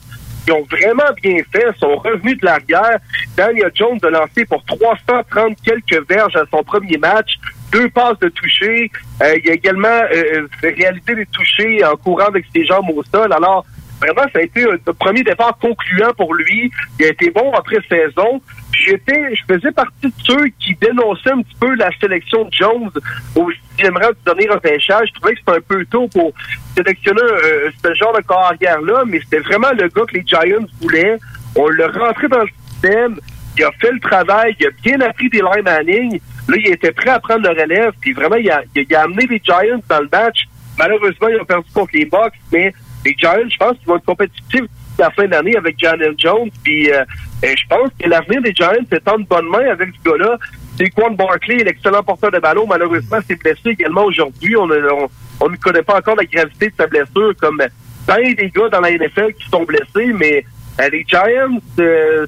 Ils ont vraiment bien fait, sont revenus de l'arrière. Daniel Jones a lancé pour 330 quelques verges à son premier match, deux passes de toucher. Euh, il a également euh, fait réalisé des touchés en courant avec ses jambes au sol. Alors, vraiment, ça a été un, premier départ concluant pour lui. Il a été bon après saison. J'étais, je faisais partie de ceux qui dénonçaient un petit peu la sélection de Jones au sixième rang du dernier repêchage. Je trouvais que c'était un peu tôt pour sélectionner euh, ce genre de carrière-là, mais c'était vraiment le gars que les Giants voulaient. On l'a rentré dans le système. Il a fait le travail. Il a bien appris des line manning. Là, il était prêt à prendre le relève. Puis vraiment, il a, il a amené les Giants dans le match. Malheureusement, ils ont perdu contre les Bucks, mais les Giants, je pense qu'ils vont être compétitifs à la fin d'année avec Daniel Jones. Puis euh, je pense que l'avenir des Giants est en bonne main avec ce gars-là. C'est Quan Barkley, l'excellent porteur de ballon, malheureusement, s'est blessé également aujourd'hui. On, ne connaît pas encore la gravité de sa blessure, comme bien des gars dans la NFL qui sont blessés, mais euh, les Giants, euh,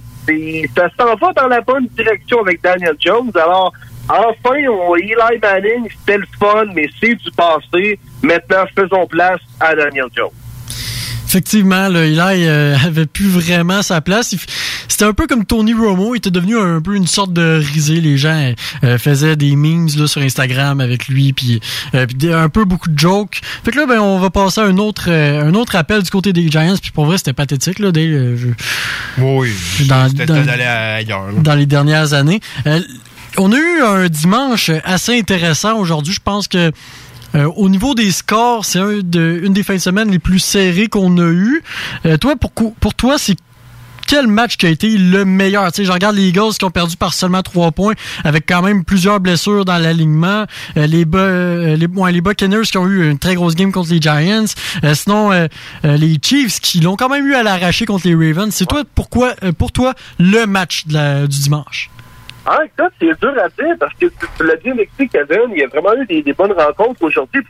ça s'en va dans la bonne direction avec Daniel Jones. Alors, enfin, on, Eli Manning, c'était le fun, mais c'est du passé. Maintenant, faisons place à Daniel Jones. Effectivement, là, Eli euh, avait plus vraiment sa place. C'était un peu comme Tony Romo, il était devenu un peu une sorte de risé. Les gens euh, faisaient des memes là, sur Instagram avec lui, puis, euh, puis un peu beaucoup de jokes. Fait que là, ben, on va passer à un autre, euh, un autre appel du côté des Giants. Puis pour vrai, c'était pathétique là, dès, euh, je- Oui, dans, ailleurs. les dernières années. Euh, on a eu un dimanche assez intéressant aujourd'hui. Je pense que euh, au niveau des scores, c'est une des fins de semaine les plus serrées qu'on a eues. Euh, toi, pour, toi, c'est quel match qui a été le meilleur? Tu je regarde les Eagles qui ont perdu par seulement trois points, avec quand même plusieurs blessures dans l'alignement. Euh, les, euh, les, Buccaneers qui ont eu une très grosse game contre les Giants. Sinon, les Chiefs qui l'ont quand même eu à l'arracher contre les Ravens. C'est toi, pourquoi, pour toi, le match du dimanche? Ah, c'est dur à dire parce que tu l'as bien expliqué, Kevin. Il y a vraiment eu des, bonnes rencontres aujourd'hui.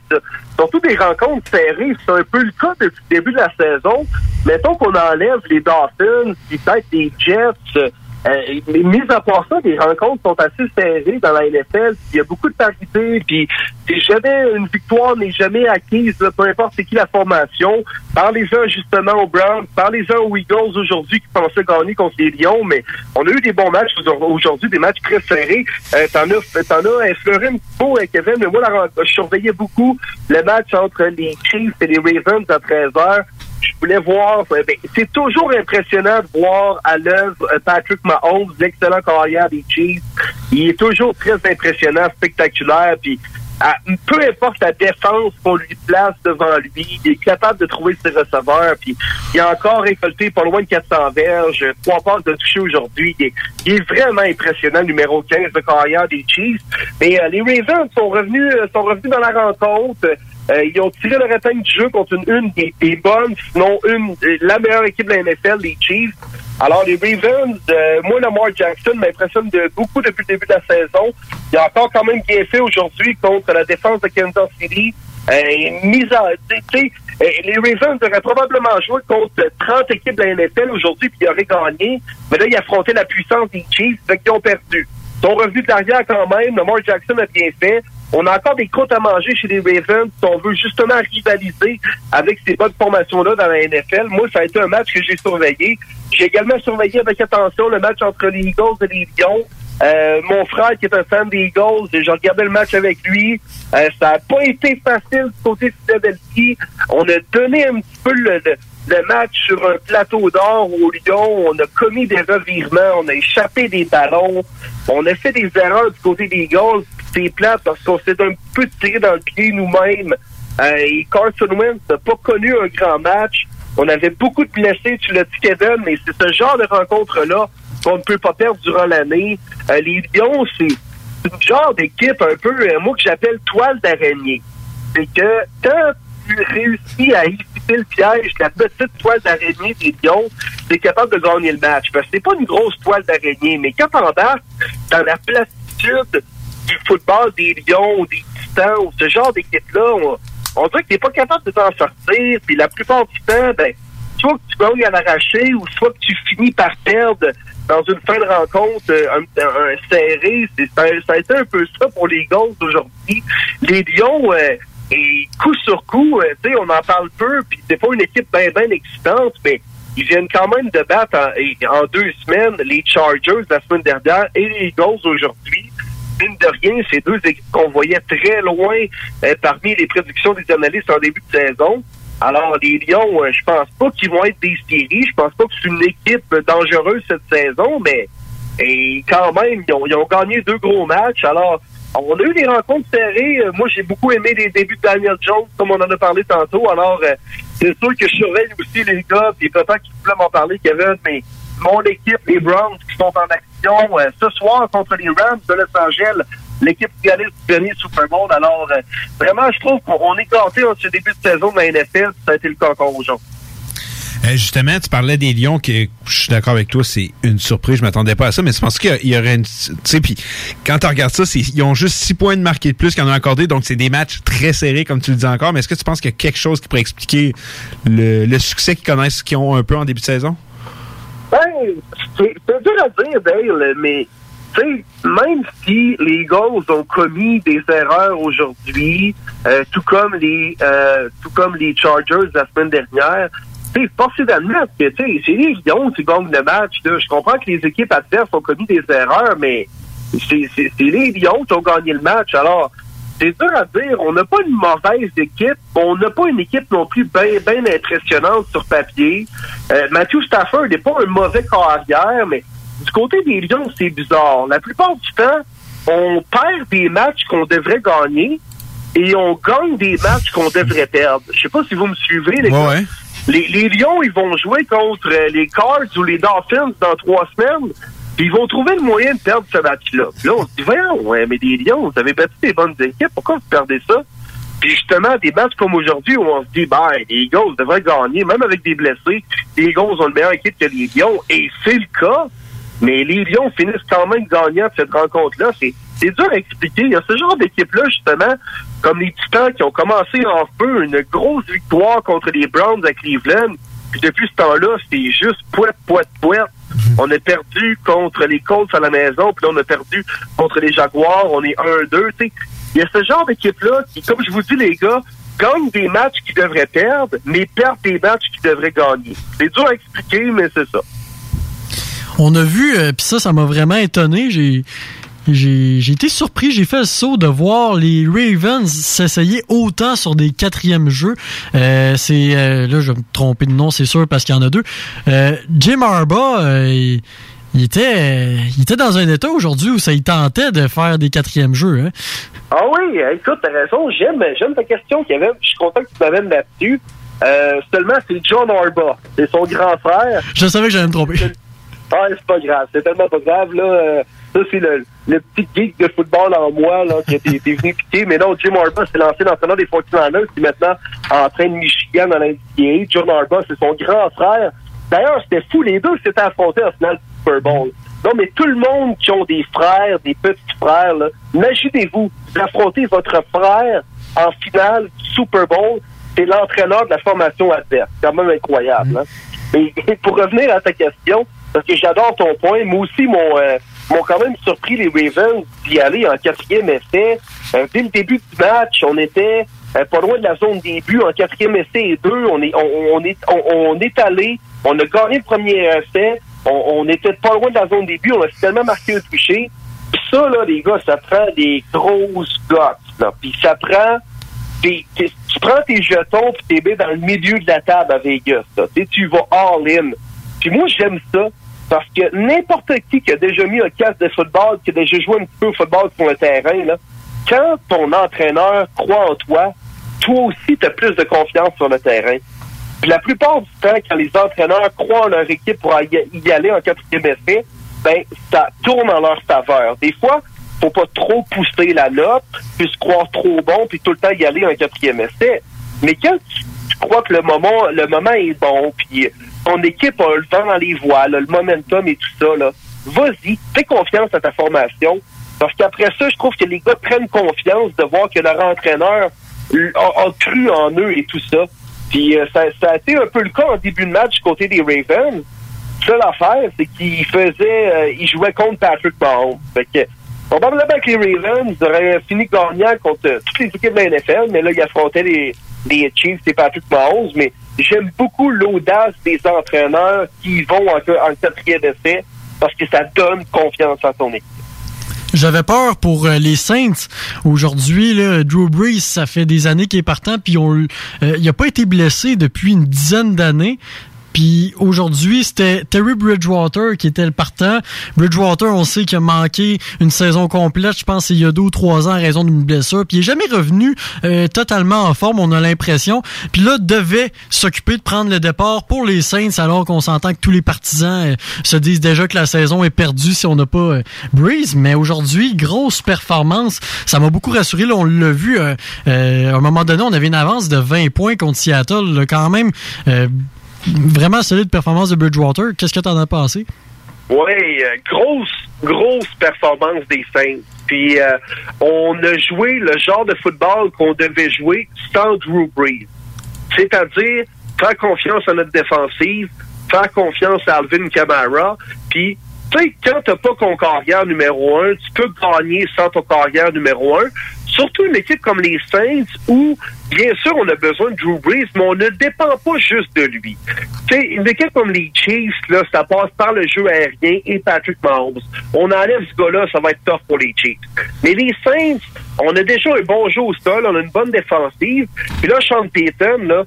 Surtout des rencontres serrées. C'est un peu le cas depuis le début de la saison. Mettons qu'on enlève les Dolphins, puis peut-être les Jets. Euh, mais mis à part ça, les rencontres sont assez serrées dans la NFL. Il y a beaucoup de parité. Puis c'est jamais une victoire n'est jamais acquise, peu importe c'est qui la formation. Parlez-en justement aux Browns, parlez-en aux Eagles aujourd'hui qui pensaient gagner contre les Lions, mais on a eu des bons matchs aujourd'hui, des matchs très serrés. Euh, t'en as, t'en as effleuré un petit peu, hein, Kevin, mais moi, je surveillais beaucoup le match entre les Chiefs et les Ravens à 13 heures. Je voulais voir, euh, ben, c'est toujours impressionnant de voir à l'œuvre euh, Patrick Mahomes, l'excellent carrière des Chiefs. Il est toujours très impressionnant, spectaculaire, puis peu importe la défense qu'on lui place devant lui, il est capable de trouver ses receveurs, puis il a encore récolté pas loin de 400 verges, trois passes de toucher aujourd'hui. Il, est- vraiment impressionnant, numéro 15 de carrière des Chiefs. Mais euh, les Ravens sont revenus, sont revenus dans la rencontre. Euh, ils ont tiré le épingle du jeu contre une, une des, des bonnes, sinon une euh, la meilleure équipe de la NFL, les Chiefs. Alors les Ravens, euh, moi Lamar Jackson m'impressionne de beaucoup depuis le début de la saison. Il a encore quand même bien fait aujourd'hui contre la défense de Kansas City. Euh, mise à, tu sais, euh, les Ravens auraient probablement joué contre 30 équipes de la NFL aujourd'hui puis ils auraient gagné. Mais là, ils affrontaient la puissance des Chiefs, fait qu'ils ont perdu. Ils sont revenus de l'arrière quand même. Lamar Jackson a bien fait. On a encore des croûtes à manger chez les Ravens si on veut justement rivaliser avec ces bonnes formations-là dans la NFL. Moi, ça a été un match que j'ai surveillé. J'ai également surveillé avec attention le match entre les Eagles et les Lions. Euh, mon frère qui est un fan des Eagles, j'ai regardé le match avec lui. Euh, ça n'a pas été facile du côté de Philadelphie. On a donné un petit peu le, le- le match sur un plateau d'or au Lyon. On a commis des revirements, on a échappé des ballons, on a fait des erreurs du côté des Eagles. C'est plate parce qu'on s'est un peu tiré dans le pied nous-mêmes. Euh, et Carson Wentz n'a pas connu un grand match. On avait beaucoup de blessés, tu l'as dit Kevin, mais c'est ce genre de rencontre-là qu'on ne peut pas perdre durant l'année. Euh, les Lions, c'est une genre d'équipe un peu, euh, moi que j'appelle toile d'araignée. C'est que quand tu réussis à le piège la petite toile d'araignée des Lions, tu es capable de gagner le match. Parce que c'est pas une grosse toile d'araignée, mais quand t'embarques dans la platitude du football des Lions ou des Titans ou ce genre d'équipe-là, on, dirait que t'es pas capable de t'en sortir. Puis la plupart du temps, ben, soit que tu gagnes à l'arracher ou soit que tu finis par perdre dans une fin de rencontre euh, un, serré. C'est, ça, a été un peu ça pour les Eagles aujourd'hui. Les Lions, euh, et coup sur coup, euh, tu sais, on en parle peu, puis c'est pas une équipe bien, bien excitante, mais ils viennent quand même de battre en deux semaines les Chargers la semaine dernière et les Eagles aujourd'hui. Mine de rien, c'est deux équipes qu'on voyait très loin euh, parmi les prédictions des analystes en début de saison. Alors, les Lions, euh, je pense pas qu'ils vont être des séries. Je pense pas que c'est une équipe dangereuse cette saison, mais et quand même, ils ont, ils ont gagné deux gros matchs. Alors, on a eu des rencontres serrées. Euh, Moi, j'ai beaucoup aimé les débuts de Daniel Jones, comme on en a parlé tantôt. Alors, euh, c'est sûr que je surveille aussi les gars, puis peut-être qu'ils voulaient m'en parler, Kevin, mais mon équipe, les Browns, qui sont en action euh, ce soir contre les Rams de Los Angeles, l'équipe qui du dernier Super Bowl. Alors, euh, vraiment, je trouve qu'on on est gâtés en ce début de saison de la NFL. Ça a été le cas encore aujourd'hui. Euh, justement, tu parlais des Lions, que je suis d'accord avec toi, c'est une surprise, je m'attendais pas à ça, mais je pense qu'il y aurait une... Tu sais, puis quand tu regardes ça, ils ont juste six points de marqué de plus qu'ils en ont accordé, donc c'est des matchs très serrés, comme tu le dis encore, mais est-ce que tu penses qu'il y a quelque chose qui pourrait expliquer le, succès qu'ils connaissent, qu'ils ont un peu en début de saison? Ben, c'est dur à dire, Dale, mais tu sais, même si les Eagles ont commis des erreurs aujourd'hui, euh, tout comme les euh, tout comme les Chargers la semaine dernière, sais, force est d'admettre que tu sais, c'est les Lions qui gagnent le match. Là. Je comprends que les équipes adverses ont commis des erreurs, mais c'est les Lions qui ont gagné le match. Alors, c'est dur à dire. On n'a pas une mauvaise équipe. On n'a pas une équipe non plus bien impressionnante sur papier. Euh, Matthew Stafford n'est pas un mauvais carrière, mais du côté des Lions, c'est bizarre. La plupart du temps, on perd des matchs qu'on devrait gagner et on gagne des matchs qu'on devrait perdre. Je sais pas si vous me suivez, les gars. Les, les Lions, ils vont jouer contre euh, les Cards ou les Dolphins dans trois semaines. Puis ils vont trouver le moyen de perdre ce match-là. Là, on se dit, voyons, ouais, mais des Lions, vous avez battu des bonnes équipes, pourquoi vous perdez ça? Puis justement, des matchs comme aujourd'hui où on se dit, ben, les Eagles devraient gagner, même avec des blessés. Les Eagles ont une meilleure équipe que les Lions, et c'est le cas. Mais les Lions finissent quand même gagnants de cette rencontre-là. C'est dur à expliquer. Il y a ce genre d'équipe-là, justement, comme les Titans qui ont commencé en feu une grosse victoire contre les Browns à Cleveland. Puis depuis ce temps-là, c'est juste poète, poète, poète. On a perdu contre les Colts à la maison, puis là, on a perdu contre les Jaguars. On est 1-2. tu sais. Il y a ce genre d'équipe-là qui, comme je vous dis, les gars, gagnent des matchs qu'ils devraient perdre, mais perdent des matchs qu'ils devraient gagner. C'est dur à expliquer, mais c'est ça. On a vu, euh, puis ça, ça m'a vraiment étonné. J'ai. J'ai été surpris, j'ai fait le saut de voir les Ravens s'essayer autant sur des quatrièmes jeux. Euh, c'est euh, là, je vais me tromper de nom, c'est sûr, parce qu'il y en a deux. Euh, Jim Harbaugh, euh, il, il était, il était dans un état aujourd'hui où ça il tentait de faire des quatrièmes jeux. Hein. Ah oui, euh, écoute, t'as raison. J'aime, j'aime ta question, Kevin. Je suis content que tu m'amènes là-dessus. Euh, seulement, c'est John Harbaugh. C'est son grand frère. Je savais que j'allais me tromper. Ah, c'est pas grave. C'est tellement pas grave, là. Ça, c'est le, le petit geek de football en moi, là, qui était était venu piquer. Mais non, Jim Harbaugh, c'est l'ancien entraîneur des 49ers, qui est maintenant en train de Michigan dans l'NCAA. John Harbaugh, c'est son grand frère. D'ailleurs, c'était fou. Les deux s'étaient affrontés en finale du Super Bowl. Non, mais tout le monde qui ont des frères, des petits frères, là, imaginez-vous, vous affrontez votre frère en finale du Super Bowl, c'est l'entraîneur de la formation adverse. C'est quand même incroyable. Hein? Mais pour revenir à ta question, parce que j'adore ton point, moi aussi, mon, euh, m'ont quand même surpris les Ravens d'y aller en quatrième essai. Euh, dès le début du match, on était euh, pas loin de la zone début, en quatrième essai et deux, on est, on, est, on, est allé, on a gagné le premier essai, on, était pas loin de la zone début, on a tellement marqué un touché. Puis ça, là, les gars, ça prend des grosses guts, là. Puis ça prend tu prends tes jetons puis t'es mis dans le milieu de la table à Vegas, là. Tu vas all in. Puis moi, j'aime ça parce que n'importe qui qui a déjà mis un casque de football, qui a déjà joué un petit peu au football sur le terrain, là, quand ton entraîneur croit en toi, toi aussi, tu as plus de confiance sur le terrain. Puis la plupart du temps, quand les entraîneurs croient en leur équipe pour y aller en quatrième essai, ben, ça tourne en leur faveur. Des fois, faut pas trop pousser la note, puis se croire trop bon, puis tout le temps y aller en quatrième essai. Mais quand tu, tu crois que le moment, le moment est bon, puis ton équipe a le vent dans les voiles, le momentum et tout ça, vas-y, fais confiance à ta formation. Parce qu'après ça, je trouve que les gars prennent confiance de voir que leur entraîneur a, cru en eux et tout ça. Puis euh, ça, a été un peu le cas en début de match côté des Ravens. Seule affaire, c'est qu'ils faisaient, euh, ils jouaient contre Patrick Mahomes. Fait que, probablement que les Ravens auraient fini gagnant contre euh, toutes les équipes de la NFL, mais là, ils affrontaient les, les Chiefs et Patrick Mahomes. Mais j'aime beaucoup l'audace des entraîneurs qui vont en, quatrième essai parce que ça donne confiance à ton équipe. J'avais peur pour euh, les Saints. Aujourd'hui, Drew Brees, ça fait des années qu'il est partant, puis euh, il n'a pas été blessé depuis une dizaine d'années. Puis aujourd'hui, c'était Terry Bridgewater qui était le partant. Bridgewater, on sait qu'il a manqué une saison complète, je pense, il y a deux ou trois ans à raison d'une blessure. Puis il est jamais revenu euh, totalement en forme, on a l'impression. Puis là, devait s'occuper de prendre le départ pour les Saints, alors qu'on s'entend que tous les partisans euh, se disent déjà que la saison est perdue si on n'a pas euh, Breeze. Mais aujourd'hui, grosse performance. Ça m'a beaucoup rassuré. Là, on l'a vu, euh, à un moment donné, on avait une avance de 20 points contre Seattle. là, quand même, vraiment solide performance de Bridgewater. Qu'est-ce que tu en as pensé? Oui, euh, grosse, grosse performance des Saints. Puis euh, on a joué le genre de football qu'on devait jouer sans Drew Brees. C'est-à-dire faire confiance à notre défensive, faire confiance à Alvin Kamara, puis tu sais, quand t'as pas ton carrière numéro un, tu peux gagner sans ton carrière numéro un. Surtout une équipe comme les Saints où, bien sûr, on a besoin de Drew Brees, mais on ne dépend pas juste de lui. Une équipe comme les Chiefs, là, ça passe par le jeu aérien et Patrick Mahomes. On enlève ce gars-là, ça va être tough pour les Chiefs. Mais les Saints, on a déjà un bon jeu au sol, on a une bonne défensive. Puis là, Sean Payton,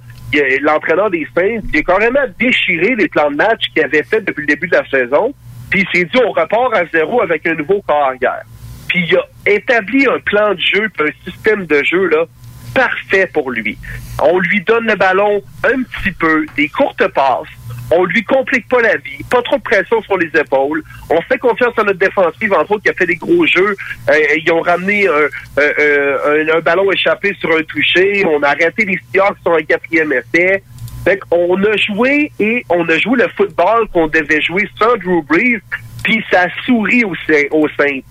l'entraîneur des Saints, il a carrément déchiré les plans de match qu'il avait fait depuis le début de la saison. Puis il s'est dit, on repart à zéro avec un nouveau carrière. Puis il a établi un plan de jeu, puis un système de jeu là parfait pour lui. On lui donne le ballon un petit peu, des courtes passes. On lui complique pas la vie, pas trop de pression sur les épaules. On fait confiance à notre défensive, entre autres, qui a fait des gros jeux. Euh, ils ont ramené un, euh, euh, un, ballon échappé sur un toucher. On a arrêté les Seahawks sur un quatrième essai. Fait qu'on a joué et on a joué le football qu'on devait jouer sans Drew Brees, puis ça sourit aux, Saints- aux Saints.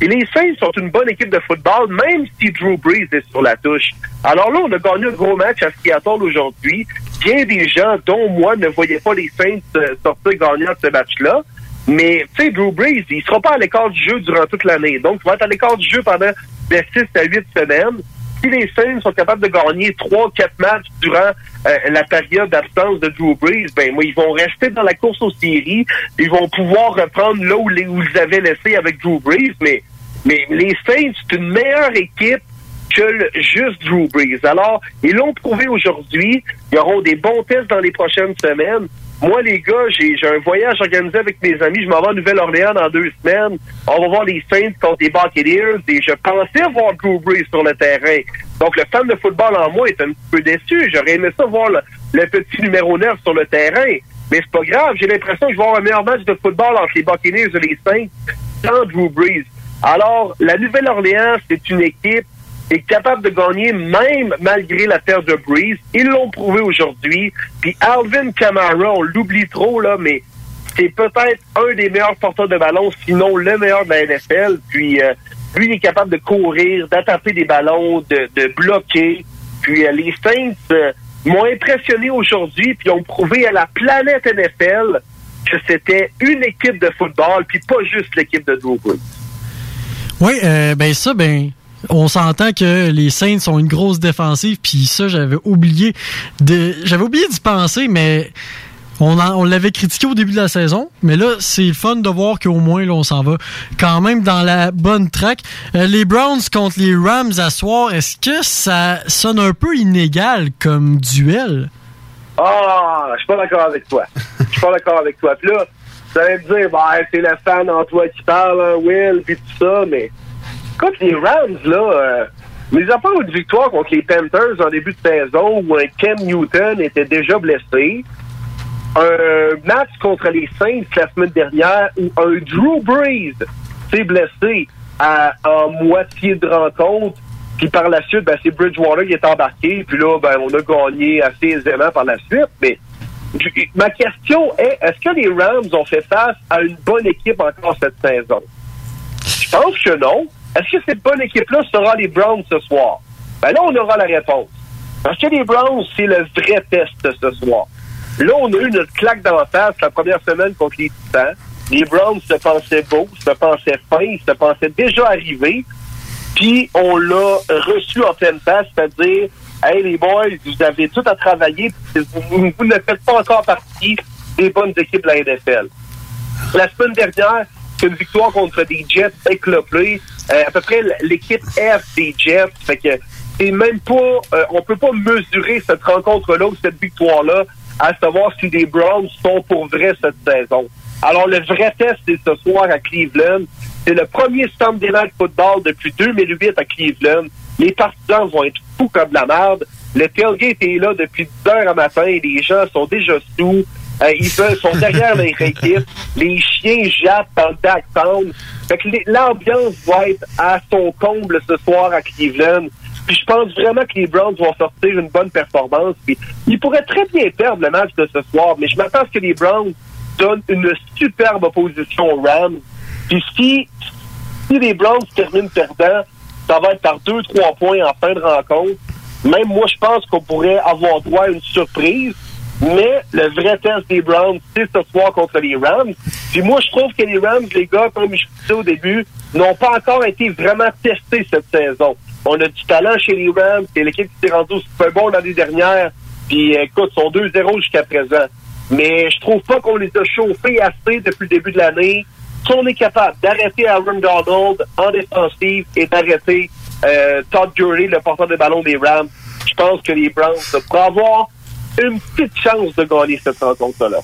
Et les Saints sont une bonne équipe de football, même si Drew Brees est sur la touche. Alors là, on a gagné un gros match à Seattle aujourd'hui. Bien des gens, dont moi, ne voyaient pas les Saints euh, sortir gagnants de ce match-là. Mais, tu sais, Drew Brees, il sera pas à l'écart du jeu durant toute l'année. Donc, il va être à l'écart du jeu pendant les 6 à 8 semaines. Si les Saints sont capables de gagner 3-4 matchs durant euh, la période d'absence de Drew Brees, ben moi, ils vont rester dans la course aux séries. Ils vont pouvoir reprendre là où ils avaient laissé avec Drew Brees. Mais, mais les Saints, c'est une meilleure équipe que le- juste Drew Brees. Alors, ils l'ont prouvé aujourd'hui. Ils auront des bons tests dans les prochaines semaines. Moi, les gars, j'ai un voyage organisé avec mes amis. Je m'en vais à Nouvelle-Orléans dans deux semaines. On va voir les Saints contre les Buccaneers. Et je pensais voir Drew Brees sur le terrain. Donc, le fan de football en moi est un petit peu déçu. J'aurais aimé ça voir le, le petit numéro 9 sur le terrain. Mais c'est pas grave. J'ai l'impression que je vais avoir un meilleur match de football entre les Buccaneers et les Saints sans Drew Brees. Alors, la Nouvelle-Orléans, c'est une équipe qui est capable de gagner même malgré la perte de Breeze. Ils l'ont prouvé aujourd'hui. Puis Alvin Kamara, on l'oublie trop, là, mais c'est peut-être un des meilleurs porteurs de ballon, sinon le meilleur de la NFL. Puis euh, lui, il est capable de courir, d'attraper des ballons, de, bloquer. Puis euh, les Saints euh, m'ont impressionné aujourd'hui, puis ont prouvé à la planète NFL que c'était une équipe de football, puis pas juste l'équipe de Drew Brees. Oui, ben ça, ben. On s'entend que les Saints ont une grosse défensive, puis ça, j'avais oublié de, j'avais oublié d'y penser, mais on, l'avait critiqué au début de la saison, mais là, c'est fun de voir qu'au moins, là, on s'en va quand même dans la bonne track. Euh, les Browns contre les Rams à soir, est-ce que ça sonne un peu inégal comme duel? Ah, je suis pas d'accord avec toi. Je suis pas d'accord avec toi. Puis là, tu allais me dire, bah, c'est le fan en toi qui parle, hein, Will, puis tout ça, mais écoute, les Rams, là, euh, mais à part une victoire contre les Panthers en début de saison où un Ken Newton était déjà blessé, un match contre les Saints la semaine dernière où un Drew Brees s'est blessé à, en moitié de rencontre, puis par la suite, ben, c'est Bridgewater qui est embarqué, puis là, ben, on a gagné assez aisément par la suite, mais ma question est, est-ce que les Rams ont fait face à une bonne équipe encore cette saison? Je pense que non. Est-ce que cette bonne équipe-là sera les Browns ce soir? Ben là, on aura la réponse. Parce que les Browns, c'est le vrai test ce soir. Là, on a eu notre claque d'en face la première semaine contre les Titans. Les Browns se pensaient beaux, se pensaient fins, se pensaient déjà arrivés. Puis on l'a reçu en pleine face, c'est-à-dire Hey les boys, vous avez tout à travailler, vous, vous ne faites pas encore partie des bonnes équipes de la NFL. La semaine dernière, une victoire contre des Jets éclopés. Euh, à peu près l'équipe F des Jets. Fait que c'est même pas, euh, on peut pas mesurer cette rencontre-là ou cette victoire-là à savoir si les Browns sont pour vrai cette saison. Alors le vrai test, c'est ce soir à Cleveland. C'est le premier Sunday Night Football depuis 2008 à Cleveland. Les partisans vont être fous comme de la merde. Le tailgate est là depuis 10 heures à matin. Les gens sont déjà sous. Euh, ils sont derrière leur équipe. Les chiens jappent le backtown. Fait que l'ambiance va être à son comble ce soir à Cleveland. Puis je pense vraiment que les Browns vont sortir une bonne performance. Puis ils pourraient très bien perdre le match de ce soir, mais je m'attends à ce que les Browns donnent une superbe opposition aux Rams. Puis si, si les Browns terminent perdant, ça va être par deux, trois points en fin de rencontre. Même moi, je pense qu'on pourrait avoir droit à une surprise. Mais le vrai test des Browns, c'est ce soir contre les Rams. Puis moi, je trouve que les Rams, les gars, comme je disais au début, n'ont pas encore été vraiment testés cette saison. On a du talent chez les Rams. C'est l'équipe qui s'est rendue Super Bowl l'année dernière. Puis écoute, ils sont 2-0 jusqu'à présent. Mais je trouve pas qu'on les a chauffés assez depuis le début de l'année. Si on est capable d'arrêter Aaron Donald en défensive et d'arrêter euh, Todd Gurley, le porteur de ballon des Rams, je pense que les Browns pourraient avoir une petite chance de gagner cette rencontre-là.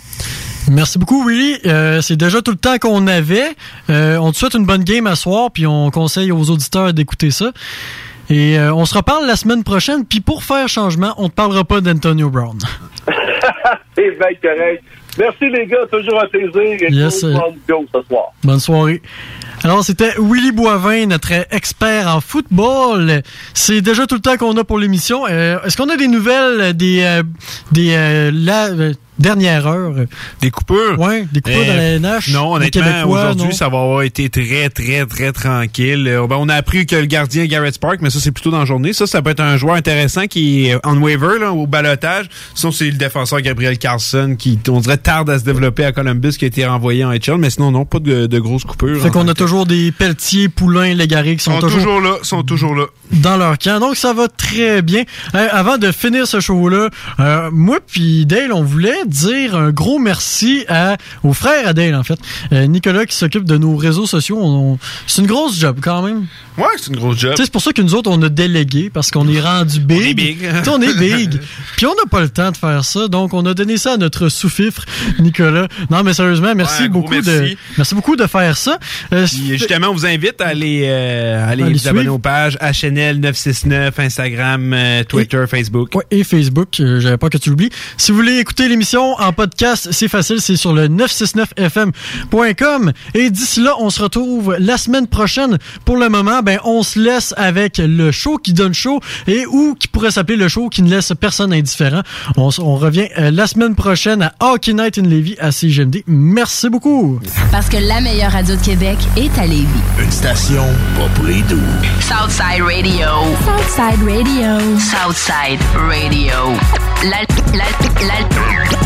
Merci beaucoup, Willy. Euh, c'est déjà tout le temps qu'on avait. Euh, on te souhaite une bonne game à soir, puis on conseille aux auditeurs d'écouter ça. Et euh, on se reparle la semaine prochaine. Puis pour faire changement, on ne parlera pas d'Antonio Brown. C'est bien correct. Merci les gars, toujours un plaisir. Et Yes, go, ce soir. Bonne soirée. Alors, c'était Willy Boivin, notre expert en football. C'est déjà tout le temps qu'on a pour l'émission. Euh, Est-ce qu'on a des nouvelles des, euh, des euh, la euh, dernière heure? Des coupures? Oui, des coupures Euh, dans la NH. Non, honnêtement, aujourd'hui, ça va avoir été très, très, très tranquille. Euh, ben, on a appris que le gardien Garrett Spark, mais ça, c'est plutôt dans la journée. Ça, ça peut être un joueur intéressant qui est on waiver, là, au balotage. Sinon, c'est le défenseur Gabriel Carlson qui, on dirait, tarde à se développer à Columbus, qui a été renvoyé en HL. Mais sinon, non, pas de, de grosses coupures. Fait qu'on a toujours des Pelletier, Poulain, Légaré qui sont, Sont toujours là, sont toujours là. dans leur camp. Donc, ça va très bien. Euh, avant de finir ce show-là, euh, moi puis Dale, on voulait dire un gros merci à, aux frères à Dale, en fait. Euh, Nicolas qui s'occupe de nos réseaux sociaux. On- on- c'est une grosse job, quand même. Ouais, c'est une grosse job. C'est pour ça que nous autres, on a délégué, parce qu'on est rendu big. On est big. on est big. Puis on n'a pas le temps de faire ça, donc on a donné ça à notre sous-fifre, Nicolas. Non, mais sérieusement, merci Ouais, beaucoup de, merci. merci beaucoup de faire ça. Euh, Puis, justement, on vous invite à aller, euh, à aller À vous abonner aux pages HNL 969, Instagram, euh, Twitter, Facebook. Ouais, et Facebook, euh, j'avais pas que tu l'oublies. Si vous voulez écouter l'émission en podcast, c'est facile, c'est sur le 969fm.com. Et d'ici là, on se retrouve la semaine prochaine. Pour le moment, ben, on se laisse avec le show qui donne chaud et ou qui pourrait s'appeler le show qui ne laisse personne indifférent. On, revient euh, la semaine prochaine à Hockey Night in Levy à CGMD. Merci beaucoup. Parce que la meilleure radio de Québec est à Lévis. Une station pas pour les doux. Southside Radio. Southside Radio. Southside Radio. L'al- l'al- l'al-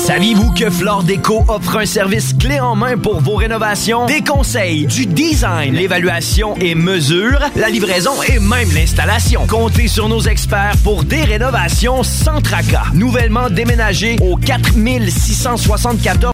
Saviez-vous que Flore Déco offre un service clé en main pour vos rénovations? Des conseils, du design, l'évaluation et mesure, la livraison et même l'installation. Comptez sur nos experts pour des rénovations sans tracas. Nouvellement déménagé au 4674